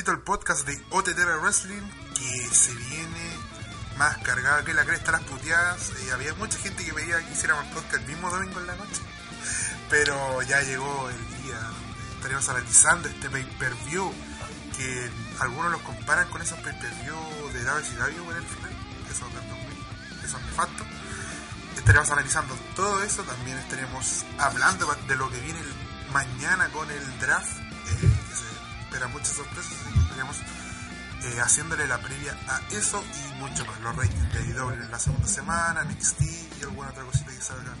el podcast de OTT Wrestling, que se viene más cargado que la cresta las puteadas. Eh, había mucha gente que pedía que hiciéramos el podcast el mismo domingo en la noche, pero ya llegó el día donde estaremos analizando este pay-per-view, que algunos los comparan con esos pay-per-view de WCW en el final, esos del 2000, que son nefastos estaremos analizando todo eso, también estaremos hablando de lo que viene mañana con el draft, eh, espera muchas sorpresas, así que estaremos eh, haciéndole la previa a eso y mucho más, los ratings de IW en la segunda semana, NXT y alguna otra cosita que salga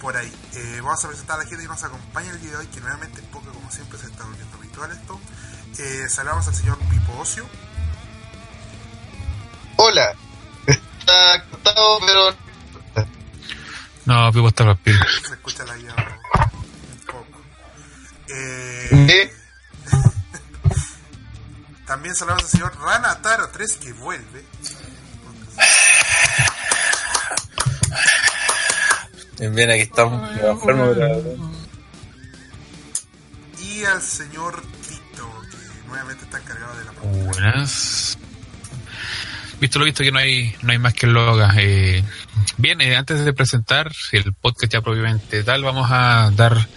por ahí. Eh, vamos a presentar a la gente que nos acompaña el día de hoy, que nuevamente es poco como siempre se está volviendo habitual esto. Eh, saludamos al señor Pipo Ocio. Hola. Está acostado, pero No, Pipo está rápido. Se escucha la guía un poco. Eh, ¿Eh? También saludamos al señor Rana Taro 3 que vuelve. Bien, bien, aquí estamos. Pero- Y al señor Tito, que nuevamente está encargado de la Buenas. Visto lo visto que no hay, no hay más que lo haga. Eh, bien, eh, antes de presentar el podcast ya propiamente tal, vamos a dar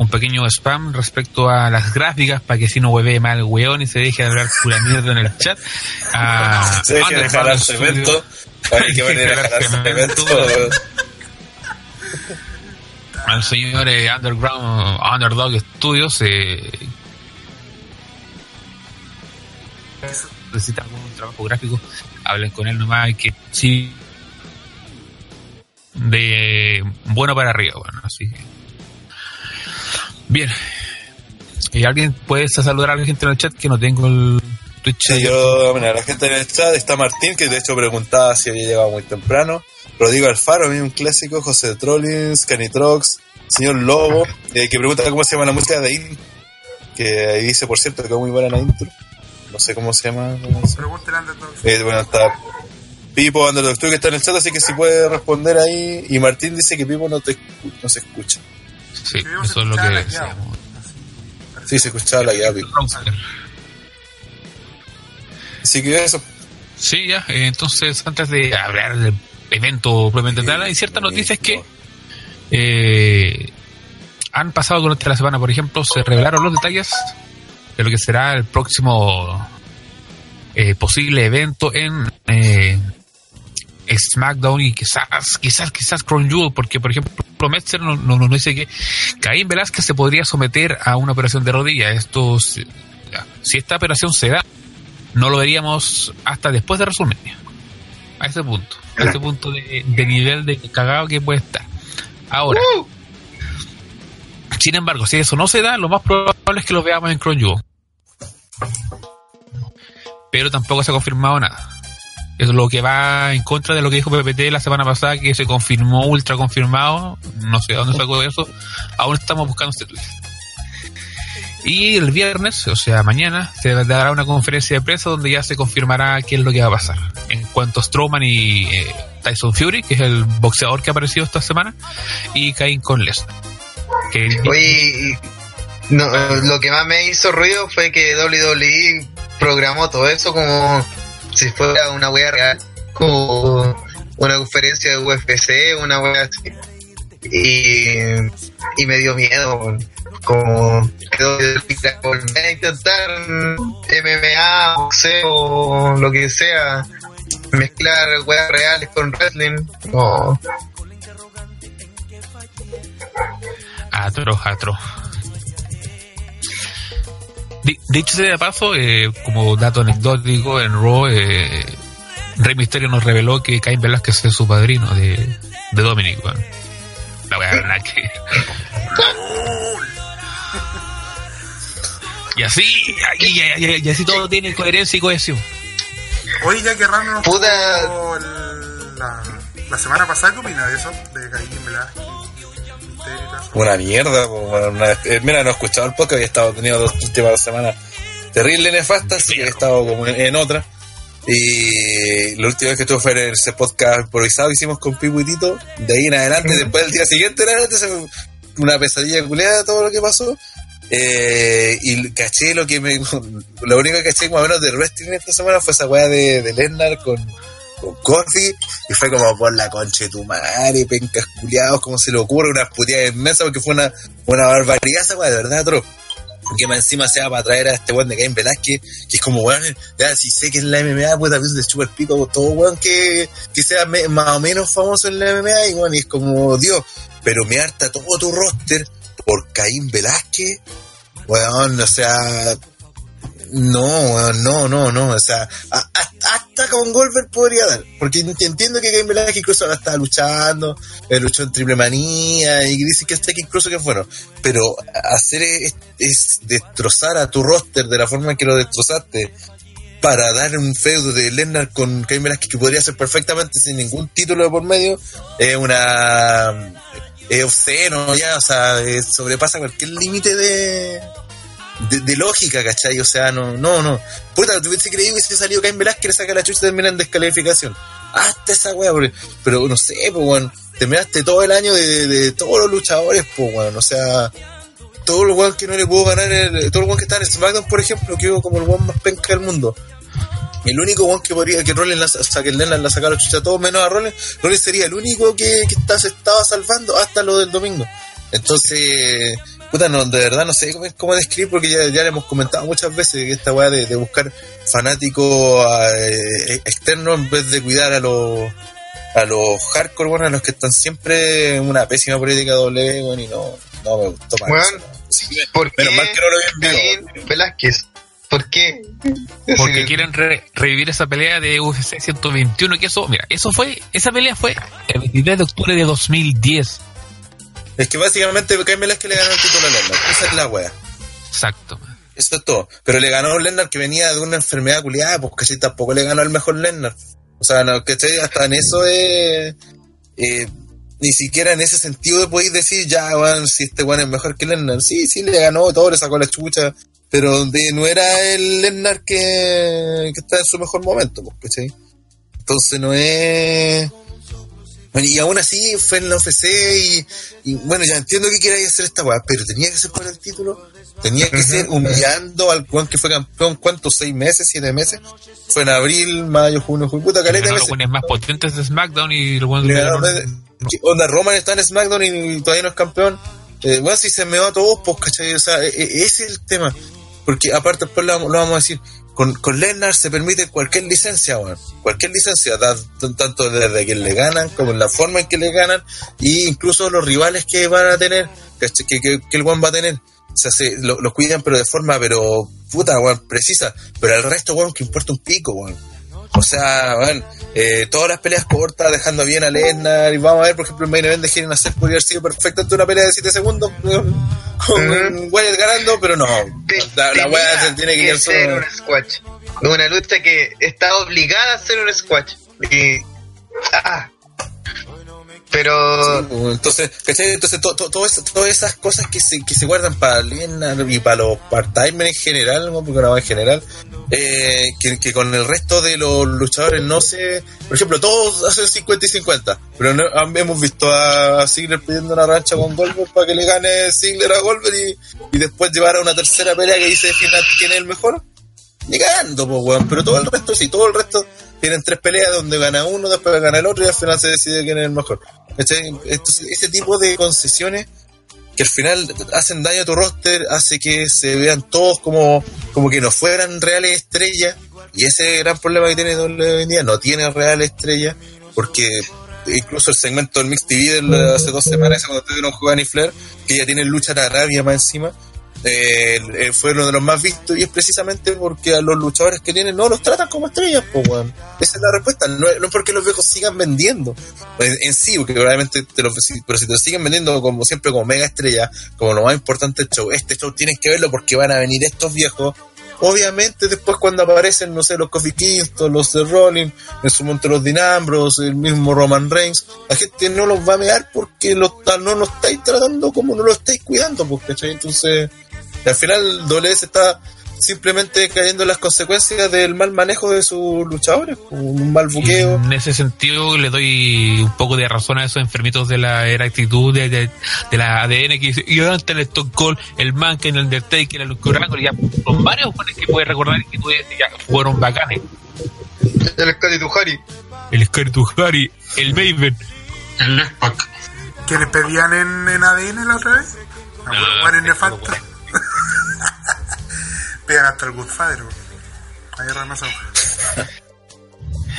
un pequeño spam respecto a las gráficas para que si no hueve mal weón y se deje de hablar pura mierda en el chat. Ah, Se deje de jalar cemento. Hay que venir a jalar Cemento. al señor eh, Underground Underdog Studios eh, necesita algún trabajo gráfico hablen con él nomás que sí de bueno para arriba bueno así que bien y alguien puede saludar a la gente en el chat que no tengo el Twitch Sí, yo, mira, la gente en el chat está Martín, que de hecho preguntaba si había llegado muy temprano. Rodrigo Alfaro, a mí un clásico. José Trollins, Canitrox, señor Lobo, eh, que pregunta cómo se llama la música de In. Que ahí dice, por cierto, que es muy buena la intro. No sé cómo se llama. cómo se-. Eh, bueno, está Pipo Underdog que está en el chat, así que si puede responder ahí. Y Martín dice que Pipo no, te, escu- no se escucha. Sí eso es lo que Sí, se escuchaba la Pipo. Así que eso. Sí, ya. eh, entonces, antes de hablar del evento propiamente tal, hay ciertas noticias que eh, han pasado durante la semana. Por ejemplo, se revelaron los detalles de lo que será el próximo eh, posible evento en eh, SmackDown y quizás, quizás, quizás Crown Jewel, porque por ejemplo, Metzger nos, nos, nos dice que Caín Velázquez se podría someter a una operación de rodilla. Esto, si esta operación se da, no lo veríamos hasta después de WrestleMania. A ese punto, a ese punto de, de nivel de cagado que puede estar. Ahora, sin embargo, si eso no se da, lo más probable es que lo veamos en Crown Jewel. Pero tampoco se ha confirmado nada. Es lo que va en contra de lo que dijo PPT la semana pasada, que se confirmó, ultra confirmado. No sé dónde sacó eso. Aún estamos buscando este tweet. Y el viernes, o sea, mañana, se dará una conferencia de prensa donde ya se confirmará qué es lo que va a pasar. En cuanto a Strowman y eh, Tyson Fury, que es el boxeador que ha aparecido esta semana, y Cain con Lesnar. Que Oye, no, lo que más me hizo ruido fue que WWE programó todo eso como si fuera una wea real, como una conferencia de UFC, una wea así. Y, y me dio miedo, como que WWE volver a intentar MMA, boxeo, lo que sea, mezclar weas reales con wrestling. No. Atro, atro. Di- Dicho sea de paso, eh, como dato anecdótico, en Raw, eh, Rey Misterio nos reveló que Cain Velázquez es su padrino de, de Dominic. weón. La voy a ganar que. Y así, y, y- y- y así todo tiene coherencia y cohesión. Oye, ya que Rano nos Puta. la, la semana pasada, ¿qué opina de eso? De Caín Velázquez, Una mierda, una- eh, mira, no he escuchado el podcast, había estado tenido dos últimas semanas terrible nefastas, así que he estado como en, en otra. Y la última vez que estuve fue en ese podcast improvisado que hicimos con Pipo y Tito. De ahí en adelante, después del día siguiente, en adelante, se me- una pesadilla culeada todo lo que pasó. Eh, y caché lo que me. Lo único que caché más o menos de wrestling esta semana fue esa weá de, de Lennar con, con Coffee. Y fue como por la concha de tu madre, pencas culiados, como se le ocurre, unas puteadas inmensas, porque fue una, una barbaridad esa de verdad, tro. Que más encima sea para traer a este weón de Cain Velázquez, que es como weón, ya si sé que es la MMA, pues de chupa el pico, todo weón que, que sea más o menos famoso en la MMA, y weón, y es como Dios, pero me harta todo tu roster por Caín Velázquez, weón, o sea, no, no, no, no, o sea, a- a- hasta con Goldberg podría dar, porque ent- entiendo que Caín Velázquez incluso ahora está luchando, eh, luchó en triple manía, y dice que este que incluso que bueno, pero hacer es, es destrozar a tu roster de la forma en que lo destrozaste, para dar un feudo de Lennart con Caín Velázquez que podría ser perfectamente sin ningún título de por medio, es una es obsceno ya, o sea, eh, sobrepasa cualquier límite de, de, lógica, ¿cachai? O sea, no, no, no. Puta, te hubiese creído que si salió Caín Velázquez le saca la chucha termina en descalificación. Hasta esa porque- pero no sé, pues, weón, te miraste todo el año de, de- todos los luchadores, pues, weón, o sea, todo el weón que no le pudo ganar, el, todo el weón que está en SmackDown, por ejemplo, quedó como el weón más penca del mundo. El único weón que podría que Rollins la, o sea, que Lennon la sacara chucha a todos menos a Rollins, Rollins sería el único que, que está, se estaba salvando hasta lo del domingo. Entonces, puta, no, de verdad no sé cómo, cómo describir porque ya, ya le hemos comentado muchas veces que esta weá de, de buscar fanáticos eh, externos en vez de cuidar a los a los hardcore, bueno, a los que están siempre en una pésima política doble, bueno, y no, no me gustó para Weón, eso, no. Así que, ¿Por qué menos mal que no lo vi en vivo. Velázquez? ¿Por qué? Porque quieren re- revivir esa pelea de UFC 121, que eso, mira, eso fue, esa pelea fue el 23 de octubre de 2010. Es que básicamente Cain Velázquez le ganó el título a Lennart. Esa es la wea. Exacto. Eso es todo. Pero le ganó a un Lennart que venía de una enfermedad culiada, pues casi tampoco le ganó al mejor Lennart. O sea, no, que hasta en eso es. eh, ni siquiera en ese sentido podéis decir, ya, weón, si este weón es mejor que Lennart. Sí, sí, le ganó todo, le sacó la chucha. Pero de- no era el Lennart que, que está en su mejor momento, pues, ¿cachai? Entonces no es. Bueno, y aún así fue en la UFC y, y, bueno, ya entiendo que queráis hacer esta weá, pero tenía que ser por el título, tenía que ser humillando al Juan que fue campeón, ¿cuántos? ¿Seis meses? ¿Siete meses? Fue en abril, mayo, junio, julio, puta caleta. Los meses. buenos más potentes de SmackDown y ganó- ¿Qué Onda, Roman está en SmackDown y todavía no es campeón. Eh, bueno, si se me va a todos, pues, ¿cachai? O sea, e- e- ese es el tema. Porque aparte, después lo, lo vamos a decir, con, con Lennart se permite cualquier licencia. Cualquier licencia, tanto desde que le ganan como en la forma en que le ganan, y incluso los rivales que van a tener, que, que, que el weón va a tener. O sea, se, lo, cuidan, pero de forma, pero puta, weón, precisa. Pero al resto, weón, que importa un pico. O sea, bueno, eh, todas las peleas cortas, dejando bien a Lesnar. Y vamos a ver, por ejemplo, el main event de Cell podría haber sido perfectamente una pelea de 7 segundos con, con Wyatt ganando, pero no. Te- La, la weá se tiene que ir ser solo. un squash. Una lucha que está obligada a ser un squash. Y. Ah. Pero. Entonces, ¿cachai? Entonces, to- to- eso- todas esas cosas que se, que se guardan para Lesnar y para los part-timers en general, porque no en general, eh, que, con el resto de los luchadores no se. Por ejemplo, todos hacen 50 y 50, pero no, hemos visto a, Ziggler pidiendo una rancha con Goldberg para que le gane Ziggler a Goldberg y, y después llevar a una tercera pelea que dice final quién es el mejor. Ni cagando, pues, weón. Pero todo el resto, sí, todo el resto tienen tres peleas donde gana uno, después gana el otro y al final se decide quién es el mejor. Entonces, ese tipo de concesiones que al final hacen daño a tu roster, hace que se vean todos como, como que no fueran reales estrellas. Y ese gran problema que tiene WWE hoy en día, no tiene reales estrellas, porque incluso el segmento del Mix TV de hace dos semanas, cuando tuvieron y Flair, que ya tienen lucha de Arabia más encima, eh, eh, fue uno de los más vistos y es precisamente porque a los luchadores que tienen no los tratan como estrellas, pues. Esa es la respuesta. No, no es porque los viejos sigan vendiendo en, en sí, porque probablemente te lo, si- pero si te lo siguen vendiendo como siempre como mega estrella, como lo más importante del show, este show tienes que verlo porque van a venir estos viejos. Obviamente después cuando aparecen, no sé, los Kofi Kingston, los de Rolling, en su momento los Dinambros, el mismo Roman Reigns, la gente no los va a mear porque los, no los estáis tratando como no los estáis cuidando, pues, ¿cachai? Entonces, al final WS está simplemente cayendo en las consecuencias del mal manejo de sus luchadores, un mal buqueo. En ese sentido, le doy un poco de razón a esos enfermitos de la era actitud de, de, de la ADN que dice, y antes el Stone Cold, el Mankind, el Undertaker, el Corangle, ya son varios buenos que puedes recordar y que ya fueron bacanes. El Scotty Tuhari. El Scartu Harry, el Maven. El Lespac. ¿Que les pedían en, en ADN la otra vez? Ah, weón en eso, Pegan hasta el Goodfather. Ahí remazo.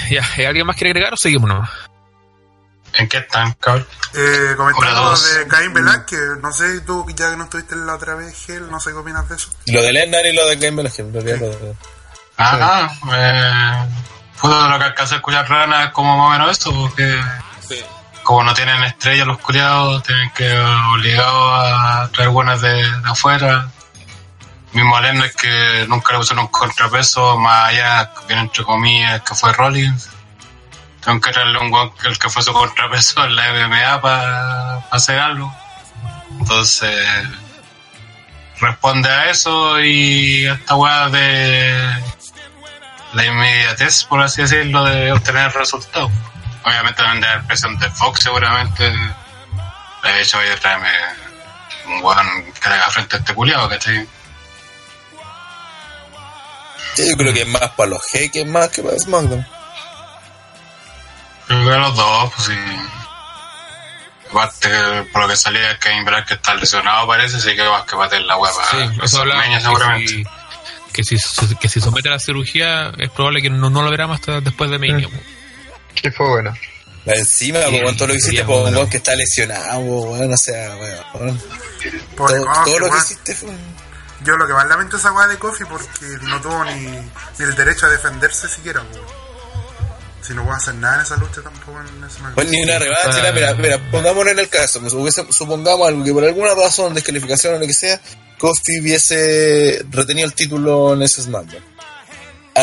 Ya, ¿hay ¿alguien más quiere agregar o seguimos nomás? ¿En qué están, cabrón? Eh, dos. de Caín Velázquez, no sé, tú ya que no estuviste la otra vez, Gel, no sé qué opinas de eso. Lo de Lennar y lo de Game Velázquez, en realidad lo de- Ah, eh, pudo lo que alcanza a escuchar rana es como más o menos eso, porque como no tienen estrellas los culiados, tienen que obligados a traer buenas de, de afuera. Mismo es que nunca le pusieron contrapeso, más allá, bien entre comillas, que fue Rollins. Tengo que traerle un guan el que fue su contrapeso en la MMA para hacer algo. Entonces, responde a eso y a esta weá de la inmediatez, por así decirlo, de obtener resultados. Obviamente también de la presión de Fox, seguramente. Le he dicho, oye, tráeme un weón que le haga frente a este culiado, ¿cachai? Sí, yo creo que es más para los jeques más que para SmackDown. Yo creo que los dos, pues sí. Aparte, por lo que salía, Kane Black que está lesionado, parece, sí que va que va a tener la hueá Sí, para eso que seguramente. si, que, si, que si somete a la cirugía es probable que no, no lo verá hasta después de Mania. po. Que fue bueno. Encima, Sí, con todo lo que hiciste, por un weón que está lesionado, weón, o sea, weón. Todo, lo que hiciste fue. Yo lo que más lamento es esa weá de Kofi porque no tuvo ni, ni el derecho a defenderse siquiera, weón. Si no puedo hacer nada en esa lucha tampoco en ese Pues ni una revancha, Ah. mira, mira, pongámonos en el caso, pues, hubiese- supongamos algo que por alguna razón, descalificación o lo que sea, Kofi hubiese retenido el título en ese SmackDown.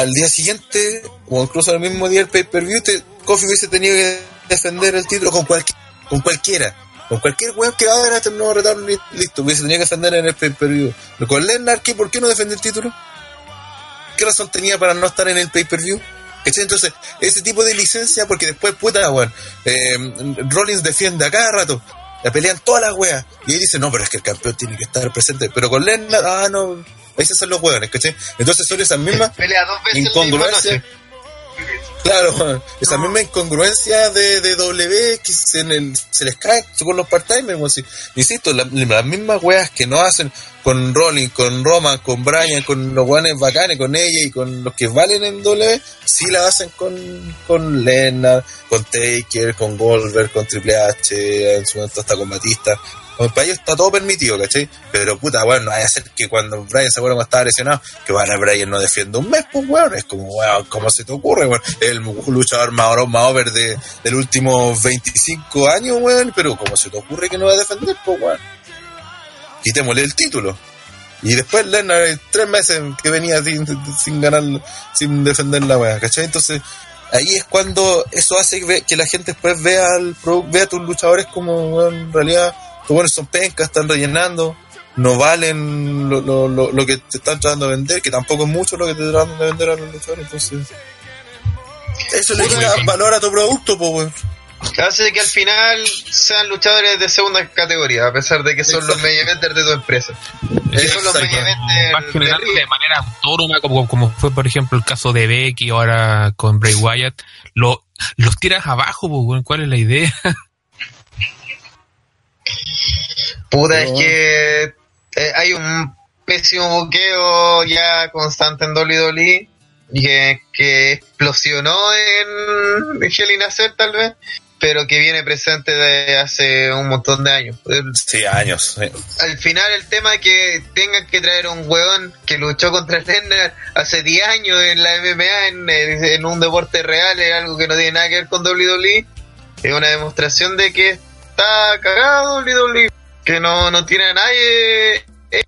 Al día siguiente, o incluso el mismo día del pay-per-view, te- Kofi hubiese tenido que defender el título con, cualquier, con cualquiera. Con cualquier weón que va a ver este nuevo retorno, li- listo, hubiese tenido que defender en el pay-per-view. Con Lennar, ¿qué? ¿por qué no defender el título? ¿Qué razón tenía para no estar en el pay-per-view? Entonces, ese tipo de licencia, porque después, puta, weón, eh, Rollins defiende a cada rato, la pelean todas las weas, y ahí dice, no, pero es que el campeón tiene que estar presente, pero con Lennar, ah, no, ahí se hacen los weones, ¿cachai? Entonces son esas mismas incongruencias. Claro, esa No. misma incongruencia de, de W que se, en el, se les cae con los part-timers. Insisto, la- las mismas weas que no hacen con Rollins, con Roman, con Brian, con los weones bacanes, con ella y con los que valen en W, sí la hacen con, con Lennart, con Taker, con Goldberg, con Triple H, en su momento hasta con Batista. Como Para ellos está todo permitido, ¿cachai? Pero puta, weón, no hay a ser que cuando Brian se acuerda cuando estaba lesionado, que a Brian no defienda un mes, pues weón, es como, weón, ¿cómo se te ocurre, weón? El luchador más, más over de, del último 25 años, weón, pero ¿cómo se te ocurre que no va a defender, pues weón? Quitémosle el título. Y después Lennart, eh, tres meses que venía sin, ganar, sin defender la weá, ¿cachai? Entonces, ahí es cuando eso hace que, la gente después vea al vea a tus luchadores como, en realidad, tus buenos son pencas, están rellenando, no valen lo, lo, lo, lo que te están tratando de vender, que tampoco es mucho lo que te tratan de vender a los luchadores, entonces... Eso le quita valor a tu producto, pues, weón. Hace que al final sean luchadores de segunda categoría, a pesar de que son los Exacto. eventers de tu empresa. Que son los de general, Ring. de manera autónoma, como, como fue por ejemplo el caso de Becky ahora con Bray Wyatt, lo, los tiras abajo, pues, ¿cuál es la idea? Puta, es que eh, hay un pésimo buqueo ya constante en WWE y que, que explosionó en, en Hell in a Cell, tal vez pero que viene presente de hace un montón de años. Sí, años. sí. al final el tema de que tengan que traer a un weón que luchó contra Lesnar hace 10 años en la MMA, en, en un deporte real, es algo que no tiene nada que ver con WWE, es una demostración de que está cagado WWE, que no, no tiene a nadie. eh,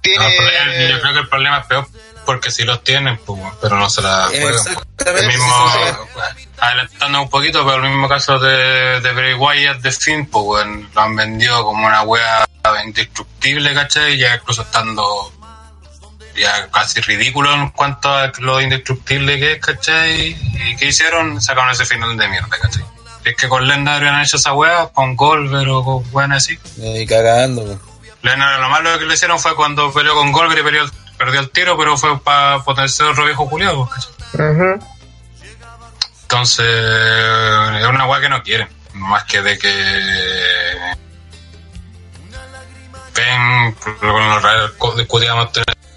tiene... No, el yo creo que el problema es peor porque si los tienen, pues, pero no se la juegan. El Exactamente. mismo, adelantando un poquito, pero el mismo caso de, de Bray Wyatt de Finn, pues lo han vendido como una wea indestructible, ¿cachai? Ya incluso estando ya casi ridículo en cuanto a lo indestructible que es, ¿cachai? ¿Y qué hicieron? Sacaron ese final de mierda, ¿cachai? Es que con Lennart habrían hecho esa wea, con Goldberg o con weón así. Y cagando. Lennart lo malo que le hicieron fue cuando peleó con Goldberg y perdió el, perdió el tiro, pero fue para potenciar otro viejo culiado. Entonces, es una weá que no quieren. Más que de que ven, con lo que discutíamos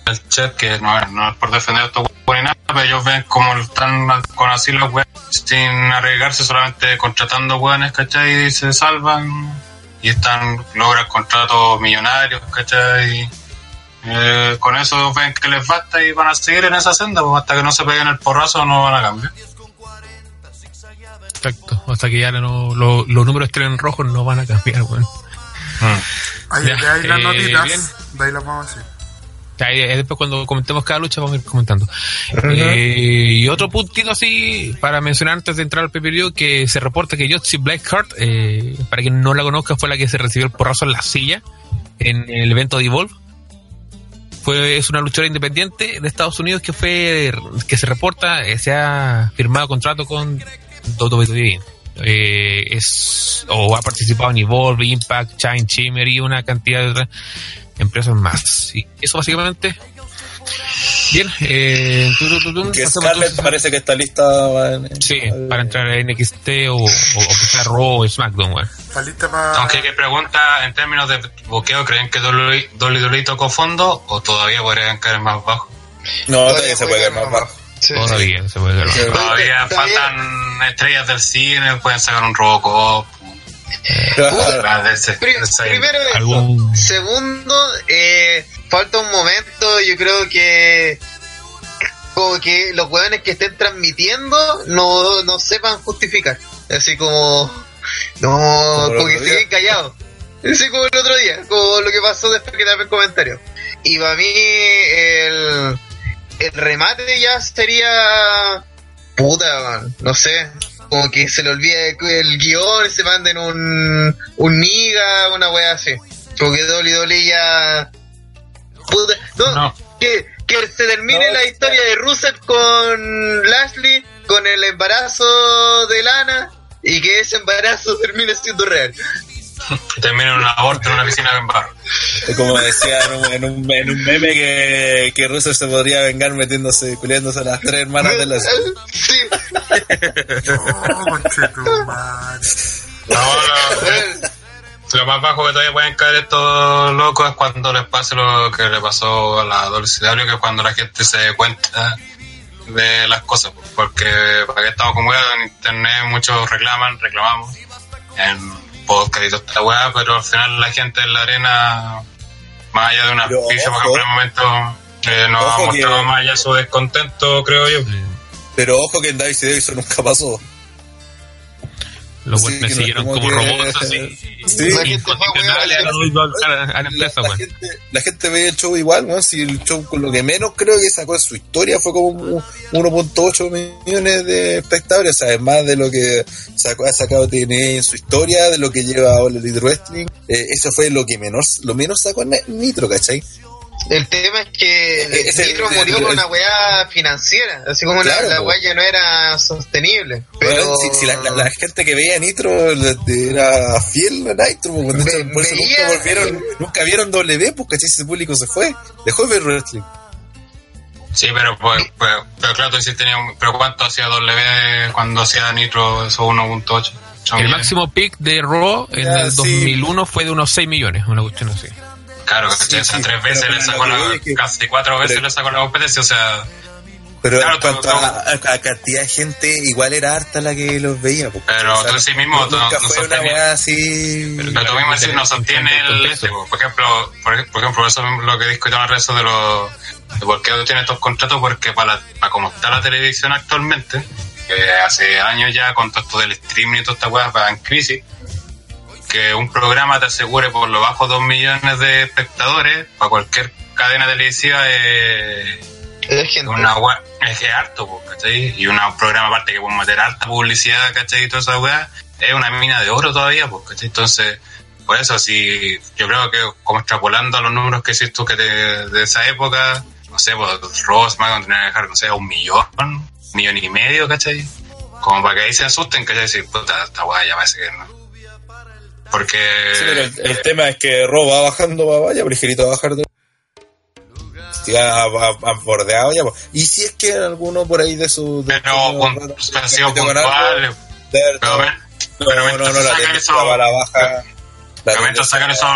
el chat, que no, es- no es por defender a estos ni nada, pero ellos ven como están con así los weones sin arriesgarse, solamente contratando weones, ¿cachai? Y se salvan y están, logran contratos millonarios, ¿cachai? Eh, con eso ven que les basta y van a seguir en esa senda, pues hasta que no se peguen el porrazo no van a cambiar. Exacto. Hasta que ya no, lo- los números estén en rojo no van a cambiar, weón. Ahí, Ya, de ahí las eh, notitas, bien. de ahí las vamos a decir. Y después cuando comentemos cada lucha vamos a ir comentando. Eh, y otro puntito así para mencionar antes de entrar al pay que se reporta que Jotzi Blackheart, eh, para quien no la conozca, fue la que se recibió el porrazo en la silla en el evento de Evolve. Fue, es una luchadora independiente de Estados Unidos que fue que se reporta, eh, se ha firmado contrato con WWE. Eh, es o ha participado en Evolve, Impact, Shine Shimmer y una cantidad de otras empresas más. Y eso básicamente. Bien, eh, Que Scarlett parece que está lista en- Sí, al- para entrar en NXT o, o, o quizá Raw o SmackDown, weón. ¿Está lista para.? Aunque que pregunta en términos de boqueo, ¿creen que WWE WWE tocó fondo o todavía podrían caer más bajo? No, todavía se puede quedar más bajo. Sí, sí. Todavía se puede Sí. ver. Todavía Todavía- faltan estrellas del cine, pueden sacar un Robocop. Primero eso. Algún- Segundo, eh, falta un momento, yo creo que como que los hueones que estén transmitiendo no, no sepan justificar. Así como, no, como que día. queden callados. Así como el otro día, como lo que pasó después que daba el comentario. Y para mí, el, el remate ya sería, puta, man, no sé, como que se le olvide el guion, se manden un, un niga, una wea así. Como que Dolly Dolly ya. Puta, no, No. Que, que se termine No, la historia de Rusev con Lashley, con el embarazo de Lana, y que ese embarazo termine siendo real. Termina en un aborto en una piscina barro. Es Como decía en un, en un, en un meme que, que Russo se podría vengar metiéndose, culiándose a las tres hermanas de las... Sí, Oh, conchetumare. No, lo, más bajo que todavía pueden caer estos locos es cuando les pase lo que le pasó a la Dolcidario, que es cuando la gente se dé cuenta de las cosas. pues, Porque para que estamos con weá en internet, muchos reclaman, reclamamos en podcast y toda esta weá, pero al final la gente en la arena, más allá de un Pero auspicio, por ojo. ejemplo, en el momento, eh, nos ha mostrado que- más allá su descontento, creo yo. Pero ojo que en Davis eso nunca pasó. Los Sí, no siguieron como como que- robots así. Sí. La gente la- gente, ve el show igual, weón. Si el show con lo que menos creo que sacó en su historia fue como un 1.8 millones de espectadores, o sea, es más de lo que sacó, ha sacado TNA en su historia, de lo que lleva All Elite Wrestling. Eh, eso fue lo que menos, lo menos sacó Ni- Nitro, ¿cachai? El tema es que Nitro murió con una weá financiera, así como la- Claro, la, weá ya no era sostenible. Pero si, si la, la- la gente que veía Nitro era fiel a Nitro, hecho, por eso veía- nunca volvieron, nunca vieron W, pues, ¿cachai? Ese público se fue, dejó de ver wrestling. Sí, pero, pues, pues, pero claro, tú sí tenías un- pero ¿cuánto hacía W cuando hacía Nitro eso 1.8? Ocho El máximo pick de Raw en Ya, el sí. 2001 fue de unos 6 millones, una cuestión así. Claro, que Sí, o sea, sí, tres veces le sacó la, es que- casi cuatro veces pero- le sacó la competencia, o sea, Pero Claro, en cuanto tú- a, cantidad de gente, igual era harta la que los veía. pues, Pero tú sí mismo, no- tú nunca no fue una así. Pero- Pero tú mismo decís, no sostiene el este, po. por ejemplo, por, ej- por ejemplo, eso es lo que discutimos en las redes de los de por qué tú tienes estos contratos, porque para, para como está la televisión actualmente, que hace años ya con todo esto del streaming y toda esta weá va en crisis, que un programa te asegure por lo bajo dos millones de espectadores, para cualquier cadena televisiva es Es gente. una es que es harto. Y una- un programa aparte que puede meter harta publicidad, ¿cachai? Y toda esa weá, es una mina de oro todavía, ¿cachai? Entonces, por eso, si yo creo que como extrapolando a los números que hiciste tú que te- de esa época, no sé, pues Ross, Magon tenía que dejar, no sé, un millón, un millón y medio, ¿cachai? Como para que ahí se asusten, ¿cachai? Decir, puta, esta weá ya parece que no. Porque... Sí, pero el, el tema es que Ro va bajando, va, vaya, ligerito va a bajar de. Ya va, va bordeado ya. pues. Y si es que alguno por ahí de su. de pero sido con ver- pero, no, no, no, la sacan tendencia eso- va a la baja. La mientras sacan esos,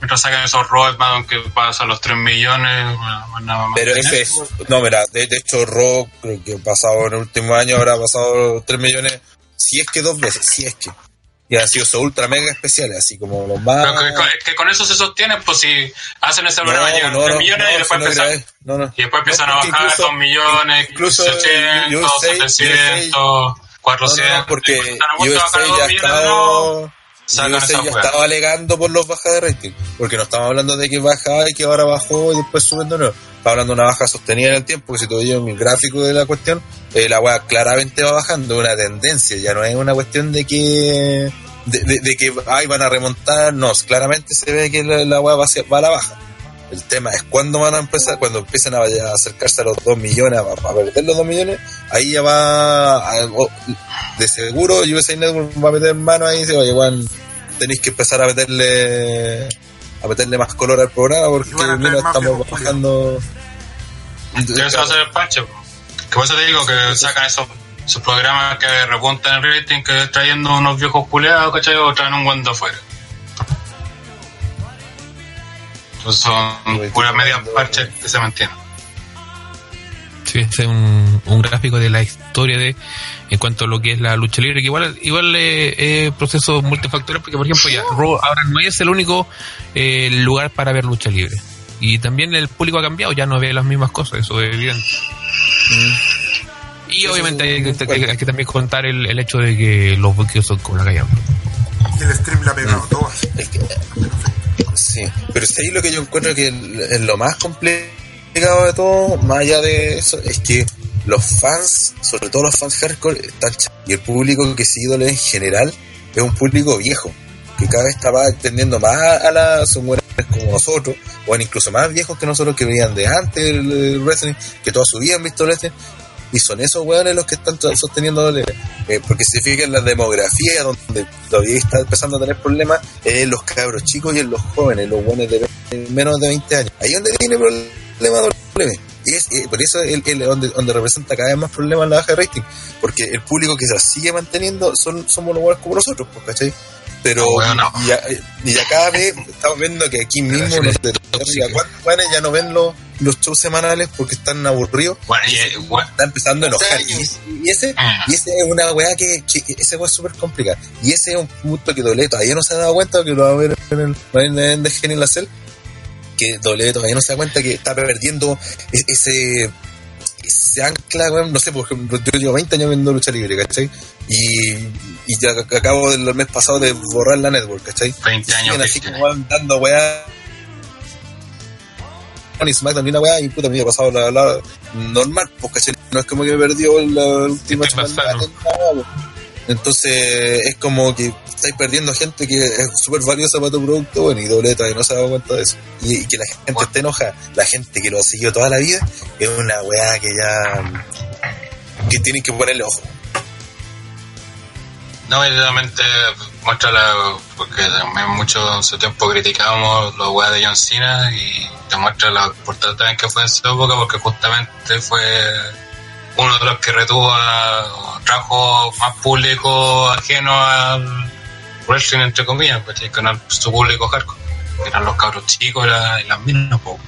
mientras sacan esos más que pasan los 3 millones, bueno, Pero ese es, no, mira, de, de hecho, Ro, creo que ha pasado en el último año, habrá pasado 3 millones, si es que dos veces, si es que. Y han sido ultra mega especiales, así como los más. Pero que, que- que con eso se sostienen, pues si hacen ese programa llegan a 3 millones y después no empiezan, no, no. y después empiezan No, a bajar incluso- 2 millones, incluso 800, USA 700, No, 400. no, no, porque y cuando están a punto de USA bajar a ya 2 no, sacan esa weá. estaba alegando por los bajas de rating. Porque no estamos hablando de que bajaba y que ahora bajó y después suben de nuevo. Estamos hablando de una baja sostenida en el tiempo. Porque si tú ves el gráfico de la cuestión, eh, la weá claramente va bajando. Una tendencia. Ya no es una cuestión de que. De, de- de que ay, van a remontar. No, claramente se ve que la, la weá va a la baja. El tema es cuándo van a empezar, cuando empiezan a, a acercarse a los 2 millones, a, a perder los 2 millones, ahí ya va, a- o- de seguro USA Network va a meter mano ahí y dice, oye, Juan, tenéis que empezar a meterle a meterle más color al programa porque mira, estamos viejos bajando. Y eso va a ser el parche. po. Que por eso te digo que sacan esos, esos programas que repuntan el rating, que trayendo unos viejos culeados, ¿cachai? O traen un guando afuera. Son puras medias parches que se mantienen. Sí, ese es un, un gráfico de la historia de en cuanto a lo que es la lucha libre, que igual igual eh, es proceso multifactorial, porque por ejemplo ya Raw ahora no es el único eh, lugar para ver lucha libre. Y también el público ha cambiado, ya no ve las mismas cosas, eso es evidente. Y Eso obviamente hay hay que también contar el, el hecho de que los buques son como la calle. Y el stream la ha pegado todo así. Es que- sí, pero ahí lo que yo encuentro que es lo más complicado de todo, más allá de eso, es que los fans, sobre todo los fans hardcore, están y el público que sigue IWS en general es un público viejo, que cada vez está más entendiendo más a la como nosotros, o incluso más viejos que nosotros que veían de antes el, el wrestling, que toda su vida visto wrestling, y son esos weones los que están sosteniendo doble. Eh, porque si fijan la demografía donde todavía está empezando a tener problemas es en los cabros chicos y en los jóvenes, los buenos de ve- menos de 20 años. Ahí es donde tiene problemas doble. Y es, eh, por eso es donde, donde representa cada vez más problemas la baja de rating. Porque el público que se sigue manteniendo son somos los buenos como nosotros, pues, ¿cachai? Pero Ah, bueno. y, ya, y ya cada vez estamos viendo que aquí mismo no cuántos weones ya no ven los, los shows semanales porque están aburridos Bueno, y, eh, bueno, está empezando a enojar. Y, ese- y ese, Mm. y ese es una weá que, que, weá es súper complicada. Y ese es un punto que Doble todavía no se ha dado cuenta, que lo va a ver en el en el de Genial la Cell, que Doble todavía no se da cuenta que está perdiendo e- ese ese ancla, weón, no sé, por ejemplo, yo llevo 20 años viendo lucha libre, ¿cachai? Y, y ya ac- acabo del mes pasado de borrar la network, ¿cachai? 20 Y años que así como van dando weá y SmackDown y una weá y puta me había pasado la, la normal, porque no es como que me perdió la última semana. po. entonces es como que estáis perdiendo gente que es súper valiosa para tu producto bueno y dobleta y no se ha dado cuenta de eso. Y, y que la gente Bueno. esté enojada la gente que lo ha seguido toda la vida es una weá que ya que tienen que ponerle ojo No, evidentemente muestra la. Porque también mucho en su tiempo criticábamos los weas de John Cena y te muestra la importante también que fue en su época porque justamente fue uno de los que retuvo, a, trajo más público ajeno al wrestling, entre comillas, que no al- su público hardcore, eran los cabros chicos y, la- y las minas, po.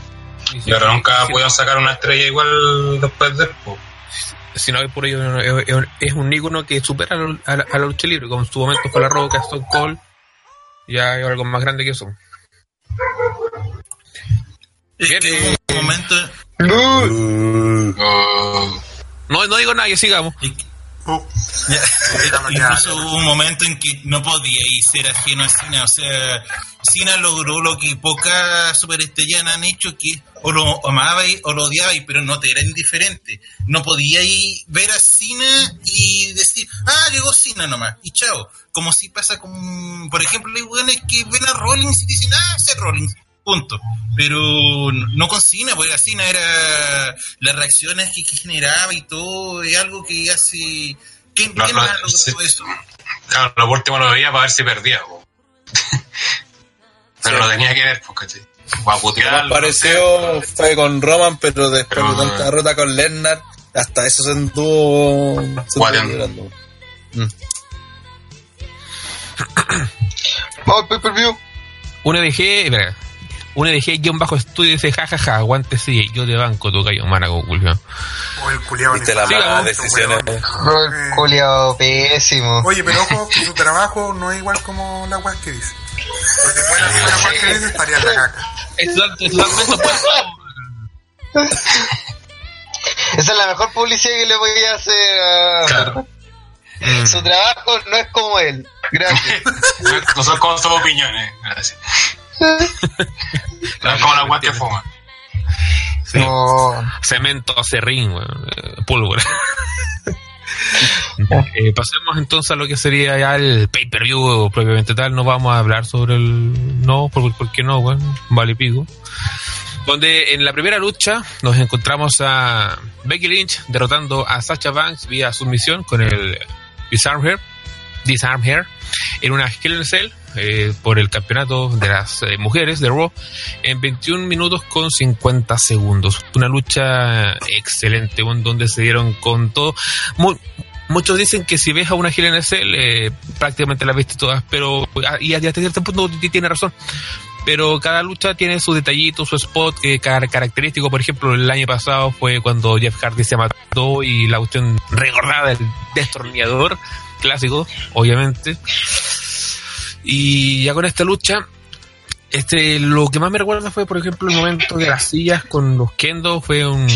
y ahora nunca pudieron sacar una estrella igual después de él. Si no es por ello, es, es- es un ícono que supera a la, a la- a la lucha libre, como en su momento fue la Roca, Stone Cold, ya hay algo más grande que eso. Es Bien, que eh, hubo un momento. No, no digo nada, que sigamos. es que- Incluso hubo un momento en que no podía ir ser ajeno a Cena. O sea, Cena logró lo que pocas superestrellas han hecho, que o lo amabais o lo odiabais, pero no te era indiferente. No podíais ver a Cena y decir, ah, llegó Cena nomás, y chao. Como si pasa con, por ejemplo, hay buenos que ven a Rollins y dicen, ah, ese es Rollins. Punto. Pero no con Cena, porque a Cena era las reacciones que, que generaba y todo, es algo que hace... ¿Quién, No, quién no, ha sí. eso? Claro, lo último lo veía para ver si perdía. po. Pero Sí. lo tenía que ver, pues, ¿cachai? O a Lo putear, más no parecido fue con Roman, pero después Pero- de tanta derrota con Lesnar, hasta eso se anduvo, Guateando. librando. Vamos al pay-per-view. Un EDG, espera, un EDG guion bajo estudio dice jajaja, aguante sí, yo te banco, tu callo, manago, Julio. o el culiado Viste las Sigamos. malas decisiones. Rol culiao pésimo. Oye, pero ojo, su trabajo no es igual como la weas que dice. Porque si fuera así la weas que dice, estaría en la caca. Es totalmente opuesto. Esa es la mejor publicidad que le voy a hacer a... Claro. Mm. Su trabajo no es como él. Gracias. No son como sus opiniones. Gracias. Es como la guas que fuma. Sí. No. Cemento, acerrín, eh, pólvora. Eh, pasemos entonces a lo que sería ya el pay-per-view propiamente tal. No vamos a hablar sobre el. No, ¿por, por qué no, weón? Vale pico. Donde en la primera lucha nos encontramos a Becky Lynch derrotando a Sacha Banks vía sumisión con el Disarm Hair, Disarm Hair en una Hell Cell eh, por el campeonato de las eh, mujeres de Raw en 21 minutos con 50 segundos. Una lucha excelente, donde se dieron con todo. Mu- muchos dicen que si ves a una a Cell, eh, prácticamente la viste todas, pero ah, y hasta cierto punto tiene razón. Pero cada lucha tiene su detallito, su spot car- característico. Por ejemplo, el año pasado fue cuando Jeff Hardy se mató y la cuestión recordada del destornillador clásico, obviamente. Y ya con esta lucha, este, lo que más me recuerda fue, por ejemplo, el momento de las sillas con los Kendo, fue un,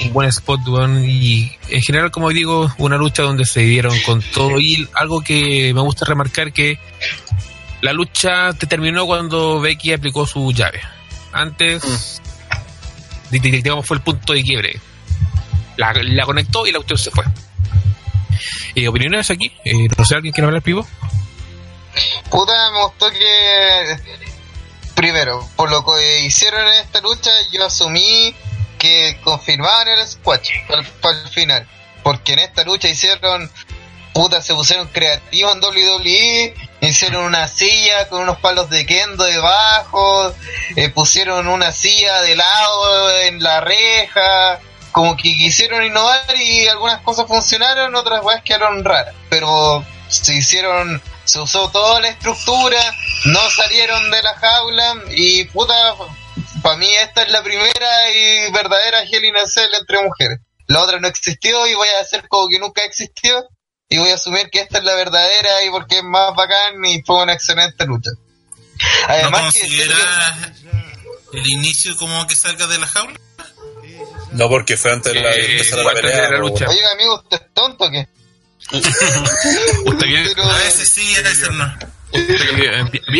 un buen spot, y en general, como digo, una lucha donde se dieron con todo, y algo que me gusta remarcar que la lucha te terminó cuando Becky aplicó su llave. Antes, di- digamos, fue el punto de quiebre. La, la conectó y la cuestión se fue. Eh, opiniones aquí, eh, no sé, ¿alguien quiere hablar, Pivo? Puta, me gustó que. Primero, por lo que hicieron en esta lucha, yo asumí que confirmaban el squash para el final. Porque en esta lucha hicieron. Puta, se pusieron creativos en WWE. Hicieron una silla con unos palos de kendo debajo. eh, pusieron una silla de lado en la reja. Como que quisieron innovar y algunas cosas funcionaron, otras weas quedaron raras. Pero se hicieron se usó toda la estructura, no salieron de la jaula y puta, para mí esta es la primera y verdadera Hell in a Cell entre mujeres. La otra no existió y voy a hacer como que nunca existió y voy a asumir que esta es la verdadera y porque es más bacán y fue una excelente lucha. ¿No Además que el inicio como que salga de la jaula? No, porque fue antes de la, Eh, empezar la pelea. la lucha. Oye amigo, ¿usted es tonto o qué? ¿Usted vio, Pero- A veces sí, a veces no.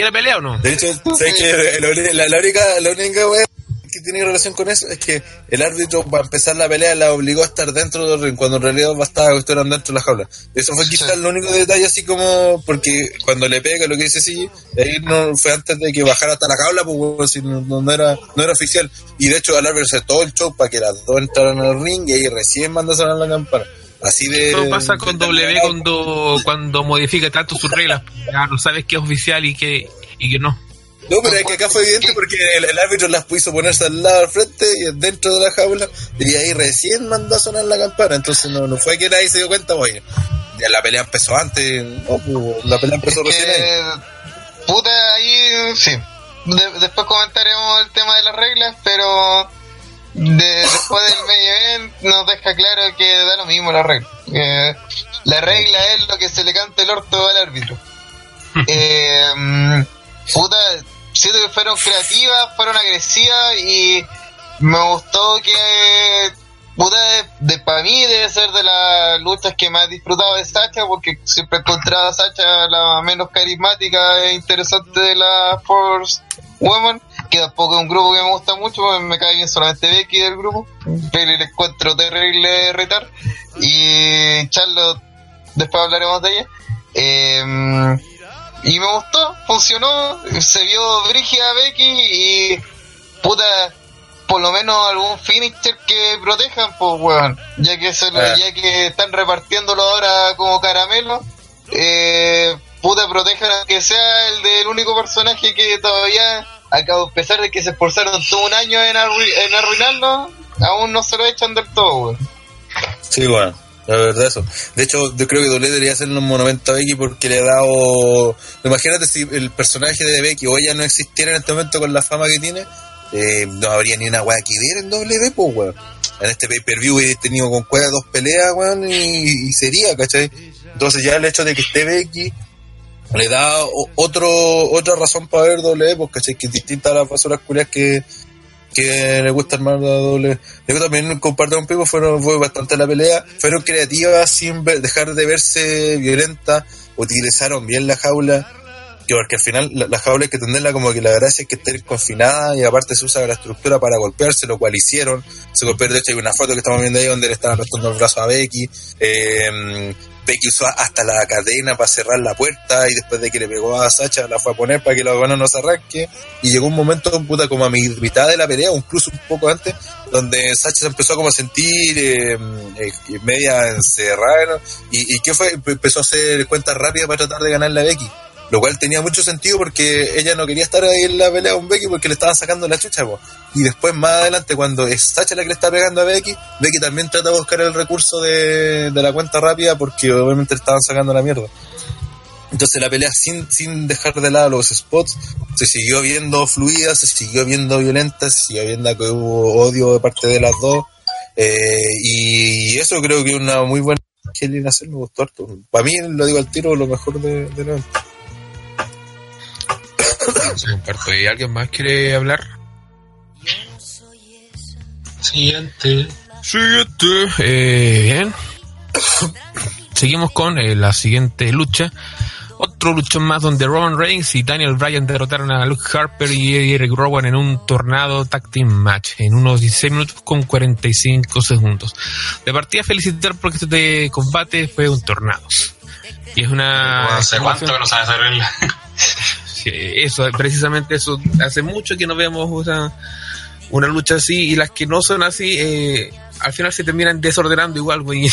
la pelea o no? De hecho, sé que la, la- la única, la única wea que tiene relación con eso es que el árbitro para empezar la pelea la obligó a estar dentro del ring cuando en realidad bastaba que estuvieran dentro de la jaula. Eso fue quizás el único detalle así como porque cuando le pega lo que dice sí, ahí no fue antes de que bajara hasta la jaula, pues bueno, si no, no era, no era oficial. Y de hecho al árbitro se todo el show para que las dos entraran al ring y ahí recién manda a sonar la campana. Así de... Eso pasa con W cuando, cuando modifica tanto sus reglas. Ya no sabes qué es oficial y qué, y qué no. No, pero es que acá fue evidente porque el, el árbitro las puso ponerse al lado al frente y dentro de la jaula y ahí recién mandó a sonar la campana. Entonces no, no fue que nadie se dio cuenta, oye, ya la pelea empezó antes, no, pues, la pelea empezó recién ahí. Eh, puta, ahí sí. De- después comentaremos el tema de las reglas, pero de- después del main event nos deja claro que da lo mismo la regla. La regla es lo que se le cante el orto al árbitro. Eh, puta, siento que fueron creativas, fueron agresivas y me gustó que puta de, para mí debe ser de las luchas que más he disfrutado de Sacha porque siempre he encontrado a Sacha la menos carismática e interesante de la Force Woman que tampoco es un grupo que me gusta mucho porque me cae bien solamente Becky del grupo. Pero le encuentro terrible retar. Y Charlotte después hablaremos de ella. Eh, y me gustó, funcionó, se vio brígida Becky y puta, por lo menos algún finisher que protejan, pues weón, ya que se Ah. ya que están repartiéndolo ahora como caramelo, eh, puta protejan que sea el del único personaje que todavía, a a pesar de que se esforzaron todo un año en, arrui- en arruinarlo, aún no se lo echan del todo, weón. Sí, bueno, la verdad eso. De hecho, yo creo que Dolé debería hacerle un monumento a Becky porque le ha dado... Imagínate si el personaje de Becky o ella no existiera en este momento con la fama que tiene, eh, no habría ni una weá que ver en doble pues weón. En este pay-per-view he tenido con cueva dos peleas, weón, y, y sería, ¿cachai? Entonces ya el hecho de que esté Becky le da otro otra razón para ver doble pues, ¿cachai? Que es distinta a las basuras culias que que le gusta armar la doble. Yo también comparto un pico, fueron, fue bastante la pelea. Fueron creativas sin dejar de verse violentas. Utilizaron bien la jaula. Que porque al final la, la jaula hay que tenerla como que la gracia es que esté confinada y aparte se usa la estructura para golpearse, lo cual hicieron. Se golpearon, de hecho hay una foto que estamos viendo ahí donde le están arrastrando el brazo a Becky. Eh, Becky usó hasta la cadena para cerrar la puerta y después de que le pegó a Sacha la fue a poner para que la mano no se arranque y llegó un momento puta como a mi- mitad de la pelea incluso un poco antes donde Sacha se empezó como a sentir eh, eh, media encerrada y, y qué fue empezó a hacer cuentas rápidas para tratar de ganarle a Becky lo cual tenía mucho sentido porque ella no quería estar ahí en la pelea con Becky porque le estaban sacando la chucha y después más adelante cuando es Sacha la que le está pegando a Becky Becky también trata de buscar el recurso de, de la cuenta rápida porque obviamente le estaban sacando la mierda entonces la pelea sin, sin dejar de lado los spots se siguió viendo fluida, se siguió viendo violenta, se siguió viendo que hubo odio de parte de las dos. eh, y eso creo que es una muy buena que hacer, me gustó harto. Para mí, lo digo al tiro, lo mejor de, de la Eso comparto. ¿Y alguien más quiere hablar? Siguiente. Siguiente. Eh, bien. Seguimos con eh, la siguiente lucha. Otro luchón más donde Roman Reigns y Daniel Bryan derrotaron a Luke Harper y Eric Rowan en un tornado tag team match en unos 16 minutos con 45 segundos. De partida felicitar porque este combate fue un tornado. Y es una... ¿Hace cuánto que no sabe esa regla? Sí, eso, precisamente eso. Hace mucho que no vemos una, una lucha así y las que no son así, eh, al final se terminan desordenando igual, güey.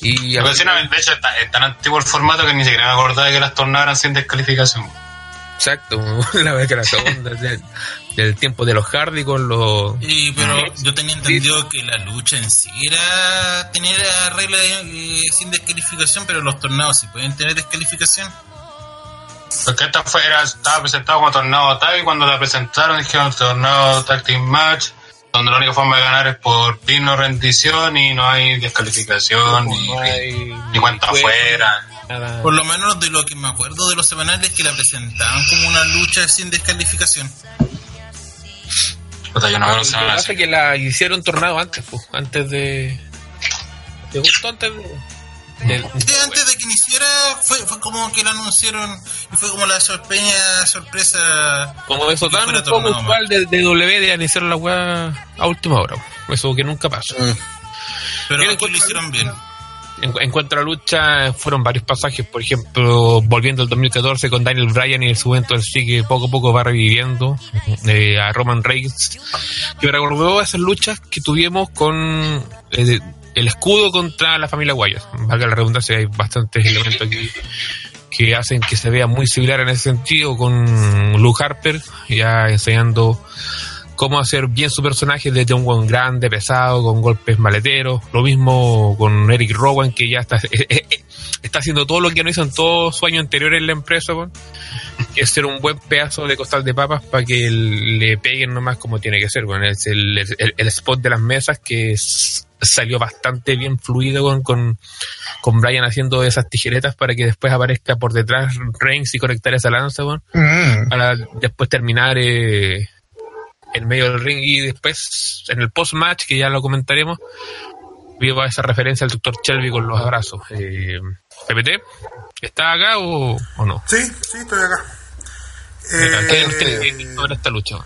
Y, y Pero sí, no, de hecho, está- es tan antiguo el formato que ni siquiera me acordaba de que las tornadas eran sin descalificación. exacto, la vez que la segunda del, del tiempo de los Hardy con los. Y, pero yo tenía entendido que la lucha en sí era tener reglas eh, sin descalificación, pero los tornados sí pueden tener descalificación. Porque esta fue, era, estaba presentado como tornado tag y cuando la presentaron dijeron tornado tag team match, donde la única forma de ganar es por pin o rendición y no hay descalificación ni, no hay- ni cuenta afuera. nada. Por lo menos de lo que me acuerdo de los semanales que la presentaban como una lucha sin descalificación. Puta, yo no veo que la hicieron tornado antes, pues, antes de. de justo antes de. Del- antes de que iniciara fue, fue como que la anunciaron y fue como la sorpresa, sorpresa como eso tan un poco usual de, de W de iniciar la weá a última hora. Eso que nunca pasa. pero Bien, aquí lo hicieron bien. En, en cuanto a la lucha, fueron varios pasajes. Por ejemplo, volviendo al 2014 con Daniel Bryan y el su evento sí que poco a poco va reviviendo eh, a Roman Reigns. Que recordó esas luchas que tuvimos con eh, el escudo contra la familia Wyatt. Valga la redundancia, hay bastantes elementos aquí que hacen que se vea muy similar en ese sentido con Luke Harper, ya enseñando cómo hacer bien su personaje desde un buen grande, pesado, con golpes maleteros. Lo mismo con Eric Rowan, que ya está, está haciendo todo lo que no hizo en todo su año anterior en la empresa. que ser un buen pedazo de costal de papas para que le peguen nomás como tiene que ser. Bueno, es el, el, el spot de las mesas que es- salió bastante bien fluido con, con, con Brian haciendo esas tijeretas para que después aparezca por detrás Reigns y conectar esa lanza, bueno, Mm. para después terminar eh, en medio del ring y después en el post-match, que ya lo comentaremos, vivo esa referencia al doctor Shelby con los abrazos. Eh, PPT, ¿está acá o, o no? Sí, sí, estoy acá. Eh, ¿Qué Eh, en esta lucha?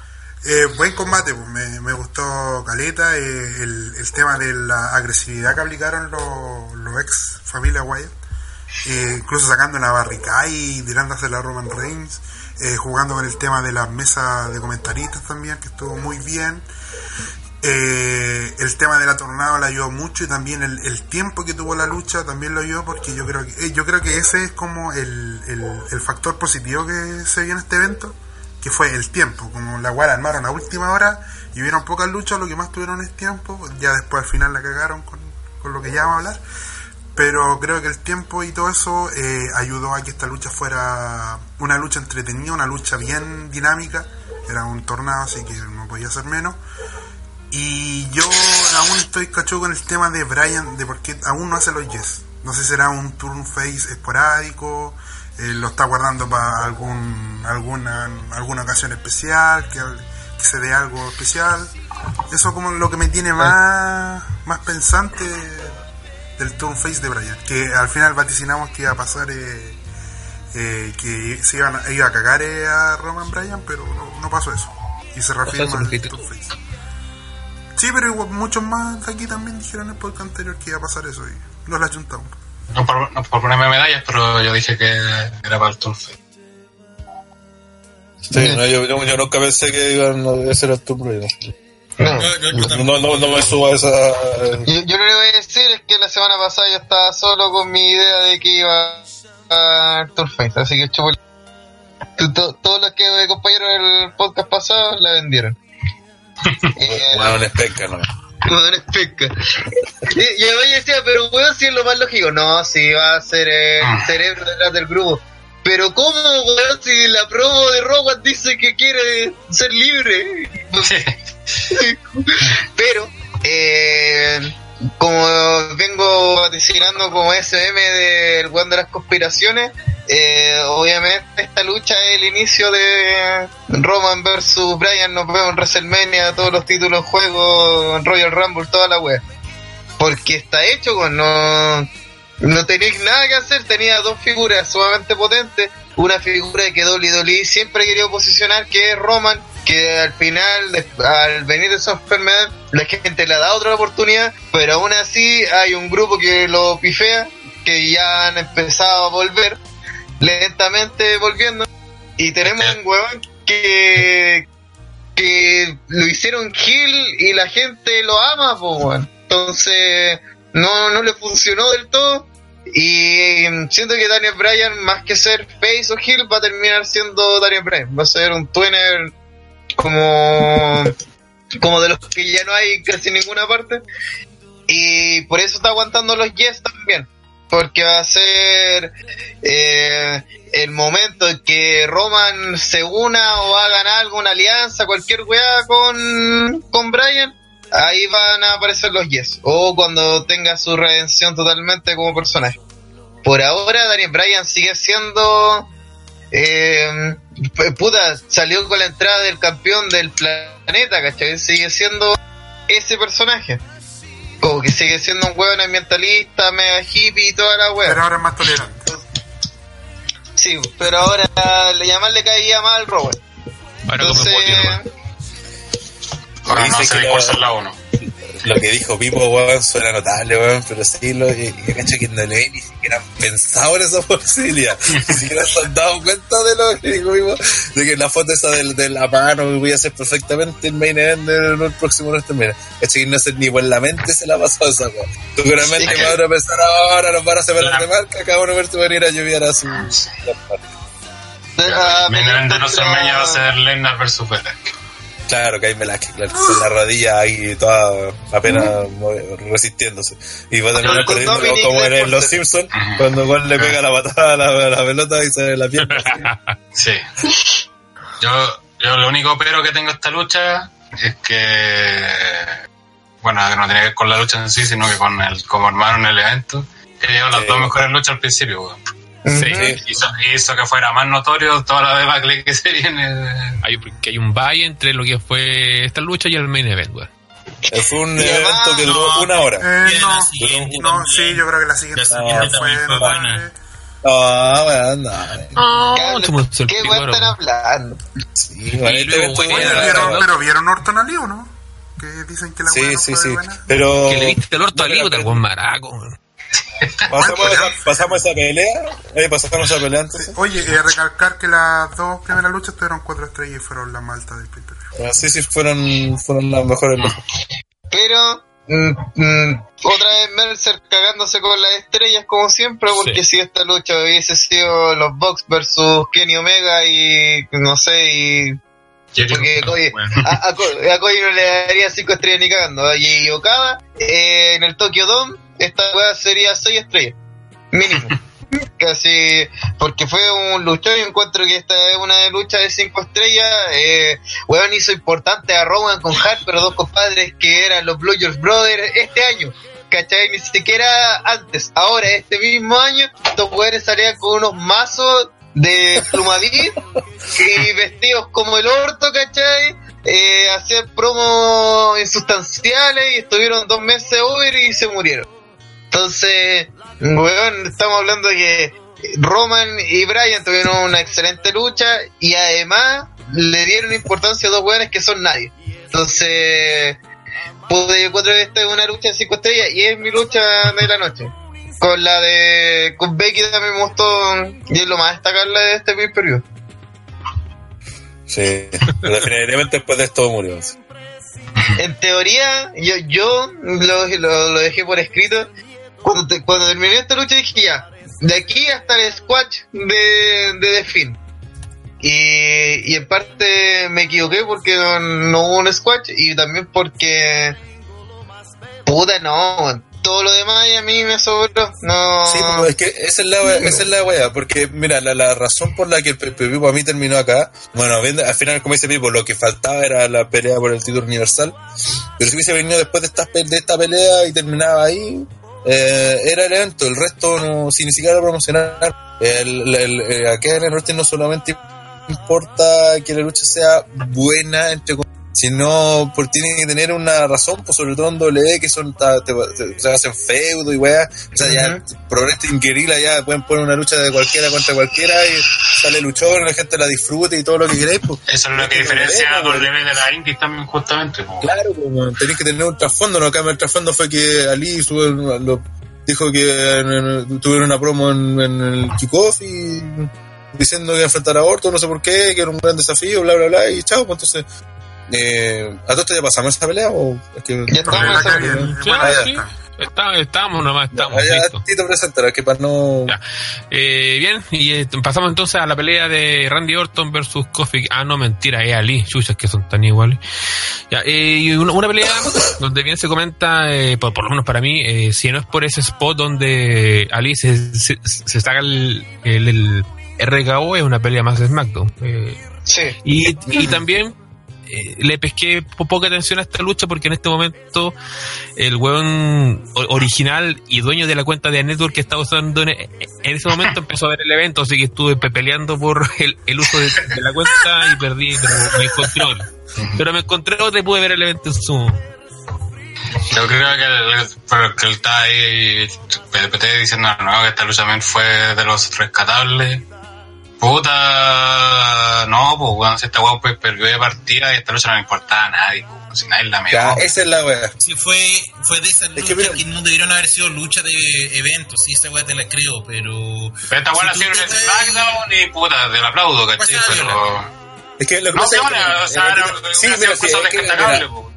Eh, buen combate, pues, me, gustó Caleta, eh, el, tema de la agresividad que aplicaron los, ex familia Wyatt, eh, incluso sacando la barricada y tirándose la Roman Reigns, eh, jugando con el tema de las mesas de comentaristas también, que estuvo muy bien. El tema de la tornado le ayudó mucho y también el, tiempo que tuvo la lucha también lo ayudó porque yo creo que yo creo que ese es como el factor positivo que se vio en este evento que fue el tiempo como la cual armaron a última hora y hubieron pocas luchas lo que más tuvieron es tiempo ya después al final la cagaron con, con lo que ya vamos a hablar pero creo que el tiempo y todo eso eh, ayudó a que esta lucha fuera una lucha entretenida una lucha bien dinámica era un tornado así que no podía ser menos y yo aún estoy cacho con el tema de Brian, de por qué aún no hace los yes. No sé si será un turn face esporádico, eh, lo está guardando para algún, alguna, alguna ocasión especial, que, que se dé algo especial. Eso como lo que me tiene más, más pensante del turn face de Brian. Que al final vaticinamos que iba a pasar, eh, eh, que se iban a, iba a cagar eh, a Roman Bryan, pero no, no pasó eso. Y se reafirma el turn face. Sí, pero igual, muchos más de aquí también dijeron en el podcast anterior que iba a pasar eso y nos la juntamos. No por, no por ponerme medallas, pero yo dije que era para el Turfe. Sí, no, yo, yo, yo nunca pensé que iban a hacer el turno. No. No. No, no, me subo a esa. Yo, yo lo que voy a decir es que la semana pasada yo estaba solo con mi idea de que iba a Turface, así que chupo. el- to- Todos los que compañeros del podcast pasado la vendieron. Eh, Bueno, es pesca, ¿no? Weón, es pesca. Y, y yo decía, pero weón, si es lo más lógico. No, si va a ser eh, el cerebro detrás del grupo. Pero ¿cómo, weón, si la promo de Rowan dice que quiere ser libre? Pero, eh, como vengo vaticinando como SM del weón de las conspiraciones, eh, obviamente esta lucha es el inicio de Roman versus Bryan. Nos vemos en WrestleMania, todos los títulos en juego, Royal Rumble, toda la wea. Porque está hecho con no. No tenéis nada que hacer, tenía dos figuras sumamente potentes. Una figura que WWE siempre ha querido posicionar, que es Roman, que al final, al venir de su enfermedad, la gente le da otra oportunidad, pero aún así hay un grupo que lo pifea, que ya han empezado a volver, lentamente volviendo, y tenemos un huevón que, que lo hicieron Gil y la gente lo ama, weón. entonces no, no le funcionó del todo. Y mm, siento que Daniel Bryan, más que ser face o heel, va a terminar siendo Daniel Bryan. Va a ser un twinner como, como de los que ya no hay casi en ninguna parte. Y por eso está aguantando los yes también. Porque va a ser eh, el momento en que Roman se una o hagan algo, una alianza, cualquier weá con, con Bryan. Ahí van a aparecer los yes. O cuando tenga su redención totalmente como personaje. Por ahora, Daniel Bryan sigue siendo. Eh, puta, salió con la entrada del campeón del planeta, ¿cachai? Sigue siendo ese personaje. Como que sigue siendo un hueón ambientalista, mega hippie y toda la Pero hueá. ahora es más tolerante. Sí, pero ahora le llaman le caía mal al Robert. Como Entonces. Ahora no se es la 1. Lo que dijo Pipo, weón, suena notable, weón, pero sí, lo que yo cacho que no le ni siquiera han pensado en esa posibilidad. Ni siquiera se han dado cuenta de lo que dijo Pipo, de que la foto esa del, de la mano voy a hacer perfectamente el main event del del próximo termina. Cacho que no sé ni por la mente se la pasó esa weón. Seguramente Sí. me van a pensar ahora, nos van a separar Claro. de marca, cada uno ver tu venir a llover a su. deja Mi evento de WrestleMania va a ser Lennart versus Beta. Claro, Cain Velázquez, claro, con la rodilla ahí toda apenas resistiéndose. Y va a terminar corriendo Dominic como en. Los Simpsons, cuando Juan le pega la patada a la, a la pelota y se ve la pierna. así. Sí. Yo, yo lo único pero que tengo esta lucha es que, bueno, que no tiene que ver con la lucha en sí, sino que con el como hermano en el evento, que llevan las Sí. dos mejores luchas al principio. weón. Sí. Hizo, hizo que fuera más notorio toda la debacle que se viene. Hay, que hay un valle entre lo que fue esta lucha y el main event, weón. Eh, Fue un evento que duró no. una hora. Eh, no, no, sí, yo creo que la siguiente La siguiente fue notable. buena. Ah, bueno, no. No, ¿Qué weón ahora, están hablando? Sí, bueno, este luego, bueno, fue era- una ¿Vieron- hora. pero vieron Orton Ali o no? Que dicen que la Sí, buena sí, fue sí. buena. Pero. Que le viste el orto a No, Lío, pero- buen maraco. Pasamos esa, pasamos esa pelea. Eh, pasamos esa pelea. Oye, eh, recalcar que las dos primeras luchas tuvieron cuatro estrellas y fueron las maltas del pay-per-view. Ah, Sí, sí, fueron, fueron las mejores luchas. Pero mm, mm, otra vez Mercer cagándose con las estrellas como siempre, porque Sí. si esta lucha hubiese sido los Bucks versus Kenny Omega y no sé, y porque Cody, Bueno. a, a Co- a Cody no le daría 5 estrellas ni cagando. Y Okada eh, en el Tokyo Dome, esta weá sería 6 estrellas, mínimo. Casi, porque fue un luchón y encuentro que esta es una lucha de 5 estrellas. Eh, weón hizo importante a Rowan con Harper, dos compadres que eran los Blue George Brothers este año. ¿Cachai? Ni siquiera antes. Ahora, este mismo año, estos weones salían con unos mazos de plumadís y vestidos como el orto, ¿cachai? Eh, hacían promos insustanciales y estuvieron dos meses over y se murieron. Entonces, weón, estamos hablando de que Roman y Bryan tuvieron una excelente lucha y además le dieron importancia a dos weones que son nadie. Entonces, pude que esta es una lucha de cinco estrellas y es mi lucha de la noche. Con la de con Becky también me gustó y es lo más destacable de este pay. Sí, pero definitivamente después de esto murió. En teoría, yo, yo lo, lo, lo dejé por escrito. Cuando, te- cuando terminé esta lucha dije ya, de aquí hasta el squash de, de The Finn. Y, y en parte me equivoqué porque no, hubo un squash y también porque... Puta, no, todo lo demás y a mí me sobró. No, Sí, pues, es que esa es la, wea- esa es la weá, porque mira, la, la razón por la que el PPV para mí terminó acá, bueno, al final, como dice Pipo, lo que faltaba era la pelea por el título universal, pero si hubiese venido después de esta, de esta pelea y terminaba ahí, eh, era el evento, el resto no, siquiera promocionar. El, el, eh, acá en el norte no solamente importa que la lucha sea buena, entre comillas, sino por tiene que tener una razón, pues sobre todo en W que son ta- te- te- se hacen feudo y weá, o sea ya Pro Wrestling Guerrilla ya pueden poner una lucha de cualquiera contra cualquiera y sale luchón, la gente la disfrute y todo lo que queréis, pues Eso es lo que diferencia a lo W de la Indy también, justamente. po. Claro, pues, tenéis que tener un trasfondo, no cambia el trasfondo fue que Ali sube- lo- dijo que tuvieron una promo en, en el kickoff y diciendo que iba a enfrentar a Orton, no sé por qué, que era un gran desafío, bla, bla, bla, y chao, pues entonces, eh, ¿a todo esto ya pasamos esa pelea o es que... Ya estamos en Sí, bueno, Ah, ya sí. está. Está- Estamos nomás, estamos. Ya, listo. Tito, preséntala, que para no... Ya. Eh, bien, y eh, pasamos entonces a la pelea de Randy Orton versus Kofi. Ah, no, mentira, es Ali. Chuchas que son tan iguales. Ya, eh, y una, una pelea donde bien se comenta, eh, por, por lo menos para mí, eh, si no es por ese spot donde Ali se, se, se saca el, el, el RKO, es una pelea más de SmackDown. Eh, Sí. y, y también eh, le pesqué po- poca atención a esta lucha porque en este momento el weón original y dueño de la cuenta de Network que estaba usando en, en ese momento empezó a ver el evento, así que estuve pe- peleando por el, el uso de, de la cuenta y perdí, pero me encontré otra. Pero me encontré otra y pude ver el evento en su... Yo creo que el, pero que él está ahí, PPT diciendo no, que esta lucha también fue de los rescatables. Puta, no, pues weón, si esta weón pues perdió de partida y esta lucha no le importaba a nadie, pues, si nadie la me Ya, esa es la wea. Sí, fue, fue de esas luchas mira- que, no debieron haber sido luchas de eventos, sí, esa weá te la creo, pero... Pero esta weón Si ha sido tú en te- SmackDown y puta, te la aplaudo, ¿cachai? Pasa Pero. Es que lo que No, pasa sí, es que- bueno, o sea, en el- era sí, una mira, sí, cosa es que, pues.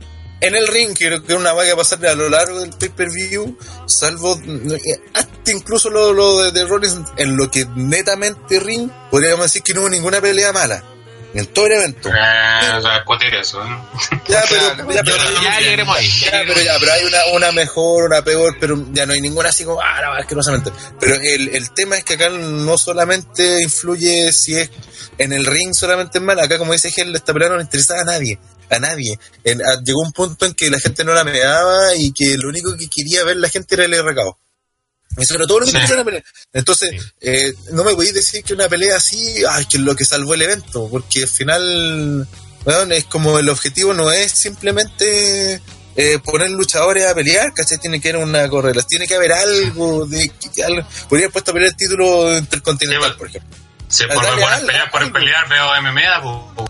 En el ring, creo que una va a a lo largo del pay-per-view, salvo eh, hasta incluso lo, lo de, de Rollins, en lo que netamente ring, podríamos decir que no hubo ninguna pelea mala. En todo el evento. Eh, o sea, eso. ¿no? Ya, pero, Claro, ya, pero, Ya llegaremos ahí. ya ya, pero, ya, pero hay una, una mejor, una peor, pero ya no hay ninguna así como, ah, no, asquerosamente. Pero el, el tema es que acá no solamente influye si es en el ring solamente es mal, acá como dice Gel, esta pelea no le interesaba a nadie, a nadie. En- a- llegó un punto en que la gente no la meaba y que lo único que quería ver la gente era el recado. Eso era todo lo que Sí. la pelea. Entonces, Sí. eh, no me podéis decir que una pelea así, ay, que es lo que salvó el evento, porque al final, weón, es como el objetivo no es simplemente eh, poner luchadores a pelear, ¿cachai? Tiene que haber una correlación, tiene que haber algo de que algo. Podría haber puesto a pelear el título intercontinental, Sí, por ejemplo. Si por, Dale por algo, pelear, por pelear veo MMA, pues.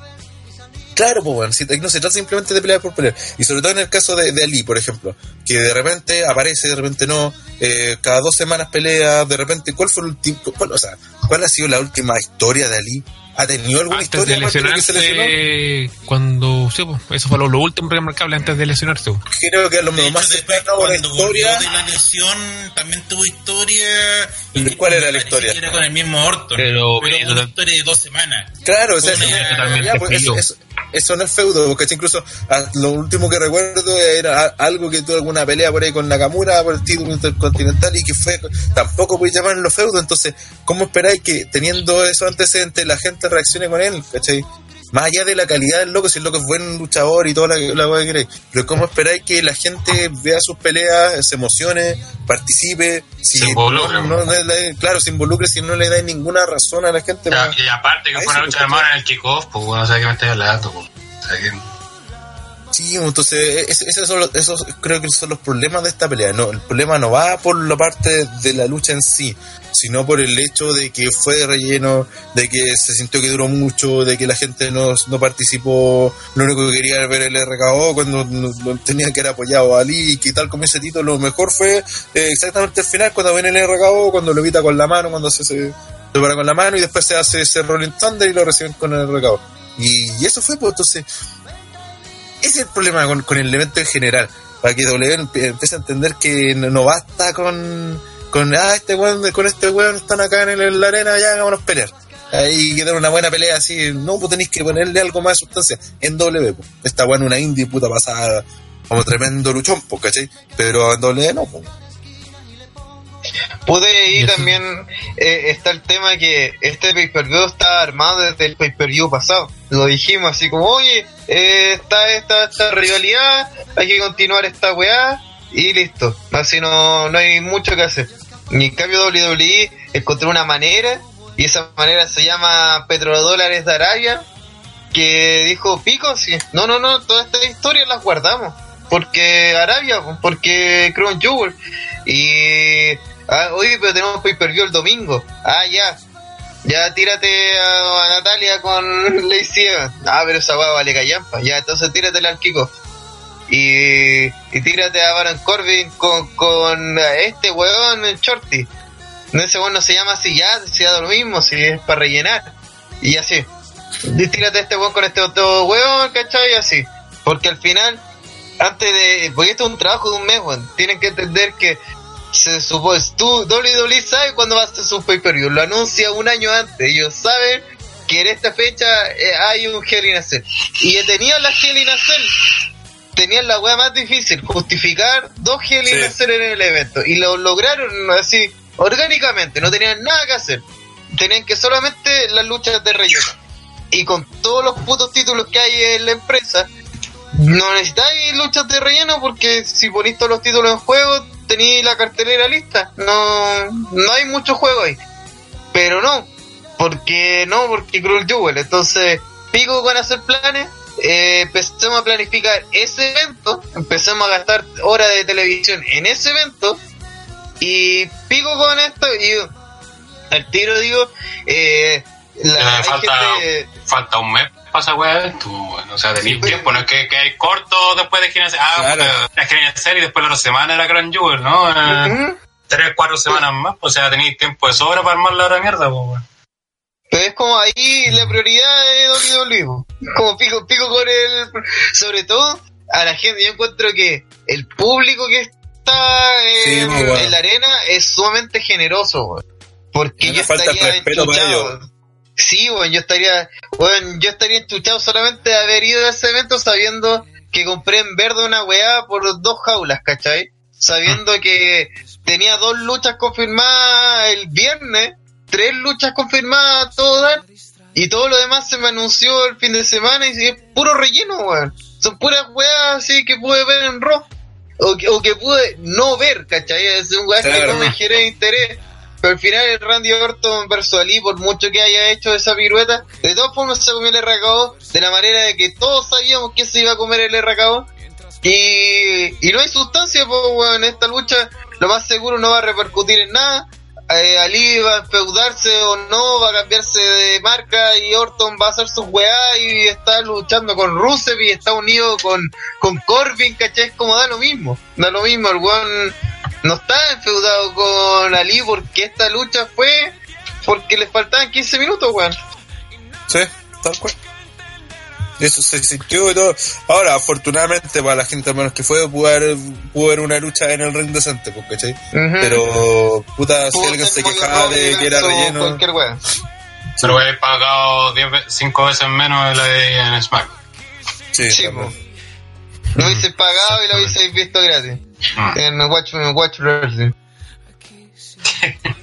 Claro, pues bueno, no se trata simplemente de pelear por pelear. Y sobre todo en el caso de, de Ali, por ejemplo, que de repente aparece, de repente no, eh, cada dos semanas pelea, de repente, ¿cuál fue el último, cuál, o sea, cuál ha sido la última historia de Ali? ¿Ha tenido alguna Antes de historia de que se lesionó? lesionarse, cuando, sí, pues, eso fue lo, lo último remarcable antes de lesionarse. pues. Creo que a lo De hecho, más después, volvió historia. de la lesión, también tuvo historia. ¿Y cuál era la historia? Era con el mismo Orton. Pero- Pero, pero- una historia de dos semanas. Claro, o sea, Una eso- idea totalmente ya, pues, eso, no es feudo, porque incluso ah, lo último que recuerdo era algo que tuvo alguna pelea por ahí con Nakamura por el título intercontinental y que fue, tampoco puede llamarlo feudo, entonces, ¿cómo esperáis que teniendo esos antecedentes la gente reaccione con él? ¿cachai? Más allá de la calidad del loco, si el loco es buen luchador y toda la, la cosa que queréis, pero ¿cómo esperáis que la gente vea sus peleas, se emocione, participe? Si Se involucre, no- claro, se involucre si no le da ninguna razón a la gente. Y aparte que fue una lucha de mano en el kickoff, pues bueno, o sea que me estoy hablando, pues. O sea que. Sí, entonces es- esos, son los- esos creo que son los problemas de esta pelea. No, el problema no va por la parte de la lucha en sí, sino por el hecho de que fue de relleno, de que se sintió que duró mucho, de que la gente no, no participó, lo único que quería era ver el RKO cuando no- tenía que era apoyado a Ali y que tal como ese título, lo mejor fue eh, exactamente el final cuando viene el RKO, cuando lo evita con la mano, cuando se, se, se para con la mano y después se hace ese Rolling Thunder y lo reciben con el RKO. Y, y eso fue, pues entonces ese es el problema con, con el evento en general. Para que W empiece a entender que no, no basta con, con ah, este weón, con este weón están acá en, el- la arena, ya vámonos a pelear. Ahí que tener una buena pelea así, no, pues tenéis que ponerle algo más de sustancia en W. Pues. Esta weón una indie puta pasada como tremendo luchón, pues, ¿cachai? Pero en W no, pues. Pude eso- también eh, está el tema que este pay-per-view está armado desde el pay-per-view pasado. Lo dijimos así como, oye, eh, está esta, esta rivalidad, hay que continuar esta weá y listo. Así no, no hay mucho que hacer. Y en cambio WWE encontró una manera y esa manera se llama petrodólares de Arabia que dijo pico, sí. no, no, no, todas estas historias las guardamos. Porque Arabia, porque Crown Jewel. Y, ah, oye, pero tenemos pay per view el domingo. Ah, ya. Ya tírate a, Natalia con Lacey. Ah, pero esa weá vale callampa. Ya, entonces tírate al kickoff. Y, y tírate a Baron Corbin con, con este weón, el Shorty. No, ese weón no se llama así, ya, se da lo mismo, si es para rellenar. Y así. Y tírate a este weón con este otro weón, ¿cachai? Y así. Porque al final, antes de. Porque esto es un trabajo de un mes, weón. Tienen que entender que se supone. Tú, WWE sabe cuándo va a ser su pay-per-view. Lo anuncia un año antes. Ellos saben que en esta fecha eh, hay un Hell in a Cell. Y tenían la Hell in a Cell. Tenían la weá más difícil, justificar dos Hell in Sí. a Cell en el evento. Y lo lograron así, orgánicamente, no tenían nada que hacer. Tenían que solamente las luchas de relleno. Y con todos los putos títulos que hay en la empresa, no necesitáis luchas de relleno porque si ponéis todos los títulos en juego, tenéis la cartelera lista. No, no hay mucho juego ahí. Pero no, porque no, porque Cruel Jewel. Entonces, pico con hacer planes. eh, empecemos a planificar ese evento, empecemos a gastar horas de televisión en ese evento y pico con esto y al tiro digo, eh, la, hay falta, gente- falta un mes para esa weá de esto, bueno, o sea, tenéis pues. tiempo, no es que, que hay corto después de Gina Ah, Claro. la Gina Serie y después la otra semana era Grand Jewel, ¿no? Eh. Tres, cuatro semanas más, o sea, tenéis tiempo de sobra para armar la otra mierda, pues, weón. Pero es como ahí la prioridad de WWE. Como pico, pico con el... Sobre todo a la gente. Yo encuentro que el público que está en, Sí, muy bueno. en la arena es sumamente generoso. weón. Porque No yo falta el estaría respeto para. Sí, bueno, yo estaría, bueno, yo estaría enchuchado solamente de haber ido a ese evento sabiendo que compré en verde una weá por dos jaulas, ¿cachai? Sabiendo que tenía dos luchas confirmadas el viernes, tres luchas confirmadas, todo dar, y todo lo demás se me anunció el fin de semana y es puro relleno, weón. Son puras weas así que pude ver en Raw. O que, o que pude no ver, ¿cachai? Es un weá que no me genera interés. Pero al final el Randy Orton versus Ali, por mucho que haya hecho esa pirueta, de todas formas se comió el RKO de la manera de que todos sabíamos que se iba a comer el RKO. Y, y no hay sustancia, pues, weón, en esta lucha lo más seguro no va a repercutir en nada. Eh, Ali va a enfeudarse o no, va a cambiarse de marca y Orton va a hacer sus weá y está luchando con Rusev y está unido con, con Corbin, ¿cachai? Es como da lo mismo, da lo mismo, el weón no está enfeudado con Ali porque esta lucha fue porque le faltaban 15 minutos, weón. Sí, tal cual. Eso se sintió y todo. Ahora, afortunadamente, para la gente al menos que fue, pudo haber, pudo haber una lucha en el ring decente, pues, ¿cachai? Ujú. Pero, puta, si alguien se quejaba de que era relleno. Cualquier weá. Pero hubiera pagado 5 veces menos de la de en Smack. Sí, Sí. Lo hubiese pagado y lo hubiese visto gratis. Mm. En Watch, en Watch Wrestling.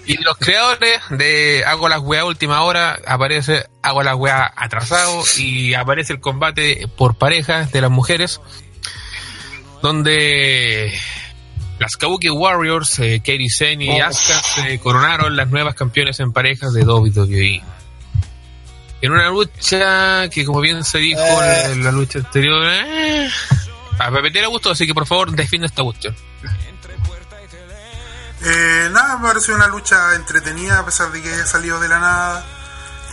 Y los creadores de Hago las weas última hora aparece Hago las weas atrasado y aparece el combate por parejas de las mujeres donde las Kabuki Warriors, eh, Kairi Sen y Oh. Asuka se coronaron las nuevas campeones en parejas de WWE. En una lucha que como bien se dijo Eh. en la lucha anterior, eh, a Pepe le gustó, así que por favor defiende esta cuestión. Eh, nada, me pareció una lucha entretenida a pesar de que haya salido de la nada.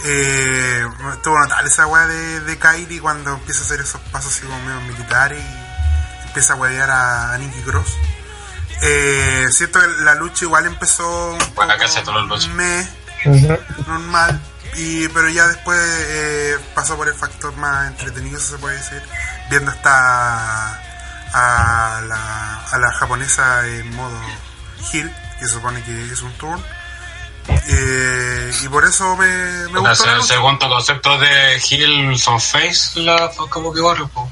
Eh, estuvo notable esa weá de, de Kairi cuando empieza a hacer esos pasos así como medio militares y empieza a huevear a, a Nikki Cross. Eh, siento que la lucha igual empezó un Bueno, poco las luchas. meh, normal, y, pero ya después eh, pasó por el factor más entretenido, si se puede decir, viendo hasta a la, a la japonesa en modo Hill, que se supone que es un turn. Eh, y por eso me, me O gustó sea, la el lucha. segundo concepto de Hill son Face, la como que barrio, po.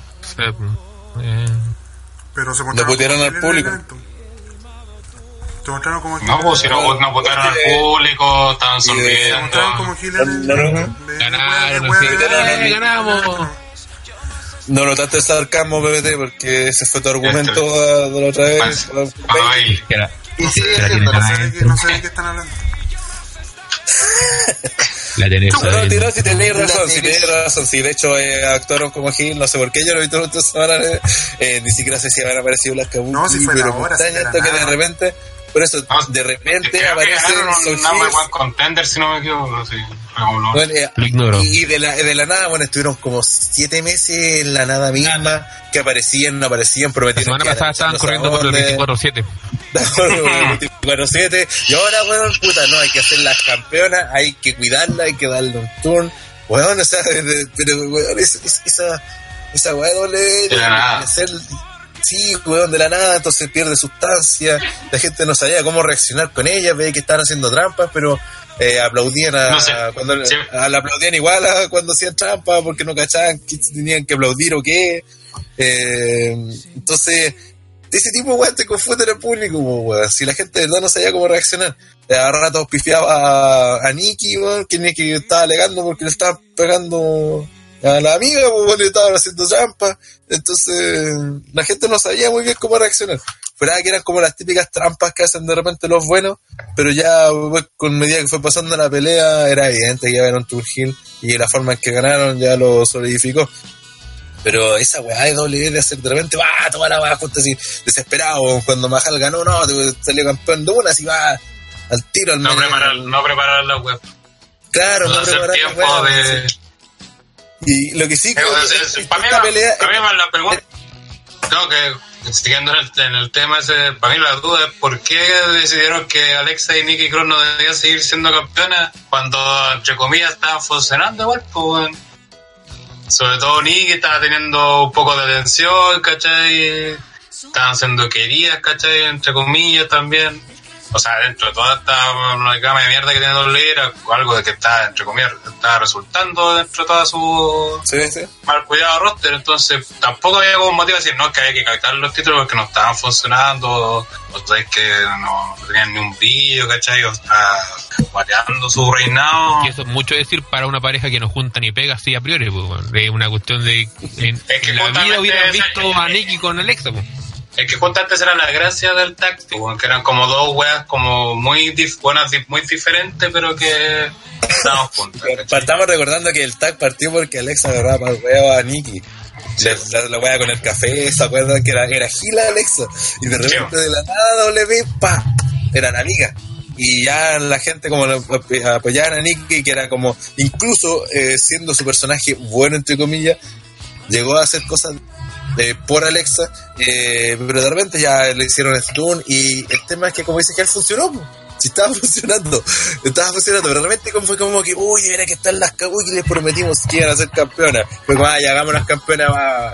Eh, Pero se como al público. el mostraron como No, pues si no, no votaron al público, estaban de- Se mostraron como sonriendo. Ganaron, sí, de- ganamos. No notaste el sarcasmo, PPT, porque ese fue tu argumento Este. ah, de la otra vez. Ah, era- Y sigue Pero siendo. tiene No sé de qué- están hablando. la tenés No, tiro, si tenéis razón, si tenés. tenéis razón. Si de hecho eh, actuaron como Gil, no sé por qué yo lo he visto esta semana. eh, eh, ni siquiera sé si habrán aparecido las Kabuki. No, si fue pero la me hora, extraña si de la esto que de nada. repente, por eso, Ah, de repente aparecen Heels. one contender, si no me equivoco. Sí, Bueno, eh, Lo ignoro. y de la, de la nada, bueno, estuvieron como siete meses en la nada misma, que aparecían, no aparecían, La prometieron semana que pasada estaban corriendo por el ahones. 24-7. 24-7 y ahora weón puta no hay que hacer las campeonas hay que cuidarla hay que darle un turn weón o sea pero weón es- es- esa esa weá doble De la nada. hacer sí weón de la nada entonces pierde sustancia la gente no sabía cómo reaccionar con ella veía que estaban haciendo trampas pero eh, aplaudían a No sé, cuando sí. a la aplaudían igual a cuando hacían trampas porque no cachaban que tenían que aplaudir o qué eh, entonces de ese tipo, weón, te confunden al público, weón. Si la gente de verdad no sabía cómo reaccionar. Eh, A ratos pifiaba a, a Nicky, weón, que Nicky estaba alegando porque le estaban pegando a la amiga, weón, le estaban haciendo trampa. Entonces, la gente no sabía muy bien cómo reaccionar. Fuera que eran como las típicas trampas que hacen de repente los buenos, pero ya, weón, con medida que fue pasando la pelea, era evidente que iba a haber un Tour Hill y la forma en que ganaron ya lo solidificó. Pero esa weá de doble de hacer de repente, va, toda la weá justo así, desesperado. Cuando Mahal ganó, no, salió campeón de una, así va al tiro, al No medio. preparar, no preparar la web. Claro, No preparar la weá, de... Y lo que sí creo que es- es- para mí, pelea, para mí la pregunta, creo que siguiendo en el, en el tema ese, para mí la duda es por qué decidieron que Alexa y Nikki Cross no debían seguir siendo campeonas cuando, entre comillas, estaban funcionando igual, pues. Sobre todo Nikki estaba teniendo un poco de tensión, ¿cachai? Estaban siendo queridas, ¿cachai? Entre comillas también. O sea, dentro de toda esta gama de mierda que tiene WWE, era algo de que está, entre comillas, está resultando dentro de toda su Sí, sí. mal cuidado roster, entonces tampoco había como motivo de decir, no, que hay que captar los títulos porque no estaban funcionando, o sabes que no tenían ni un brillo, ¿cachai? O está variando su reinado. Y eso es mucho decir para una pareja que no junta ni pega así a priori, pues. Es una cuestión de. En, Es que en la vida hubieran esa- visto a Nicky con Alexa, pues. Es que justo antes era la gracia del weón, que eran como dos weas como muy dif- buenas, muy diferentes, pero que estaban juntas. Partamos recordando que el tag partió porque Alexa agarraba para el huevo a Nikki. La, la wea con el café, ¿se acuerdan que era, era gila Alexa? Y de repente de la nada W, pa, era la liga. Y ya la gente como apoyaban a Nikki, que era como, incluso eh, siendo su personaje bueno entre comillas, llegó a hacer cosas eh, por Alexa, eh, pero de repente ya le hicieron stun y el tema es que como dice que él funcionó, si estaba funcionando, estaba funcionando, pero de repente como fue como que, uy, era que están las cabuy y les prometimos que iban a ser campeonas, fue como, ah, ya hagamos las campeonas, va.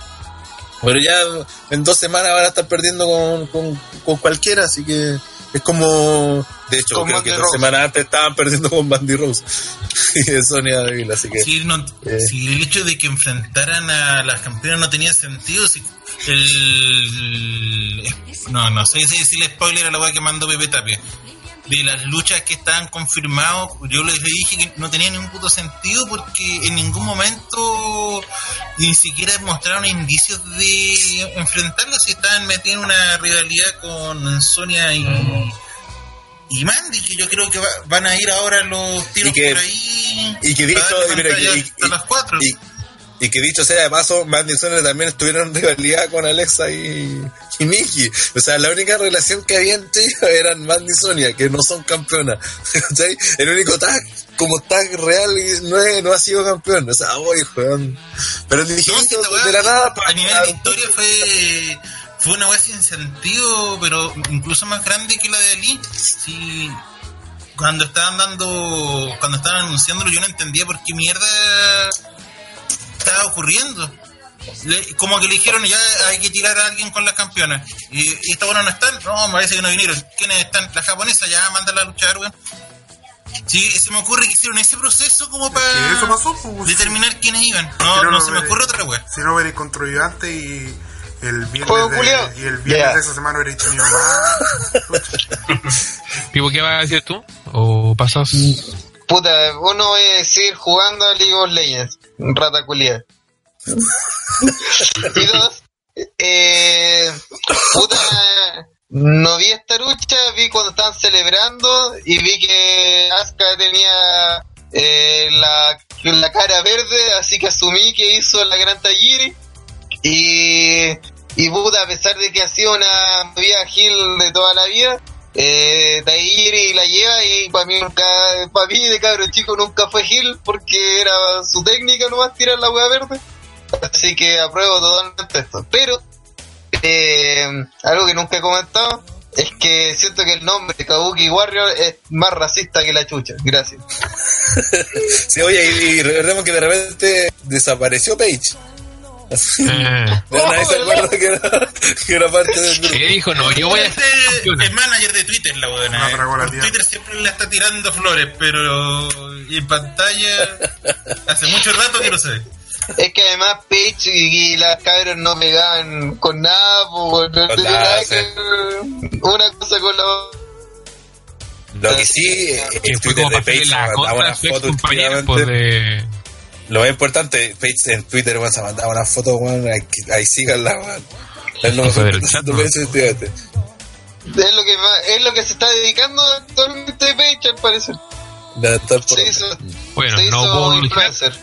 pero ya en dos semanas van a estar perdiendo con, con, con cualquiera, así que es como, de hecho, creo Mandy que dos semanas antes estaban perdiendo con Bandy Rose y Sonia Deville, así que... Si, no, Eh. el hecho de que enfrentaran a las campeonas no tenía sentido, si el. No, no sé si decirle spoiler a la weá que mandó Pepe Tapia. De las luchas que estaban confirmadas, yo les dije que no tenía ningún puto sentido porque en ningún momento ni siquiera mostraron indicios de enfrentarlas y estaban en una rivalidad con Sonia y, y Mandy, que yo creo que va- van a ir ahora los tiros que- por ahí. y que y y- las 4. Y, que dicho sea de paso, Mandy y Sonia también estuvieron en rivalidad con Alexa y, y Nikki. O sea, la única relación que había entre ellos eran Mandy y Sonia, que no son campeonas. ¿Cachai? El único tag, como tag real, no, es- no ha sido campeón. O sea, oye, weón. Pero el No, de la nada, a nivel de historia fue fue una weá sin sentido, pero incluso más grande que la de Ali. Si cuando estaban dando, cuando estaban anunciándolo, yo no entendía por qué mierda estaba ocurriendo. Le- como que le dijeron ya hay que tirar a alguien con las campeonas y, y esta buena no están, no, me parece que no vinieron. ¿Quiénes están? Las japonesas, ya mándala a luchar, weón. Sí, se me ocurre que hicieron ese proceso como eso para pasó, pues. determinar quiénes iban. No, no, no no, se me ocurre otra wea. Si no hubiera controlado antes y el viernes, de, y el viernes de esa semana hubiera tenido más. Pipo, ¿qué vas a decir tú? ¿O pasas? Puta, uno voy a decir jugando a League of Legends, rata culiada. y dos, eh, puta, no vi esta lucha, vi cuando estaban celebrando y vi que Asuka tenía eh, la, la cara verde, así que asumí que hizo la gran Tajiri. Y, y puta, a pesar de que ha sido una vía Gil de toda la vida, eh, Tairi la lleva y para mí nunca, para mí de cabro chico nunca fue Gil porque era su técnica nomás tirar la hueá verde. Así que apruebo totalmente esto. Pero, eh, algo que nunca he comentado es que siento que el nombre Kabuki Warrior es más racista que la chucha. Gracias. Sí, oye, y, y recordemos que de repente desapareció Paige. Ah, Nadie se acuerda que era, que era parte del grupo. ¿Qué dijo? No, yo voy a ser Este es manager de Twitter, la buena. Por tía. Twitter siempre le está tirando flores, pero en pantalla hace mucho rato que no se ve. Es que además Paige y, y las cabras no pegaban con nada, pues, no Con tenía nada, nada sí. que una cosa con la otra. Lo que sí, eh, Que en fue Twitter como de para hacerle Paige la contra su ex foto compañero pues, de... Lo más importante, Paige en Twitter, weón, se mandaba una foto, weón, ahí, ahí síganla, weón. Es lo mejor que. Es lo que más- es lo que se está dedicando actualmente Paige al parecer. Se hizo, Bueno, se no hizo puedo influencer.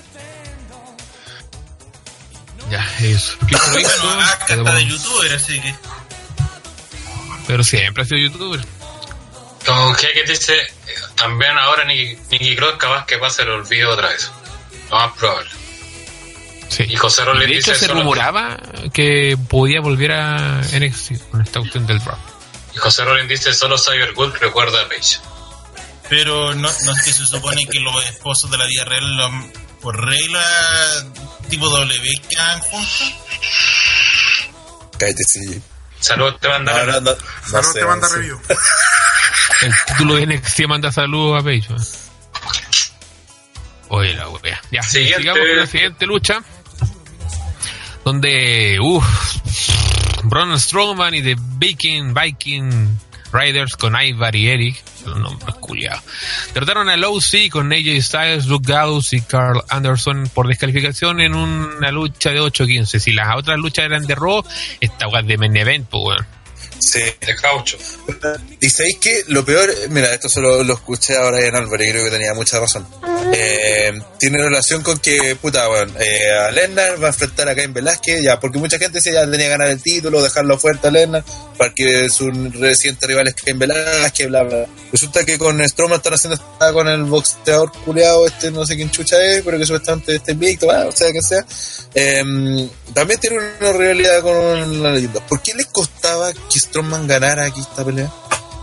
Ya, eso. Pero- está de youtuber, así que. Pero siempre ha sido youtuber. Como que que dice, eh, también ahora Nicky, Nicky Cross capaz que pase el olvido otra vez. Lo más probable. Sí. Y José Rollins de hecho, dice se solo- rumoraba que podía volver a NXT con esta cuestión del draft. Y José Rollins dice, solo Cyber recuerda a Paige. Pero no, no es que se supone que los esposos de la vida real, lo- por regla tipo W, quedan juntos. Cállate, sí. Saludos, te No, mandaron. no, no, no Salud, sé, te manda review. El título de NXT manda saludos a Page. weón. Oye, la wea. Ya, Siguiente. sigamos con la siguiente lucha. Donde, uff, Braun Strowman y The Viking, Viking Riders con Ivar y Eric, son los nombres culiados. Derrotaron a OC con AJ Styles, Luke Gallows y Carl Anderson por descalificación en una lucha de 8-15. Si las otras luchas eran de Raw, esta es de main event, pues. Sí. De caucho. Y sabéis que lo peor, mira, esto solo lo escuché ahora en Álvarez y creo que tenía mucha razón. Eh, tiene relación con que, puta, bueno, eh, a Lennar va a enfrentar a Cain Velázquez, ya, porque mucha gente decía ya tenía que ganar el título, dejarlo fuerte a Lennar, para que su reciente rival es Cain Velázquez, bla, bla. Resulta que con Strowman están haciendo esta con el boxeador culeado, este no sé quién chucha es, pero que supuestamente este invicto, ah, o sea que sea. Eh, también tiene una rivalidad con la leyenda. ¿Por qué les costaba que Ganara aquí esta pelea?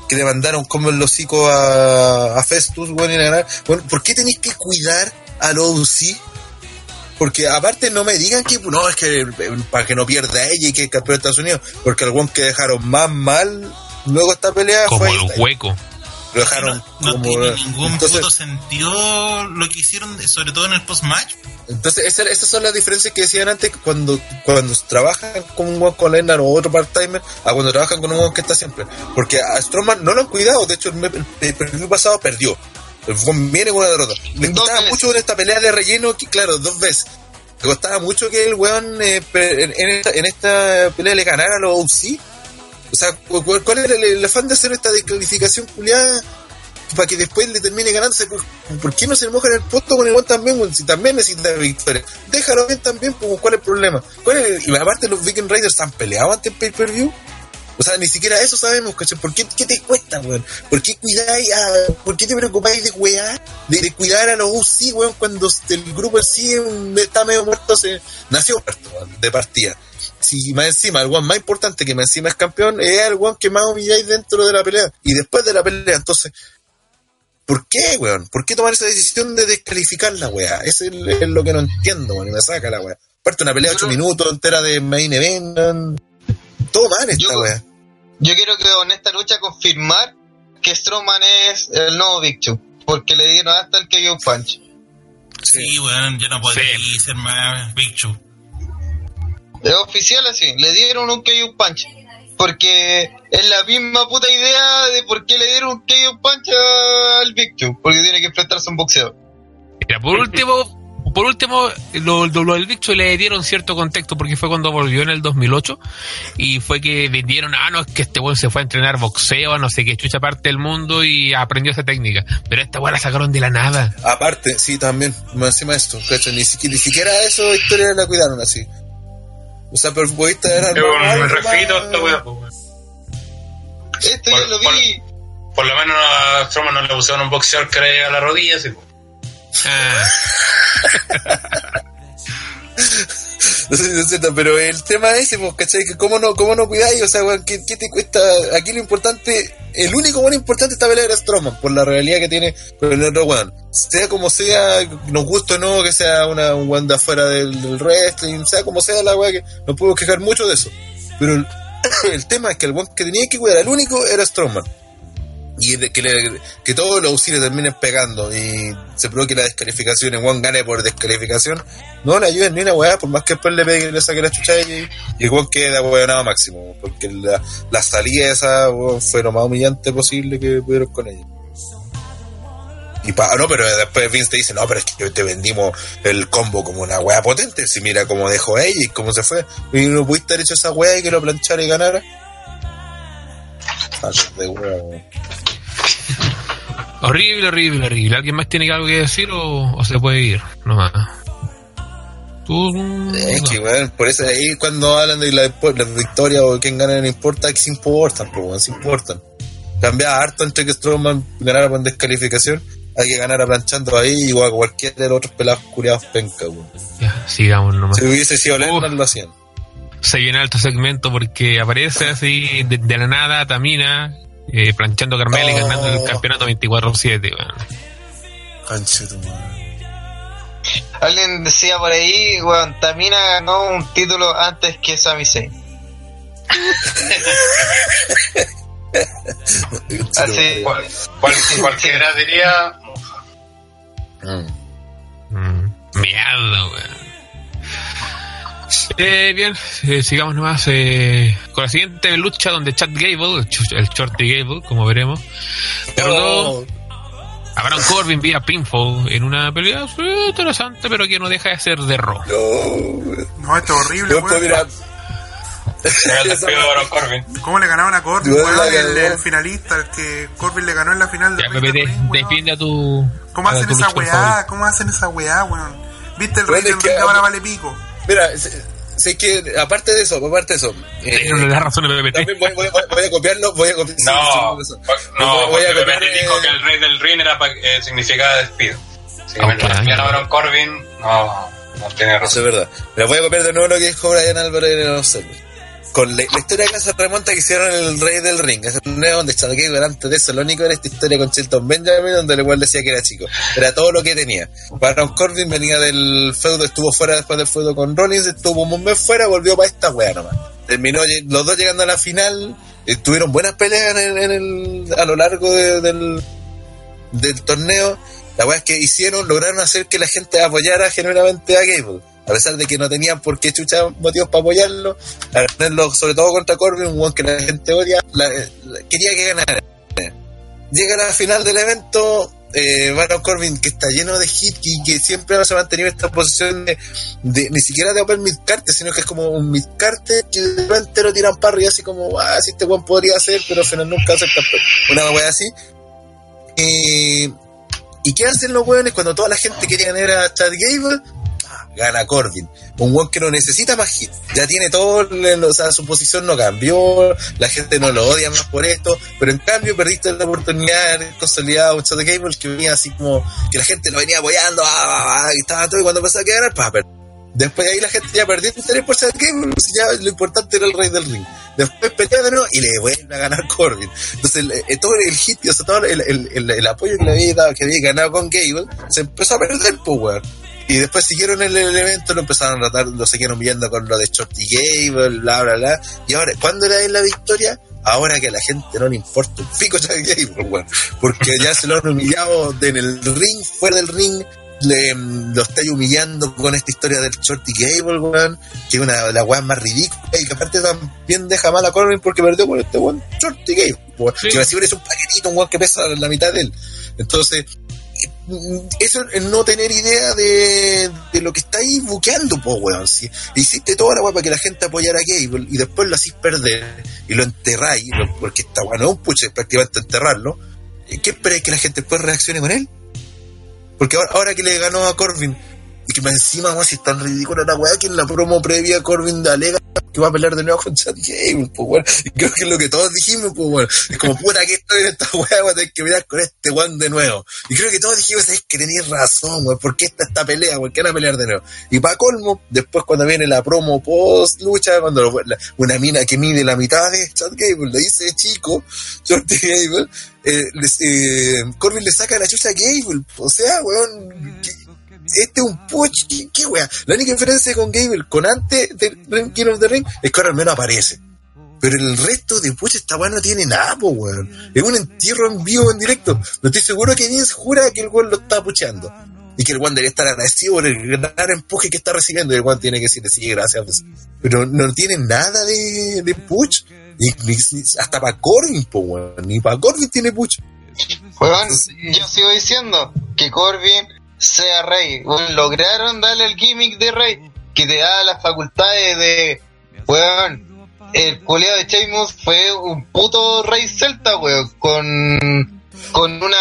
que le mandaron como el hocico a, a Festus, bueno, y le. Bueno, ¿por qué tenéis que cuidar al OC? Porque aparte no me digan que no, es que eh, para que no pierda ella y que es campeón de Estados Unidos, porque el one que dejaron más mal luego esta pelea Como fue el hueco. Lo dejaron No, no como tiene ningún entonces, puto sentido lo que hicieron, sobre todo en el post-match. entonces esa- esas son las diferencias que decían antes cuando cuando trabajan con un one con Lennar o otro part-timer a cuando trabajan con un one que está siempre. Porque a Strowman no lo han cuidado de hecho el, me- el preview pasado perdió. El viene con una derrota. Le costaba veces. mucho en esta pelea de relleno que claro dos veces. Le costaba mucho que el weón eh, pe- en, en esta, en esta pelea le ganara a los OC o sea cu- cu- ¿cuál era el, afán de hacer esta descalificación culiada para que después le termine ganándose. ¿Por, qué no se moja en el puesto con el One también? weón? Si también necesita victoria. Déjalo bien también, pues, ¿cuál es el problema? ¿Cuál es y aparte los Viking Raiders están peleados ante el pay-per-view. O sea, ni siquiera eso sabemos, ¿cachai? ¿Por qué, te cuesta, weón? ¿Por qué cuidáis a, ¿Por qué te preocupáis de weá? De, cuidar a los UC, weón, cuando el grupo en sí está medio muerto, se nació muerto, de partida. Si más encima, el one más importante que más encima es campeón, es el one que más humilláis dentro de la pelea. Y después de la pelea, entonces, ¿Por qué, weón? ¿Por qué tomar esa decisión de descalificar la weá? Eso es, es lo que no entiendo, weón, y me saca la weá. Aparte una pelea de 8 minutos entera de main event, weón. todo mal esta Yo- weá. Yo quiero que con esta lucha confirmar que Strowman es el nuevo Big Show, porque le dieron hasta el KO Punch. Sí, weón, ya no podía Sí. ser más Big Show. Es oficial así, le dieron un KO Punch. Porque es la misma puta idea de por qué le dieron un KO Punch al Big Show, porque tiene que enfrentarse a un boxeador. Mira, por último, por último, lo, lo- lo del bicho le dieron cierto contexto porque fue cuando volvió en el 2008 y fue que vendieron, ah, no, es que este weón se fue a entrenar boxeo, a no sé qué chucha parte del mundo y aprendió esa técnica. Pero esta weón la sacaron de la nada. Aparte, sí, también, más encima de esto, ¿cachai? Ni, siquiera, ni siquiera eso historia la cuidaron así. O sea, pero el futbolista era Yo me refito a esta weá, pues, weón. Esto Por- yo lo vi. Por lo menos a Strowman no le pusieron un boxeador que le llega a la rodilla, así. No sé si es cierto, pero el tema es ese, pues, cómo no, cómo no cuidáis, o sea, weón, ¿qué, te cuesta? Aquí lo importante, el único bueno importante esta pelea era Strowman, por la realidad que tiene con el otro weón. Sea como sea, nos guste o no, que sea una, un weón afuera del, del sea como sea la weá, que no puedo quejar mucho de eso. Pero el, el tema es que el weón que tenía que cuidar, el único, era Strowman. Y que, le- que todos los auxilios terminen pegando y se provoque la descalificación y Juan gane por descalificación, no le ayuden ni una weá, por más que después le pegue y le saque la chucha y, y Juan queda weonado máximo, porque la, la salida esa fue lo más humillante posible que pudieron con ella. Y pa, no, pero después Vince te dice, no, pero es que te vendimos el combo como una weá potente, si mira cómo dejó ella y cómo se fue, y no pudiste haber hecho esa weá y que lo planchara y ganara. De weón. horrible, horrible, horrible. ¿Alguien más tiene algo que decir o, o se puede ir? No más. Tú. Es que, por eso ahí cuando hablan de la, la victoria o quién gana no importa, que se importan, weón, se importan. Cambia harto entre que Strowman ganara por descalificación, hay que ganar planchando ahí, igual que cualquiera de los otros pelados curiados penca, weón. Ya, sigamos nomás. Si hubiese sido Lennon, lo hacían. Se viene alto segmento porque aparece así de, de la nada Tamina eh, planchando Carmela y Oh. ganando el campeonato 24-7. weón. Conche tu madre. Alguien decía por ahí, weón, Tamina ganó un título antes que Sami Zayn. Así. Cual- cual- cualquiera diría. Mm. Mm, mierda, weón. Eh, bien, eh, sigamos nomás eh, con la siguiente lucha donde Chad Gable, el, ch- el Shorty Gable, como veremos, derrotó a Baron Corbin vía pinfall en una pelea eh, interesante, pero que no deja de ser de Raw. No, No, esto es horrible, no, weón. ¿Cómo le ganaban a Corbin, El, el finalista, el que Corbin le ganó en la final de Ya, Pepe, de- defiende a tu. ¿Cómo a hacen tu esa weá? ¿Cómo hacen esa weá, weón? ¿Viste el rey del que- ahora vale pico? mira, sé, que aparte de eso, aparte de eso, eh, Eh, no le da razón a Pepe. también voy, voy- voy- voy a copiarlo, voy a copiar. sí, No, sí, sí, no, voy, voy a copiar. Pepe dijo que el rey del ring era pa- eh, significaba despido. Si Ok. me lo cambiaron a Baron Corbin, no, no tiene Eso razón. es verdad. Pero voy a copiar de nuevo lo que dijo Brian Álvarez en el Observer. Con la, la historia que se remonta que hicieron el Rey del Ring. Ese torneo donde Chad Gable antes de eso, lo único era esta historia con Shelton Benjamin, donde el igual decía que era chico. Era todo lo que tenía. Baron Corbin venía del feudo, estuvo fuera después del feudo con Rollins, estuvo un mes fuera, volvió para esta wea nomás. Terminó los dos llegando a la final, eh, tuvieron buenas peleas en en el- a lo largo de- del, del torneo. La weá es que hicieron, lograron hacer que la gente apoyara genuinamente a Gable. A pesar de que no tenían por qué chuchar motivos para apoyarlo, a tenerlo sobre todo contra Corbin, un weón que la gente odia, la- la- quería que ganara. Llega la final del evento, eh, Baron Corbin, que está lleno de hit y que siempre se ha mantenido esta posición de, ni siquiera de open midcarte, sino que es como un midcarte que de repente lo tiran para arriba, así como, ah, si este weón podría hacer, pero al final nunca acepta una weá así. Eh, ¿Y qué hacen los weones cuando toda la gente quería ganar a Chad Gable? Gana Corbin, un weón que no necesita más hits, ya tiene todo, o sea, su posición no cambió, la gente no lo odia más por esto, pero en cambio perdiste la oportunidad de consolidar un Chad Gable que venía así como, que la gente lo venía apoyando, ah, ah, ah, y estaba todo, y cuando empezó a ganar, pa, per- Después de ahí la gente ya perdió el interés por Chad Gable, ya lo importante era el rey del ring. Después pelea de nuevo y le vuelve a ganar Corbin. Entonces, el- todo el hit, o sea, todo el apoyo que le había dado, que había ganado con Gable, se empezó a perder, pues, weón. Y después siguieron el, el evento, lo empezaron a tratar, lo siguieron viendo con lo de Shorty Gable, bla, bla, bla. Y ahora, ¿cuándo era la victoria? Ahora que a la gente no le importa un pico Chad Gable, weón. Porque ya se lo han humillado en el ring, fuera del ring. Le, lo estáis humillando con esta historia del Shorty Gable, weón. Que es una de las weas más ridículas. Y que aparte también deja mal a Corbin porque perdió con este weón Shorty Gable. weón. Sí. Que así es un paquetito, un weón que pesa la mitad de él. Entonces, eso es no tener idea de, de lo que estáis buqueando, po, weón. Si hiciste toda la weá para que la gente apoyara a Gable y después lo hacís perder y lo enterráis, porque esta weá no es un puche, prácticamente enterrarlo. ¿Qué esperáis que la gente después reaccione con él? Porque ahora, ahora que le ganó a Corbin, y que encima, más si es tan ridícula la weá que en la promo previa Corbin alega que va a pelear de nuevo con Chad Gable, pues weón. Y creo que es lo que todos dijimos, pues weón. Es como puta que estoy en esta weá, voy a tener que pelear con este weón de nuevo. Y creo que todos dijimos, es que tenéis razón, weón. ¿Por qué está esta pelea? ¿Por qué van a pelear de nuevo? Y para colmo, después cuando viene la promo post lucha, cuando lo- la- una mina que mide la mitad de Chad Gable le dice chico, Shorty Gable, eh, les- eh, Corbin le saca la chucha a Gable. O sea, weón, que- este es un push, ¿qué, qué wea? La única diferencia con Gable, con antes de King of the Ring, es que ahora al menos aparece. Pero el resto de push esta weá no tiene nada, po, weón. Es un entierro en vivo, en directo. No estoy seguro que Vince jura que el weón lo está pucheando. Y que el weón debería estar agradecido por el gran empuje que está recibiendo. Y el weón tiene que decirle, sí, gracias. pues. Pero no tiene nada de, de push. Ni, ni- hasta para Corbin, po, weón. Ni para Corbin tiene push. Weón, yo sigo diciendo que Corbin sea rey. Weón, lograron darle el gimmick de rey que te da las facultades de. Weón, el culeado de Sheamus fue un puto rey celta, weón, con, con una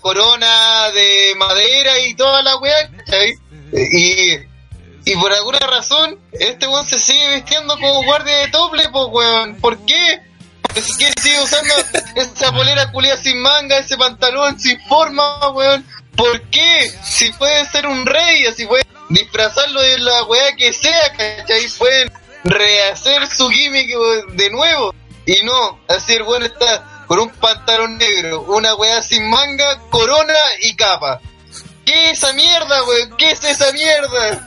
corona de madera y toda la weá, ¿cachai? Y, y por alguna razón, este weón se sigue vistiendo como guardia de tople, pues weón. ¿Por qué? Es que sigue usando esa polera culia sin manga, ese pantalón sin forma, weón. ¿Por qué? Si puede ser un rey, así puede disfrazarlo de la weá que sea, ¿cachai? Pueden rehacer su gimmick de nuevo. Y no, así el bueno está con un pantalón negro, una weá sin manga, corona y capa. ¿Qué es esa mierda, weón? ¿Qué es esa mierda?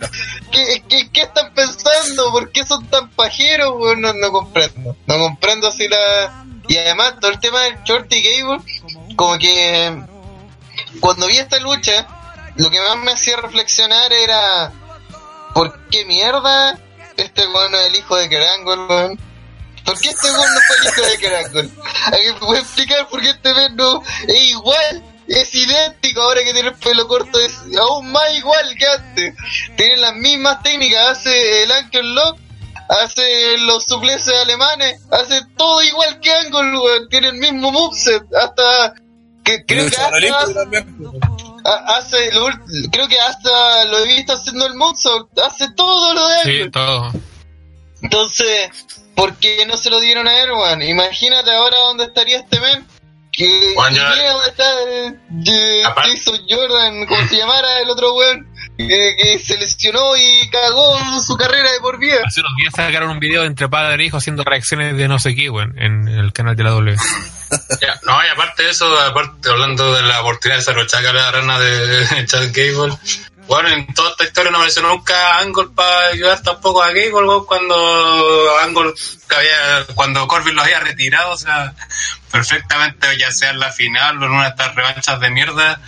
¿Qué, qué, qué están pensando? ¿Por qué son tan pajeros, weón? No, no comprendo. No comprendo así la, Y además, todo el tema del Shorty Gable, como que cuando vi esta lucha, lo que más me hacía reflexionar era ¿por qué mierda este weón no es el hijo de Kerangol, weón? ¿Por qué este weón no fue el hijo de Kerangol? ¿Alguien me explicar por qué este weón es igual? Es idéntico ahora que tiene el pelo corto, es aún más igual que antes. Tiene las mismas técnicas, hace el Angle Lock, hace los supleces alemanes, hace todo igual que Angle, weón. Tiene el mismo moveset, hasta que creo que hasta, hace lo creo que hasta lo he visto haciendo el moonsault, hace todo lo de. Sí, todo. Entonces, ¿por qué no se lo dieron a Erwan? Imagínate ahora dónde estaría este men. Que dónde está eh, Jason Jordan, como se llamara el otro weón, que, que se lesionó y cagó su carrera de por vida. Hace unos días sacaron un video entre padre e hijo haciendo reacciones de no sé qué, weón, en el canal de la W. Ya, no, y aparte de eso, aparte hablando de la oportunidad de desarrollar a la rana de Chad Gable, bueno, en toda esta historia no apareció nunca Angle para ayudar tampoco a Gable, weón, cuando Angle había, cuando Corbin los había retirado, o sea, perfectamente ya sea en la final o en una de estas revanchas de mierda,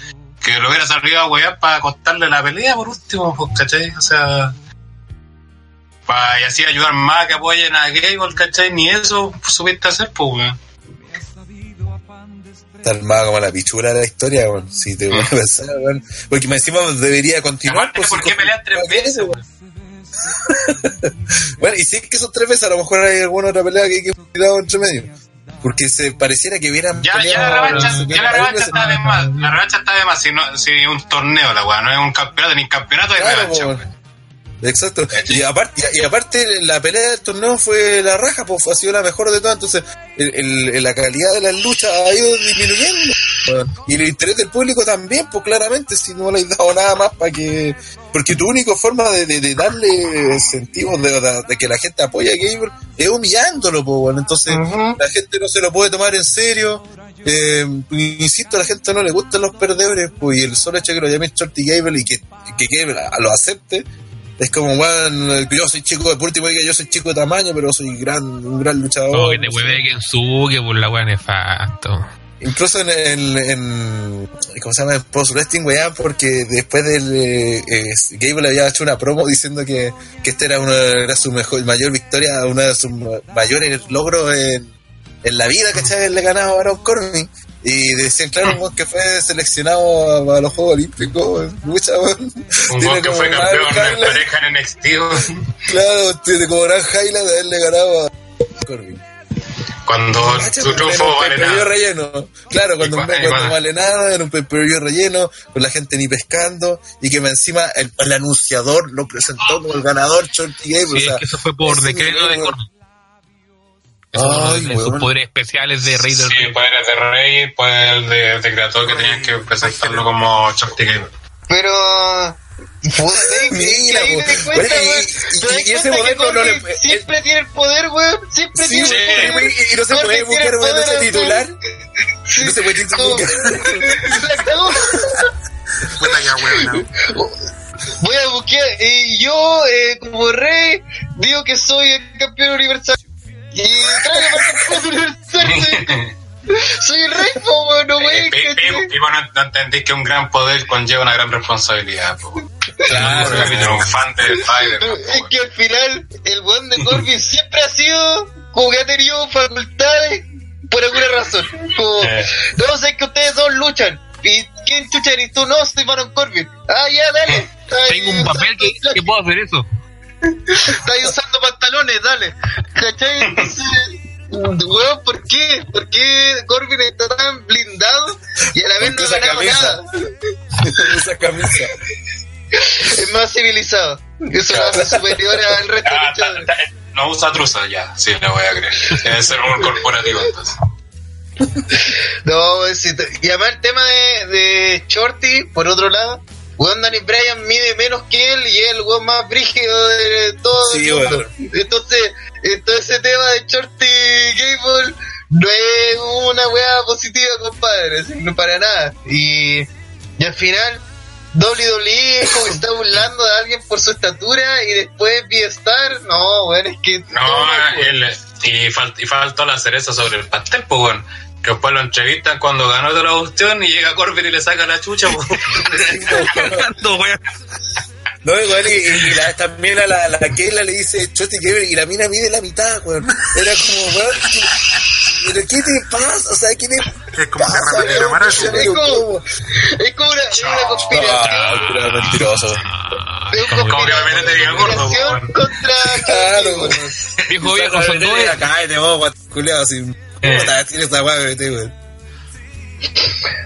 que lo hubiera salido a wear para costarle la pelea por último, pues, ¿cachai? O sea, para y así ayudar más a que apoyen a Gable, ¿cachai? Ni eso supiste hacer, pues, weón. Está armada como la pichula de la historia, weón. Si te voy a pensar, weón. Porque me encima debería continuar. Pues, ¿por qué peleas tres ¿para qué, veces, weón? Bueno, y si es que son tres veces, a lo mejor hay alguna otra pelea que hay que cuidado entre medio. Porque se pareciera que hubieran Ya, ya la revancha, ya la revancha está de más. La revancha está de más. Si, no, si un torneo, la weá, no es un campeonato, ni campeonato de Claro, revancha. Exacto. Y aparte, y aparte la pelea del torneo fue la raja, pues ha sido la mejor de todas. Entonces, el, el- la calidad de las luchas ha ido disminuyendo. Y el interés del público también, pues claramente, si no le has dado nada más para que. Porque tu única forma de, de- de darle sentido, de, que la gente apoye a Gable, es humillándolo, pues bueno. Entonces, la gente no se lo puede tomar en serio. Eh, insisto, a la gente no le gustan los perdedores, pues, y el solo hecho de que lo llame Shorty Gable y que, que Gable lo acepte, es como, bueno, yo soy chico, por último diga yo soy chico de tamaño, pero soy gran, un gran luchador. Que te no sé. hueve que en su, que por la weá nefasto. Incluso en, en, en- ¿cómo se llama? En post wrestling, weá, porque después del eh, eh, Gable había hecho una promo diciendo que, que este era una era su mejor, mayor victoria, uno de sus mayores logros en, en la vida, ¿cachai? Le ganaba a Baron Corbin. Y decían, claro, un que fue seleccionado a, a los Juegos Olímpicos, mucha, weón. Un Tiene que como fue gran campeón de highlight. pareja en NXT. Claro, tiene como gran highlight de haberle ganado a Corbin. Cuando en triunfo un vale nada. relleno. Claro, cuando, cuando cuando- vale nada, en un pay relleno, con la gente ni pescando, y que encima el, el anunciador lo presentó como el ganador, Shorty Gable. Sí, o sea, es que eso fue por decreto de Corbin. Es uno Ay, de sus weón. poderes especiales de Rey del Sí, poderes de rey, poderes de, de creador que tenían que presentarlo como Shorty Gable. Pero. Mira, weón. y- weón. ese momento no le- Siempre tiene el poder, weón. Siempre Sí, tiene sí, el poder. y, y no se puede buscar lucha así. titular. Sí. No se puede. Puta weón. Voy a buscar. Y yo, eh, como rey, digo que soy el campeón universal. Y universal. Soy el rey, po, weón, no Pipo, no, no entendís que un gran poder conlleva una gran responsabilidad. po. Claro, un fan de Spider-Man. Es que al final, el weón de Corbin siempre ha sido como que ha tenido facultades por alguna razón. Como, no sé que ustedes dos luchan. ¿Y quién chucha eres tú? No, soy Baron Corbin. Ah, ya, dale. Ahí Tengo un papel que, que puedo hacer eso. Está ahí usando pantalones, dale. ¿Cachai? Entonces, weón, ¿por qué? ¿Por qué Corbin está tan blindado y a la vez no ha usa ganado camisa. nada? Esa camisa. Es más civilizado. Eso lo hace superior al resto de Ah, luchadores. no usa truza ya, sí, le voy a creer. Debe ser un corporativo entonces. No, y además el tema de, de Shorty, por otro lado, weón Danny Bryan mide menos que él y es el weón más brígido de todo Sí, el mundo. Entonces, entonces ese tema de Shorty Gable no es una weá positiva, compadre, no para nada. Y, y al final, WWE es como que está burlando de alguien por su estatura y después V-Star, no, weón, es que... No, él, Y, fal- y faltó la cereza sobre el pastel, pues, weón. Que después lo entrevistan cuando ganó de la cuestión y llega Corbin y le saca la chucha. No, igual, y, y la- también a la, la Keila le dice Choti Keber y la mina mide la mitad, weón. Era como, weón, ¿qué- ¿pero qué te pasa? O sea, ¿qué te Es como pasa, que. Es como una, es una Ah, conspiración. pero mentiroso. Es una Como que obviamente te diga gordo, weón. contra Claro, weón. weón. Viejo son dos. Cállate, vos, guat- culiao, así. Puta, tiene esa weá, weón.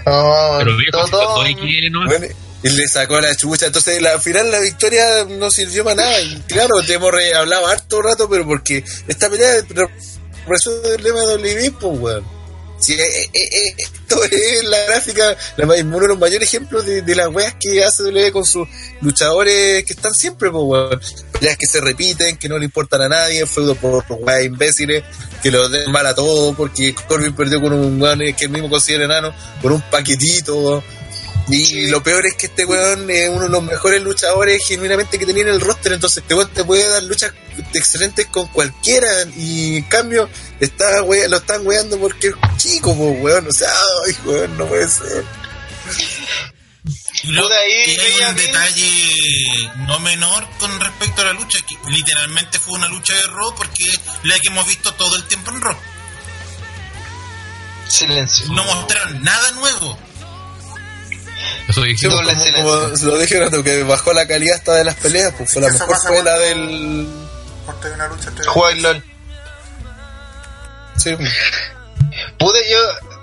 Oh, Pero viejo, todo- ¿no? Bueno, y le sacó la chucha. Entonces, la, al final, la victoria no sirvió para nada. Y claro, te hemos re- hablado harto rato, pero porque esta pelea re- resuelve el lema de WWE, pues, weón. Si, eh, eh, eh, esto es la gráfica, la, uno de los mayores ejemplos de, las weas que hace WWE con sus luchadores que están siempre, pues, weón. Peleas que se repiten, que no le importan a nadie, feudo por, por weas imbéciles, que lo den mal a todos, porque Corbin perdió con un weón que él mismo considera enano, con un paquetito, y lo peor es que este weón es uno de los mejores luchadores genuinamente que tenía en el roster. Entonces, este weón te puede dar luchas excelentes con cualquiera. Y en cambio, está we- lo están weando porque es chico, pues weón. O sea, ay, weón, no puede ser. Ahí y hay un detalle no menor con respecto a la lucha, que literalmente fue una lucha de Raw porque es la que hemos visto todo el tiempo en Raw. Silencio. No mostraron nada nuevo. Eso dijimos. pues, como, como se lo dije que bajó la calidad hasta de las peleas, pues fue la Eso mejor fue la del. Cuando hay una lucha entre. Juega el LOL. Sí, Pude yo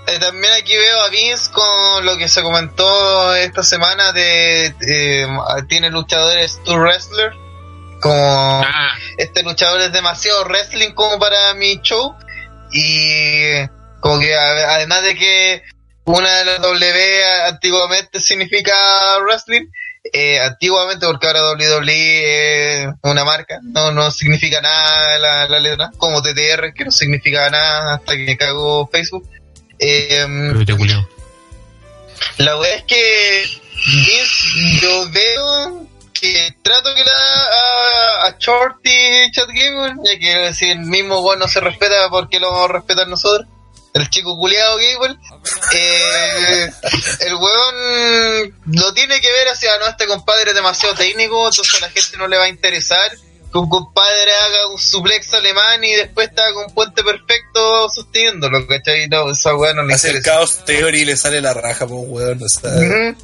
eh, también aquí veo a Vince con lo que se comentó esta semana de eh, tiene luchadores to wrestler como Ah, este luchador es demasiado wrestling como para mi show y como que además de que una de las W antiguamente significa wrestling eh, antiguamente porque ahora WWE es una marca no no significa nada la, la letra como TTR que no significa nada hasta que me cagó Facebook eh, te la wea es que Vince, yo veo que trato que la a, a Shorty Chat Gamer, ya que decir el mismo weón no se respeta porque lo vamos a respetar nosotros. El chico culiado Gable, eh, el weón lo tiene que ver hacia no, este compadre es demasiado técnico, entonces a la gente no le va a interesar que un compadre haga un suplex alemán y después está con un puente perfecto sosteniéndolo, ¿cachai? No, esa weá no le hace el caos theory y le sale la raja, pues weón. O sea, Ujú.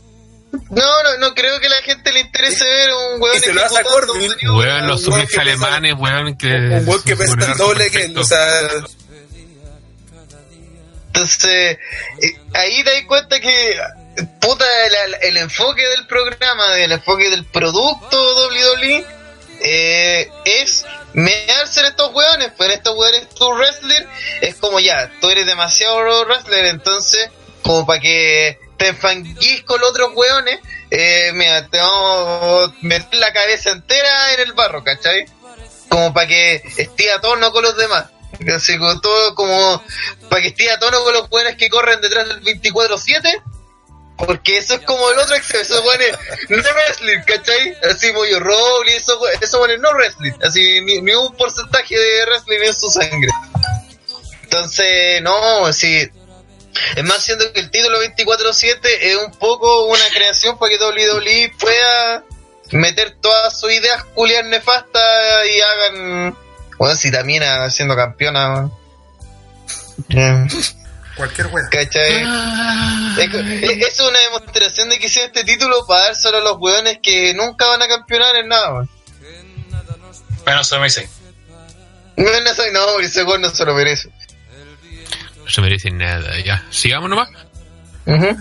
No, no, no creo que a la gente le interese ver un weón Y se lo hace a Corbin. Weón, los suplex alemanes, weón, que. un weón que pesa el doble que o sea, Entonces, eh, ahí te das cuenta que, puta, el, enfoque del programa, el enfoque del producto WWE, eh, es mearse en estos weones, pues en estos weones tu wrestler es como ya, tú eres demasiado wrestler, entonces, como para que te enfanguís con los otros weones, eh, mira, te vamos a meter la cabeza entera en el barro, ¿cachai? Como para que esté a tono con los demás. Así como todo como para que esté a tono con los buenos que corren detrás del 24-7. Porque eso es como el otro extremo, esos no wrestling, ¿cachai? Así Moyo esos we- esos buenos no wrestling, así ni, ni un porcentaje de wrestling en su sangre. Entonces, no, sí. Es más, siendo que el título 24-7 es un poco una creación para que WWE pueda meter todas sus ideas culias nefastas y hagan. Bueno, si Tamina siendo campeona. weón. Eh, Cualquier wea. ¿Cachai? Es, es- es una demostración de que hicieron este título para dar solo a los weones que nunca van a campeonar en nada, weón. Bueno, eso me dice. No, no soy, no, ese weón no se lo merece. No se merecen nada, ya. Sigamos nomás. Ujú.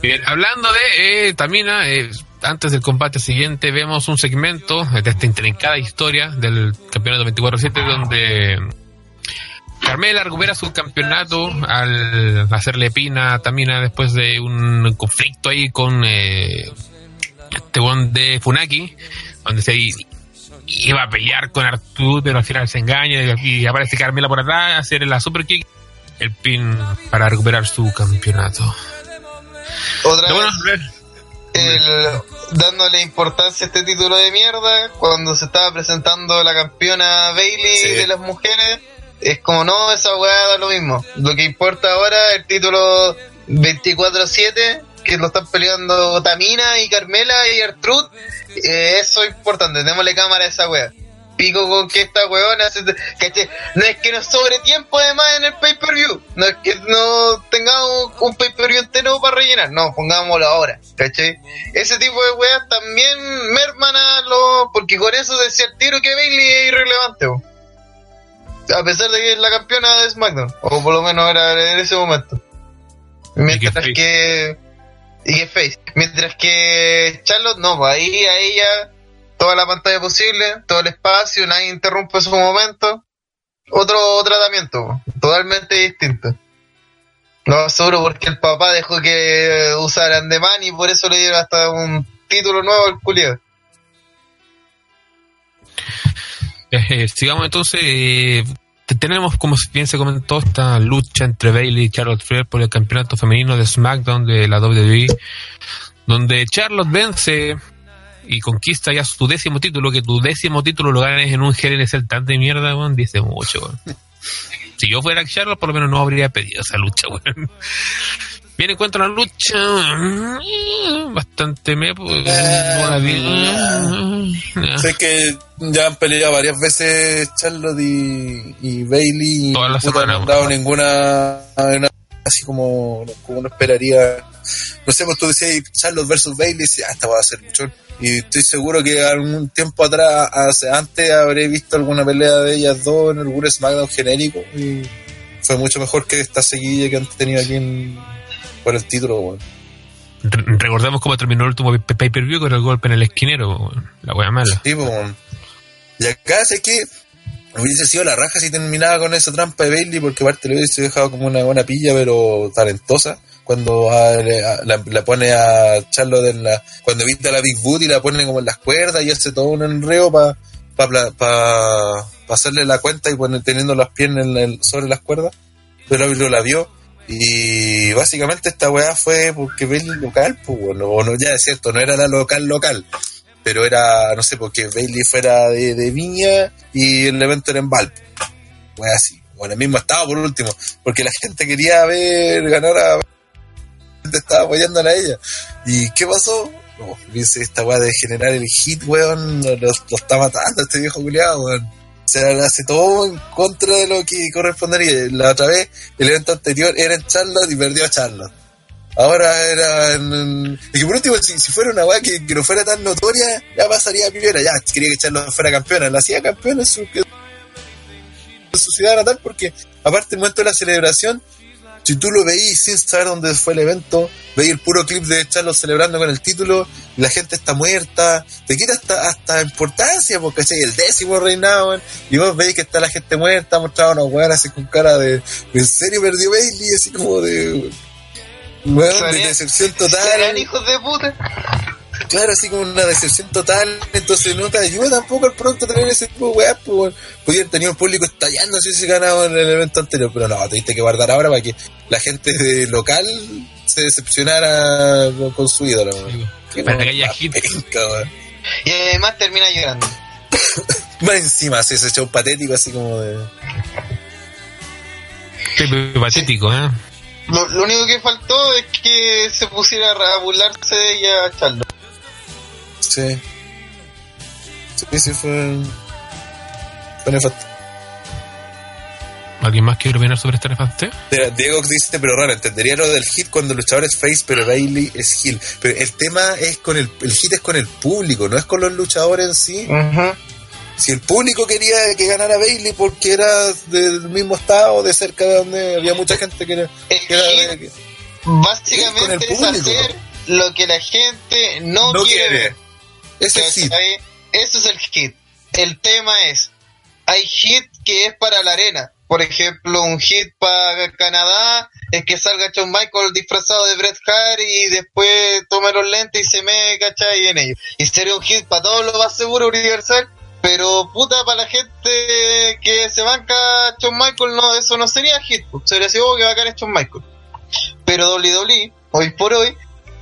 Bien, hablando de eh, Tamina, eh, antes del combate siguiente vemos un segmento de esta intrincada historia del campeonato 24-7 donde Carmela recupera su campeonato al hacerle pina a Tamina después de un conflicto ahí con eh, este de Funaki, donde se iba a pelear con Artur, pero al final se engaña y, aparece Carmela por atrás, hacer la super kick, el pin para recuperar su campeonato. Otra bueno, vez, el, dándole importancia a este título de mierda, cuando se estaba presentando la campeona Bailey Sí. de las mujeres, es como, no, esa weá da lo mismo. Lo que importa ahora es el título 24-7, que lo están peleando Tamina y Carmela y Artrud. Eh, eso es importante, démosle cámara a esa weá. Pico con que esta weona, se- ¿cachai? No es que nos sobre tiempo además en el pay-per-view. No es que no tengamos un pay-per-view entero para rellenar. No, pongámoslo ahora, ¿cachai? Ese tipo de weas también merman a los... Porque con eso decía el tiro que Bailey es irrelevante. A pesar de que es la campeona de SmackDown. O por lo menos era en ese momento. Mientras que... Y que Face. Mientras que Charlotte, no, pues ahí a ella toda la pantalla posible, todo el espacio, nadie interrumpe su momento. Otro tratamiento, totalmente distinto. Lo aseguro porque el papá dejó que usaran de man y por eso le dieron hasta un título nuevo al culiado. Eh, sigamos entonces. eh, te- tenemos, como bien se comentó, esta lucha entre Bailey y Charlotte Flair por el campeonato femenino de SmackDown de la WWE, donde Charlotte vence y conquista ya su décimo título. Que tu décimo título lo ganes en un GNC tan de mierda, weón, dice mucho, weón. Si yo fuera Charlotte, por lo menos no habría pedido esa lucha, weón. Viene encuentra una lucha bastante me pues, vida. Sé que ya han peleado varias veces Charlotte y, y Bailey. y Toda la puta, semana, no han dado ninguna, una- así como, como uno esperaría. No sé, pues tú decías Charlotte versus Bailey, y ah, esta va a ser mucho. Y estoy seguro que algún tiempo atrás, hace- antes habré visto alguna pelea de ellas dos en algún SmackDown genérico. Y fue mucho mejor que esta seguilla que han tenido aquí en, por el título, weón. Re- Recordemos cómo terminó el último pay- pay-per-view con el golpe en el esquinero, la wea mala. Sí, po. Y acá sé que hubiese sido la raja si terminaba con esa trampa de Bailey, porque aparte le hubiese dejado como una buena pilla, pero talentosa. Cuando la, pone a Charlotte en la. Cuando evita la Big Boot y la pone como en las cuerdas y hace todo un enreo para pa, pa- pa hacerle la cuenta y poner, teniendo las piernas sobre las cuerdas. Pero el árbitro la vio. Y básicamente esta weá fue porque Bailey local, pues bueno, no, ya es cierto, no era la local local, pero era, no sé, porque Bailey fuera de, de Viña y el evento era en Valpo. Weá así. Bueno, el mismo estado por último, porque la gente quería ver ganar a la gente estaba apoyándola a ella. ¿Y qué pasó? No, esta weá de generar el hit, weón, lo está matando este viejo culiado, weón. O sea, hace todo en contra de lo que correspondería. La otra vez, el evento anterior era en Charlotte y perdió a Charlotte. Ahora era en... que por último, si, si fuera una weá que, no fuera tan notoria, ya pasaría a primera. Ya, quería que Charlotte fuera campeona. La hacía campeona en su, en su ciudad natal porque, aparte, el momento de la celebración, si tú lo veís sin saber dónde fue el evento, veis el puro clip de Charlotte celebrando con el título, la gente está muerta, te quita hasta, hasta importancia, porque es el décimo reinado, weón, y vos veis que está la gente muerta, mostrado unos weones así con cara de, ¿en serio perdió Bailey? Así como de, weón, de decepción Serán total. hijos de puta. Claro, así como una decepción total. Entonces no te ayuda tampoco al pronto tener ese tipo de weas, pues weón. Podían tener un público estallando si se ganaba en el evento anterior, pero no, tuviste que guardar ahora para que la gente de local se decepcionara con- su ídolo, Para que haya hit. Y además termina llorando. Más encima hace ese show patético así como de. Qué patético, ¿eh? Lo, lo único que faltó es que se pusiera a burlarse de ella Charlotte. Sí. Sí, sí fue. Fue nefasto. ¿Alguien más quiere opinar sobre este? Mira, Diego dice, pero raro, entendería lo del hit cuando el luchador es face, pero Bailey es heel. Pero el tema es con el, el hit es con el público, no es con los luchadores en sí. Ujú. Si el público quería que ganara Bailey porque era del mismo estado, de cerca de donde había mucha gente que era, que básicamente es hacer lo que la gente no, no quiere, quiere. ver. Ese es hit. Eso es el hit. El tema es, hay hit que es para la arena. Por ejemplo, un hit para Canadá es que salga Shawn Michael disfrazado de Bret Hart y después tome los lentes y se me ¿cachai? en ellos. Y sería un hit para todos lo más seguro universal. Pero puta, para la gente que se banca a Shawn Michael, no, eso no sería hit. pues. Sería así, oh, que bacán es Shawn Michael. Pero WWE, hoy por hoy,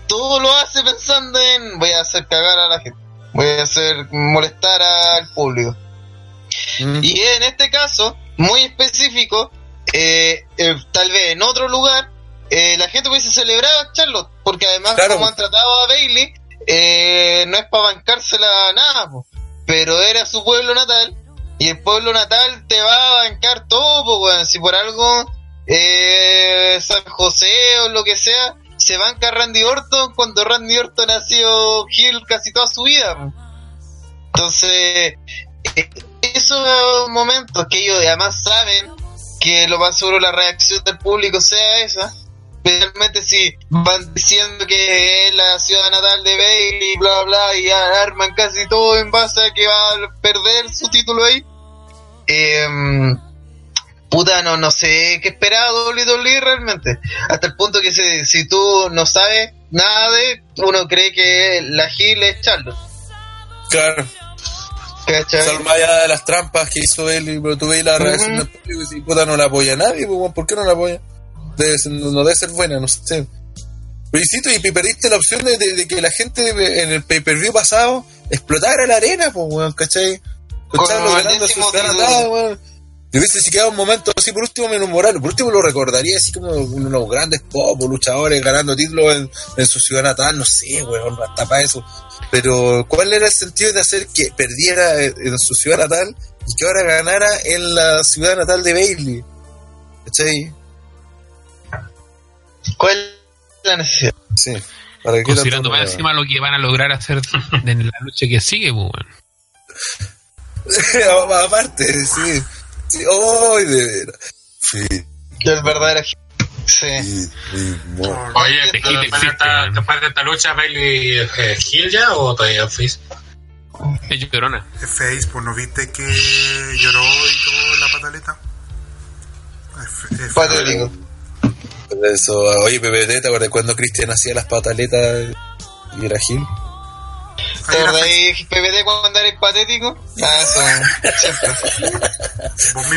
todo lo hace pensando en voy a hacer cagar a la gente, voy a hacer molestar al público. Mm. Y en este caso, muy específico, eh, eh, tal vez en otro lugar, eh, la gente hubiese celebrado a Charlotte, porque además Claro. como han tratado a Bailey, eh, no es para bancársela nada, po. Pero era su pueblo natal, y el pueblo natal te va a bancar todo, weón. si por algo eh, San José o lo que sea, se banca Randy Orton cuando Randy Orton ha sido heel casi toda su vida. Entonces, eh, esos momentos que ellos además saben que lo más seguro la reacción del público sea esa, especialmente si van diciendo que es la ciudad natal de Bailey, bla bla, y arman casi todo en base a que va a perder su título ahí. Em, puta, no, no sé qué esperaba WWE realmente. Hasta el punto que si, si tú no sabes nada de, uno cree que la Gil es Charlotte. Claro. Solo más allá de las trampas que hizo él, pero tú veis la reacción del público y si puta no la apoya nadie, pues, ¿por qué no la apoya? Debe ser- no, debe ser buena, no sé. Pero insisto, y perdiste la opción de, de- de que la gente en el pay-per-view pasado explotara la arena, pues, weón, ¿cachai? Escucharlo ganando su weón. Y hubiese si quedado un momento así, por último, menos moral. Por último, lo recordaría así como unos grandes pop luchadores ganando títulos en, en su ciudad natal, no sé, weón, hasta para eso. Pero, ¿cuál era el sentido de hacer que perdiera en en su ciudad natal y que ahora ganara en la ciudad natal de Bailey? ¿Cachai? ¿Cuál es la necesidad? Sí. ¿Para qué Considerando más encima lo que van a lograr hacer en la lucha que sigue, pues, weón. Aparte, sí. sí. ¡Ay, de veras! Sí, Que es verdadera Gil. Sí. sí, sí, mo- Oye, después, de esta, lucha, Bailey eh, Hill ya o todavía Face? Es llorona. Es Face, pues no viste que lloró y todo la pataleta. Es, es Patético. Eso, oye, PPT, ¿te acuerdas cuando Cristian hacía las pataletas y era Gil? ¿Te de PPT cuando eres patético? Ah, eso.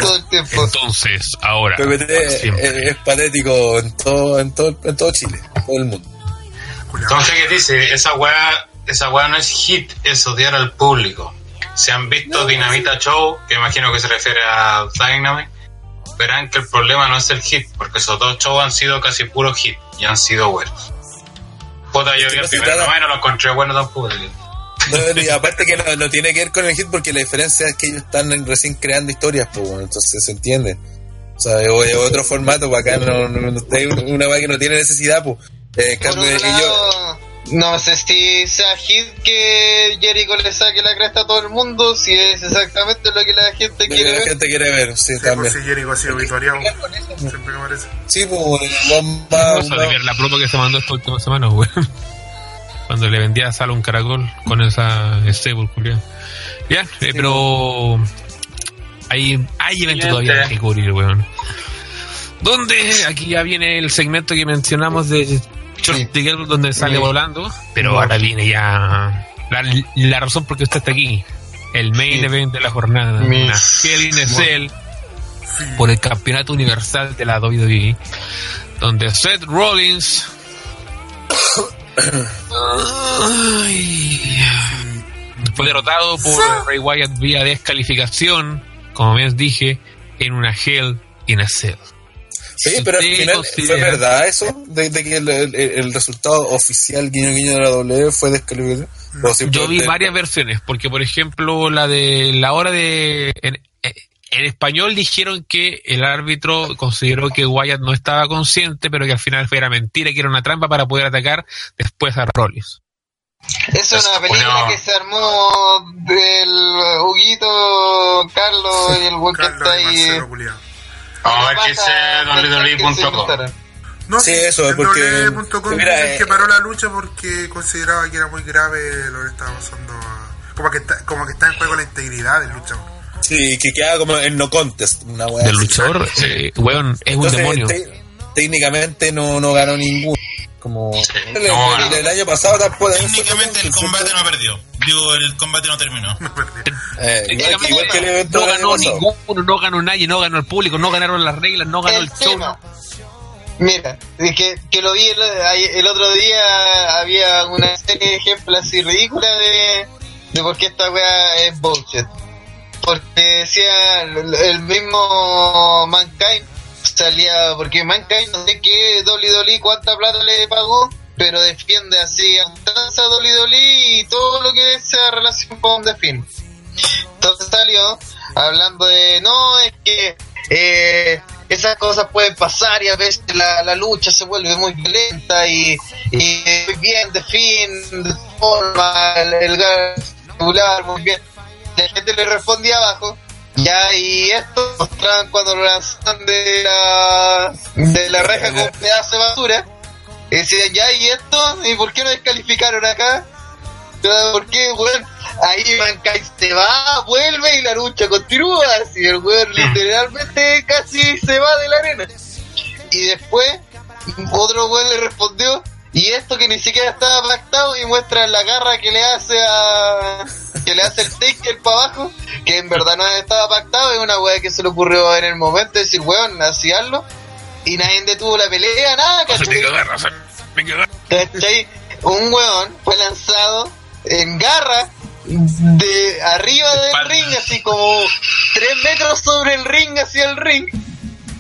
Todo el tiempo. Entonces, ahora. PPT es, es patético en todo, en todo, en todo Chile, todo el mundo. Entonces, ¿qué dice? Esa weá, esa weá no es hit, es odiar al público. Si han visto Dinamita Show, que imagino que se refiere a Dynamite, verán que el problema no es el hit, porque esos dos shows han sido casi puro hit y han sido buenos. Puta, yo Es que vi no el nomás y no lo encontré bueno tampoco. No, y aparte que no, no tiene que ver con el hit porque la diferencia es que ellos están recién creando historias, pues bueno, entonces se entiende. O sea, es otro formato, pues acá no, no, no- una weá que no tiene necesidad, pues. Eh, en cambio, ellos, no sé si sea hit que Jericho le saque la cresta a todo el mundo, si es exactamente lo que la gente lo que quiere la ver. gente quiere ver, sí, Sí, pues también. si Jericho ha sido vitoreado. Siempre que aparece. Sí, pues bueno, vamos- Vamos a ver la promo que se mandó esta última semana, weón. Cuando le vendía a Salo un caracol con esa stable, culiao. Ya, eh, pero hay, hay eventos todavía que cubrir, weón. ¿Dónde? Aquí ya viene el segmento que mencionamos de George Sí. Diggle, donde sale Sí. volando, pero No. ahora viene ya la, la razón por qué usted está aquí. El main Sí. event de la jornada, una Hell in a Cell por el campeonato universal de la WWE, donde Seth Rollins Ay. fue derrotado por Ray Wyatt vía descalificación, como bien dije, en una Hell in a Cell. Sí, pero al final fue verdad eso, de, de que el, el- el resultado oficial guiño guiño de la W fue descalificación. Yo vi varias versiones, porque por ejemplo la de la hora de... En, en español dijeron que el árbitro consideró que Wyatt no estaba consciente, pero que al final era mentira, que era una trampa para poder atacar después a Rollins. Esa es una película bueno. que se armó del Huguito, Carlos y el buen que Carlos está y ahí. Marcelo Culiao. Vamos a ver Baja- qué dice que se WWE.com. juntaron. No, Sí, eso, el porque- mira, dice eh, que paró la lucha porque consideraba que era muy grave lo que estaba pasando. a- Como que está, como que está en juego la integridad del luchador. Sí, que queda como en no contest, una weá Del así. luchador, eh, weón, es un Entonces, demonio. te- técnicamente no, no ganó ninguno. Como el, no año pasado tampoco. Técnicamente el combate no perdió. Digo, el combate no terminó. Eh, igual, que- Técnicamente igual que el evento no ganó ninguno, no ganó nadie, no ganó el público, no ganaron las reglas, no ganó el, El show. Mira, es que, que lo vi el, el otro día, había una serie de ejemplos así ridícula de, de por qué esta weá es bullshit. porque decía el, el mismo Mankind salía, porque Mankind no sé qué Dolly Dolly cuánta plata le pagó, pero defiende así a ultranza Dolly Dolly y todo lo que sea relación con The. Entonces salió hablando de, no, es que eh, esas cosas pueden pasar y a veces la, la lucha se vuelve muy violenta y, muy bien, de fin, de forma, el, el regular, muy bien. La gente le respondía abajo, ya, y esto mostraban cuando lo lanzaron de la, de la reja con un pedazo de basura. Y decían, ya, y esto, ¿y por qué no descalificaron acá? ¿Por qué, weón? Ahí Mankind se va, vuelve y la lucha continúa. Así el weón literalmente casi se va de la arena. Y después, otro weón le respondió, y esto que ni siquiera estaba pactado y muestra la garra que le hace a que le hace el taker para abajo que en verdad no estaba pactado es una weá que se le ocurrió en el momento de decir weón así hazlo y nadie detuvo la pelea nada ¿cachai? ¿Cachai? un weón fue lanzado en garra de arriba del ring así como tres metros sobre el ring hacia el ring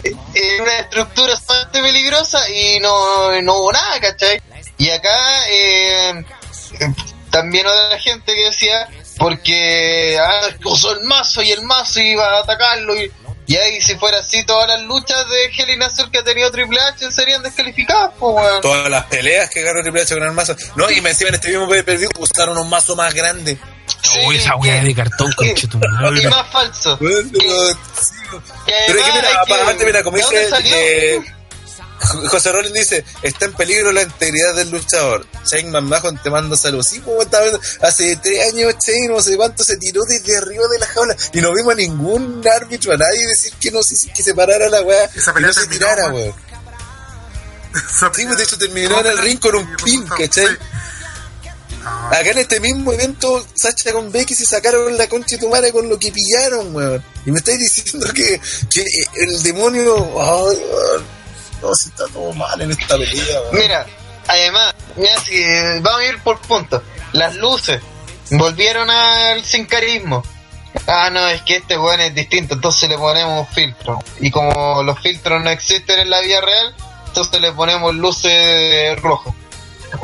en una estructura bastante peligrosa y no, no hubo nada, ¿cachai? Y acá eh, también otra gente que decía, porque ah, usó el mazo y el mazo iba a atacarlo y, y ahí si fuera así todas las luchas de Hell in a Cell que ha tenido Triple H serían descalificadas, pues. Todas las peleas que ganó Triple H con el mazo. No, y me encima en este mismo pay-per-view usaron un mazo más grande. Oh, esa weá de cartón, conche tu Y más falso. Bueno, pero, sí, Que pero es que mira, que- aparte, mira, como ¿de dónde dice eh, José Rollins dice, está en peligro la integridad del luchador. Shane McMahon te manda saludos. Sí, como estaba viendo, hace tres años Shane, no sé cuánto, se tiró desde arriba de la jaula y no vimos a ningún árbitro, a nadie decir que no se, que se parara la weá pelea no se terminó, tirara, weón. weón. Sí, pues, de hecho terminó en el ring con un pin, ¿cachai? Acá en este mismo evento, Sacha con Becky se sacaron la concha de tu madre con lo que pillaron, weón. Y me estáis diciendo que, el demonio. Weón. No, si está todo mal en esta pelea, weón. Mira, además, mira, si, vamos a ir por puntos. Las luces volvieron al sin carismo. Ah, no, es que este weón es distinto, entonces le ponemos filtro. Y como los filtros no existen en la vida real, entonces le ponemos luces rojas.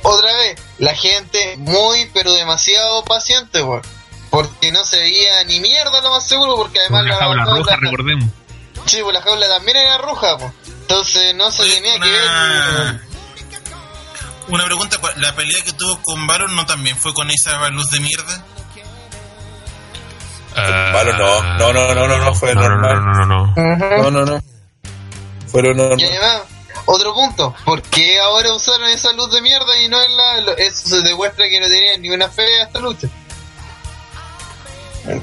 Otra vez, la gente muy, pero demasiado paciente, weón. Porque no se veía ni mierda lo más seguro, porque además la jaula roja, recordemos. Sí, pues la jaula también era roja, pues. Entonces no se Oye, tenía que ver. una pregunta, ¿la pelea que tuvo con Baron no también fue con esa luz de mierda? Ah, Malo no. No, no, no, no, no, fue no, no, normal. no, no, no, no. Ujú. No, no, no. Fueron Y normal. además, otro punto, ¿por qué ahora usaron esa luz de mierda y no en la... Eso se demuestra que no tenían ni una fe a esta lucha.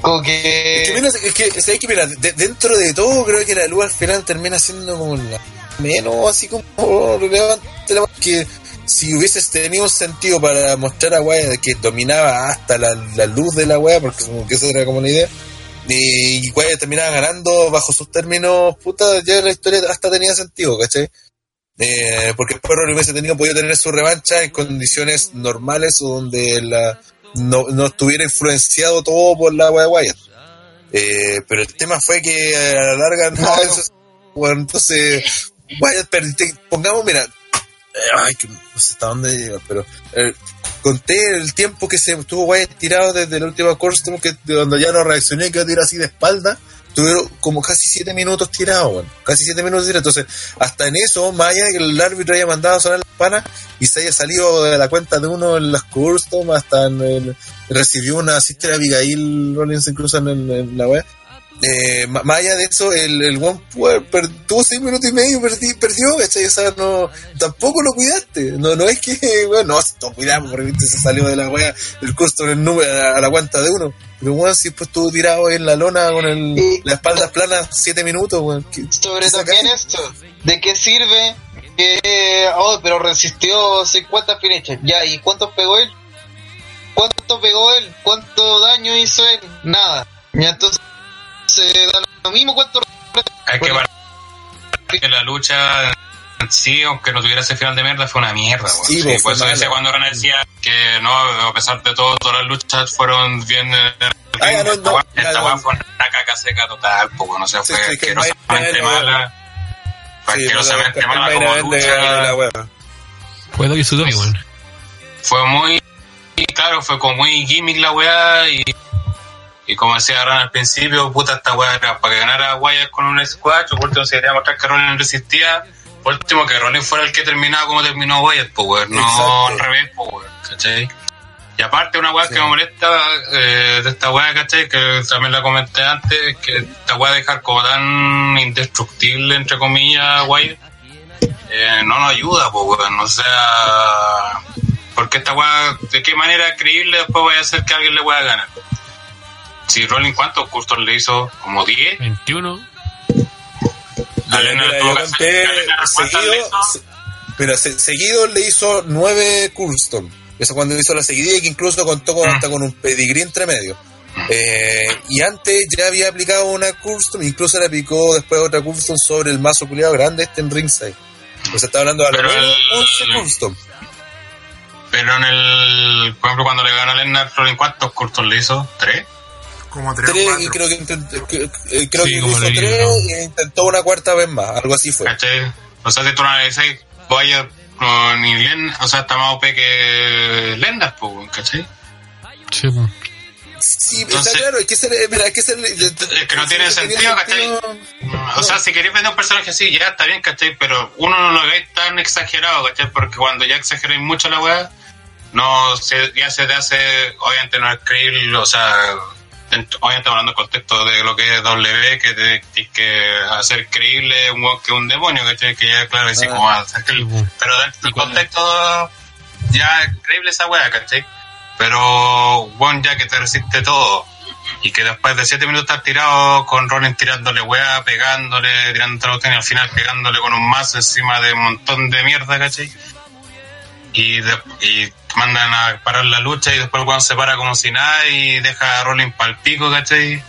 Como Es que, es que. Mira, de- dentro de todo, creo que la luz al final termina siendo como la menos así como relevante. la- Que si hubieses tenido un sentido para mostrar a Wea que dominaba hasta la, la luz de la Wea, porque como que esa era como la idea, y Wea terminaba ganando bajo sus términos, puta, ya la historia hasta tenía sentido, ¿cachai? Eh, porque después Rory hubiese tenido podido tener su revancha en condiciones normales o donde la, no, no estuviera influenciado todo por la wea de Wyatt. Eh, pero el tema fue que a la larga no, eso es- bueno, entonces Wyatt perdi- te- pongamos mira eh, ay que no sé hasta dónde llegar pero eh, conté el tiempo que se estuvo Wyatt tirado desde la última costume que donde ya no reaccioné que tiró así de espalda tuvieron como casi siete minutos tirados bueno, casi siete minutos tirados. Entonces hasta en eso más allá de que el árbitro haya mandado a sonar las panas y se haya salido de la cuenta de uno en las custom hasta en el- recibió una sister Abigail Rollins incluso en, el- en la web eh, más allá de eso, el, el One Power per- tuvo seis minutos y medio, perdi- perdió, ¿cachai? O sea, no, tampoco lo cuidaste. No, no es que, bueno, no, lo cuidamos, porque viste, se salió de la wea el custom el número a, la- a la cuenta de uno. Pero bueno, si después estuvo tirado en la lona con el, Y- la espalda plana, siete minutos, weón. ¿Qué- Sobre también sacáis? esto, ¿de qué sirve que... Oh, pero resistió 50 finechas. Ya, ¿y cuánto pegó él? ¿Cuánto pegó él? ¿Cuánto daño hizo él? Nada. Ya entonces se da lo mismo cuánto... Hay que Bueno. que la lucha en sí, aunque no tuviera ese final de mierda, fue una mierda. weón. Sí, Sí, por eso fue decía cuando Rana decía que no, a pesar de todo, todas las luchas fueron bien. eh, Ah, ya, no, no, esta no. fue una seca total, pues, no sé, fue sí, que asquerosamente mala. Fue Sí, asquerosamente no, mala como lucha. Fue. Fue muy, claro, fue como muy gimmick la weá y, y como decía Ran al principio, puta, esta weá era para que ganara Wyatt con un squash, por último se quería mostrar que Rollins resistía, por último que Rollins fuera el que terminaba como terminó Wyatt, pues weón, no Exacto. al revés, pues weón, ¿cachai? Y aparte una weá que me molesta eh, de esta weá, ¿cachai? Que también la comenté antes, que esta weá de dejar como tan indestructible, entre comillas, Wyatt, eh, no nos ayuda, pues weón, o sea... Porque esta weá, ¿de qué manera creíble después voy a hacer que alguien le pueda ganar? Si Rolling, ¿cuántos cursos le hizo? ¿Como 10? 21. A Lena Mira, yo conté hacer- a Lena, ¿cuántas seguido, le hizo? se- mira, se- seguido le hizo nueve Curston. Eso cuando hizo la seguidilla que incluso contó con, Mm. hasta con un pedigrí entre medio. Eh, y antes ya había aplicado una Curston, incluso le aplicó después otra Curston sobre el mazo culiado grande este en ringside. O sea, está hablando de Pero menos el- 11 Curston. Pero en el, por ejemplo, cuando le ganó a Lennart Rolling, ¿cuántos cursos le hizo? ¿Tres? Como tres o Tres, y creo que, intent- que- eh, creo Sí, que hizo tres ¿no? e intentó una cuarta vez más, algo así fue. ¿Cachai? O sea, si tú analizas, vaya con ni Len, o sea, está más OP que pues, weón, ¿cachai? Sí, weón. Sí, Entonces- está claro, es que ser, mira, es que ser, Es que no tiene sentido, ¿cachai? O sea, si queréis vender un personaje así, ya está bien, ¿cachai? Pero uno no lo hagáis tan exagerado, ¿cachai? Porque cuando ya exageráis mucho la weá, no se, ya se te hace, obviamente no es creíble, o sea, obviamente hablando del contexto de lo que es W, que tienes que hacer creíble un que un demonio, ¿cachai? Que ya, claro, así Ah. como hacer po. Pero dentro del contexto, ya es creíble esa weá, ¿cachai? Pero, bueno, ya que te resiste todo, y que después de 7 minutos estar tirado con Rollins tirándole weá, pegándole, tirando y al final pegándole con un mazo encima de un montón de mierda, ¿cachai? Y, de- y mandan a parar la lucha y después el weón se para como si nada y deja a Rollins pa'l pico, ¿cachai?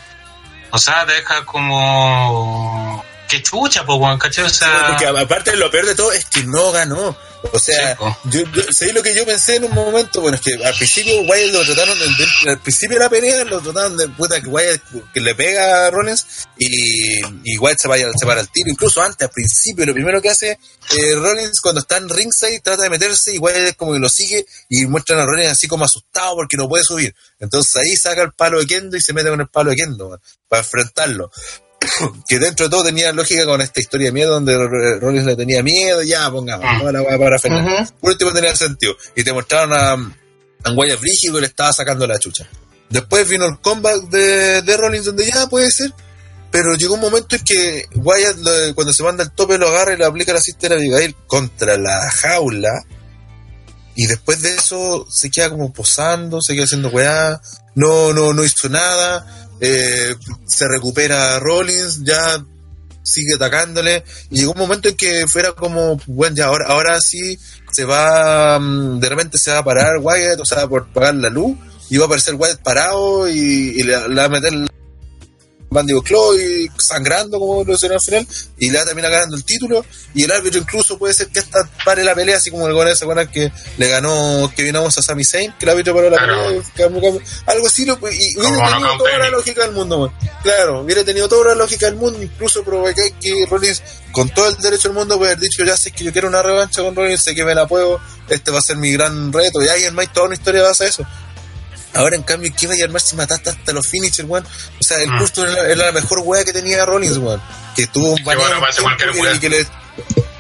O sea, te deja como... ¡Qué chucha, po, weón! ¿cachai? O sea... Porque aparte lo peor de todo es que no ganó. O sea, Sí, yo, yo ¿sabéis lo que yo pensé en un momento? Bueno, es que al principio Wyatt lo trataron, del- al principio de la pelea lo trataron de puta que Wyatt que le pega a Rollins y, y Wyatt se vaya se para el tiro. Incluso antes, al principio, lo primero que hace eh, Rollins cuando está en ringside trata de meterse y Wyatt como que lo sigue y muestran a Rollins así como asustado porque no puede subir. Entonces ahí saca el palo de Kendo y se mete con el palo de Kendo man, para enfrentarlo que dentro de todo tenía lógica con esta historia de miedo donde Rollins le tenía miedo, ya pongamos, Mm. toda la weá para frenar. Ujú. Por último tenía sentido. Y te mostraron a, a Wyatt Brígido que le estaba sacando la chucha. Después vino el comeback de, de Rollins donde ya puede ser. Pero llegó un momento en que Wyatt lo- cuando se manda el tope lo agarra y le aplica la Sister Abigail contra la jaula. Y después de eso se queda como posando, se queda haciendo weá. No, no, no hizo nada. Eh, se recupera Rollins, ya sigue atacándole. Y llegó un momento en que fuera como, bueno, ya ahora, ahora sí se va, mm, de repente se va a parar Wyatt, o sea, por pagar la luz. Y va a aparecer Wyatt parado y, y le, va a meter Bandido Chloe sangrando como lo hicieron al final y le va a terminar ganando el título. Y el árbitro incluso puede ser que hasta pare la pelea así como el gol ese bueno, que le ganó que vinamos a Sami Zayn que el árbitro paró la Claro. pelea algo así lo- y hubiera tenido toda la lógica del mundo claro hubiera tenido toda la lógica del mundo incluso provoqué que Rollins con todo el derecho del mundo puede haber dicho ya sé que yo quiero una revancha con Rollins sé que me la puedo este va a ser mi gran reto y ahí en más toda una historia basa eso Ahora, en cambio, ¿qué vaya a armar si mataste hasta los finishers, weón? O sea, el Mm. era, era la mejor weá que tenía Rollins, weón. Que tuvo un bueno, baneo y que le-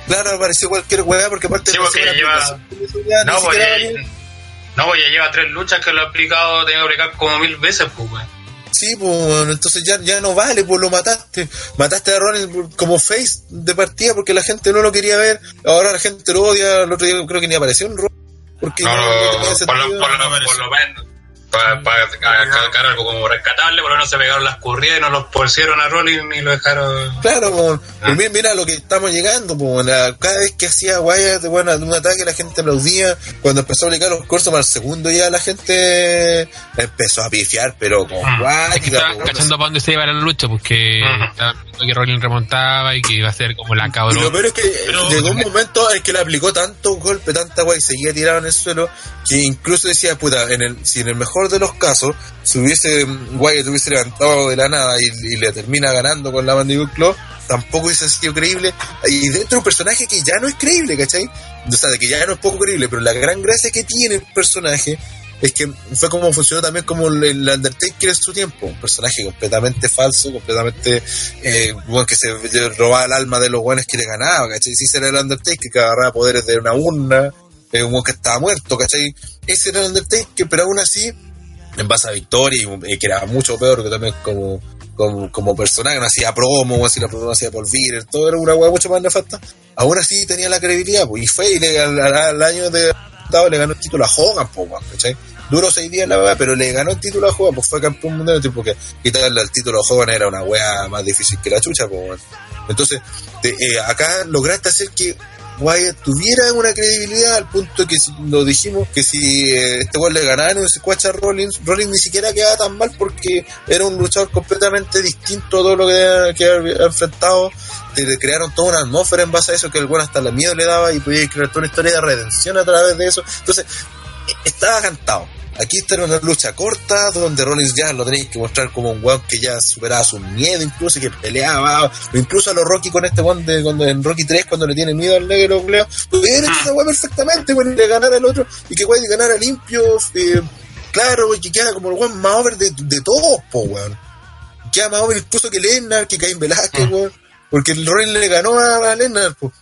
Claro, apareció cualquier weá, porque aparte Sí, no porque ya lleva- No, pues ya, valía. no, pues ya lleva tres luchas que lo ha aplicado, tiene que aplicar como mil veces, pues, weón. Sí, pues, entonces ya, ya no vale, pues lo mataste. Mataste a Rollins como face de partida porque la gente no lo quería ver. Ahora la gente lo odia. El otro día creo que ni apareció en Raw. Porque No, no, no tenía por, lo, sentido. por, lo, por lo menos, para sacar algo como rescatable, por lo menos se pegaron las curridas y no los pusieron a Rollins ni lo dejaron. Claro. Ah. Pero mira, mira lo que estamos llegando, po. La- cada vez que hacía Wyatt bueno, un ataque la gente aplaudía, cuando empezó a aplicar los cursos para el segundo ya la gente empezó a pifiar, pero con Mm. Wyatt, Es que estaban po. cachando para dónde se iba la lucha, porque estaban viendo que Rollins remontaba y que iba a ser como la Y lo cabrón. peor es que Pero- llegó un momento en que le aplicó tanto golpe, tanta guay, y seguía tirado en el suelo, que incluso decía, puta, en el, si en el mejor de los casos, si hubiese Wyatt hubiese levantado de la nada y, le termina ganando con la Mandible Claw, tampoco hubiese sido creíble. Y dentro de un personaje que ya no es creíble, ¿cachai? O sea, de que ya no es poco creíble, pero la gran gracia que tiene el personaje es que fue como funcionó también como el Undertaker en su tiempo, un personaje completamente falso, completamente eh, bueno, que se robaba el alma de los buenos que le ganaba, ¿cachai? Si era el Undertaker que agarraba poderes de una urna, eh, un buen que estaba muerto, ¿cachai? Ese era el Undertaker, pero aún así, en base a Victoria, y, eh, que era mucho peor que también como, como, como personaje, no hacía promo, así la promo hacía por Virer, todo era una hueá mucho más nefasta, aún así tenía la credibilidad, pues, y fue, y le, al, año de le ganó el título a Hogan, weón, ¿cachai? Duró seis días la verdad, pero le ganó el título a Hogan, pues fue campeón mundial, tipo que quitarle el título a Hogan era una wea más difícil que la chucha, pues. Entonces, te- eh, acá lograste hacer que Wyatt tuviera una credibilidad al punto que lo dijimos que si eh, este weón le ganaba en un squash a Rollins, Rollins ni siquiera quedaba tan mal porque era un luchador completamente distinto a todo lo que, había enfrentado. Te crearon toda una atmósfera en base a eso que el weón hasta la miedo le daba y podía crear toda una historia de redención a través de eso. Entonces, estaba cantado. Aquí está una lucha corta donde Rollins ya lo tenéis que mostrar como un weón que ya superaba su miedo, incluso que peleaba, o incluso a los Rocky con este weón de cuando en Rocky 3 cuando le tiene miedo al negro, Leo, hubiera hecho esa weá perfectamente, weón, y le ganara al otro, y que weón ganara limpio, eh, claro, y que queda como el weón más over de, de todos, po weón. Queda más over incluso que Lennart, que Caín Velázquez, weón. Porque el Rollins le ganó a, a Lennart, po.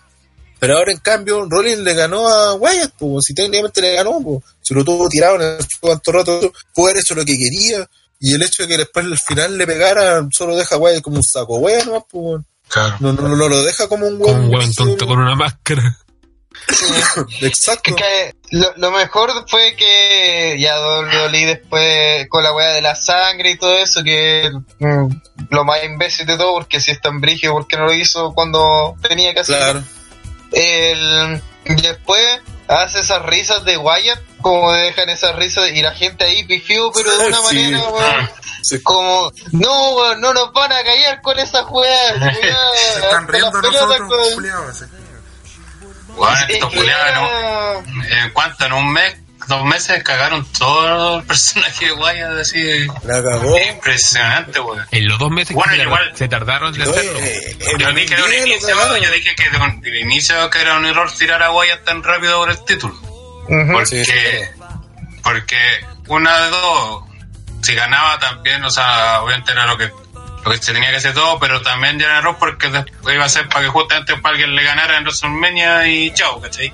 Pero ahora, en cambio, Rollins le ganó a Wyatt, pues, si técnicamente le ganó, pues, se lo tuvo tirado en el cuanto rato, pudo haber hecho lo que quería, y el hecho de que después al final le pegara, solo deja a Wyatt como un saco pues, Claro. no, no, no lo deja como un weón. un weón tonto con una máscara. Exacto. Es que lo, lo mejor fue que ya WWE después con la weá de la sangre y todo eso, que mm, lo más imbécil de todo, porque si es tan brígido, ¿por qué no lo hizo cuando tenía que hacerlo? Claro. El, después hace esas risas de Wyatt, como dejan esas risas y la gente ahí pifió, pero de una Sí. manera, weón, Sí. como, no, weón, no nos van a callar con esas weón, Se están riendo nosotros, con- culiados. Bueno, estos culiados, ¿no? En cuanto en un mes, dos meses cagaron todo el personaje de Wyatt así. La cagó. Impresionante, weón. En los dos meses Bueno, que se, igual- se tardaron No, hacerlo. eh, Yo dije de día lo inicio, yo dije que de de inicio que era un error tirar a Wyatt tan rápido por el título. Porque, Sí, porque una de dos, si ganaba también, o sea, obviamente era lo que, lo que se tenía que hacer todo, pero también ya era error porque después iba a ser para que justamente para alguien le ganara en WrestleMania y chao, ¿cachai?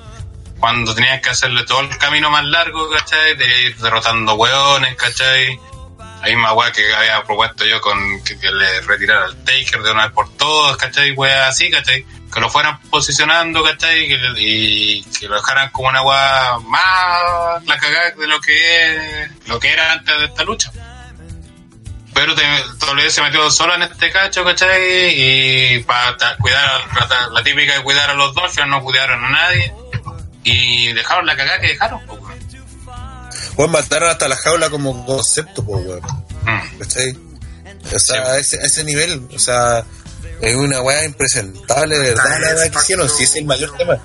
Cuando tenían que hacerle todo el camino más largo, ¿cachai? De ir derrotando hueones, ¿cachai? La misma weá que había propuesto yo con que, le retirara al Taker de una vez por todas, ¿cachai? Weá así, ¿cachai? Que lo fueran posicionando, ¿cachai? Que y que lo dejaran como una weá más la cagada de lo que lo que era antes de esta lucha. Pero WWE se metió solo en este cacho, ¿cachai? Y para cuidar la, la típica de cuidar a los Dolphins, no cuidaron a nadie. Y dejaron la cagada que dejaron, pues, weón. Weón, mataron hasta la jaula como concepto, pues, weón. Mm. ¿Cachai? O sea, a ese, a ese nivel, o sea, es una weá impresentable, de verdad, la weá que hicieron, si es el mayor tema.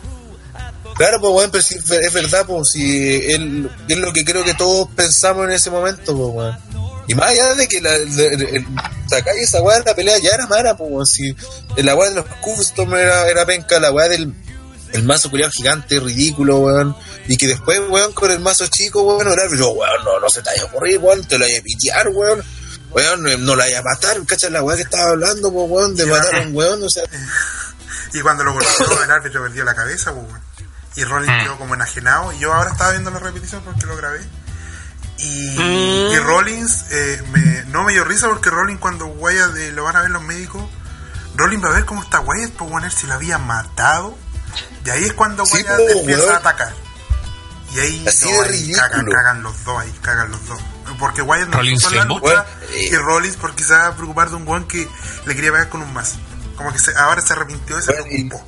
Claro, pues weón, pero si es verdad, pues si él, es lo que creo que todos pensamos en ese momento, pues weón. Y más allá de que la, de- de- el- esa weá de la pelea ya era mala, pues weón, si la weá de los custom era, era penca, la weá del el mazo culiado gigante, ridículo, weón. Y que después, weón, con el mazo chico, weón, era, yo, weón, no, no se te vaya a ocurrir, weón, te lo vaya a pitear, weón. Weón, no la vaya a matar, ¿cachai? La weá que estaba hablando, weón, de matar a un weón, o sea. Y cuando lo golpeó, el árbitro perdió la cabeza, weón. Y Rollins quedó como enajenado. Y yo ahora estaba viendo la repetición porque lo grabé. Y, y Rollins eh, me- no me dio risa porque Rollins cuando Wyatt eh, lo van a ver los médicos, Rollins va a ver cómo está Wyatt, pues bueno, él si lo había matado. Y ahí es cuando Sí, po, empieza weón. a atacar. Y ahí, Así de ahí ridículo. cagan, cagan los dos, ahí cagan los dos. Porque Wyatt no puso la lucha eh. y Rollins porque se va a preocupar de un weón que le quería pegar con un mazo. Como que se- ahora se arrepintió y se y- preocupó.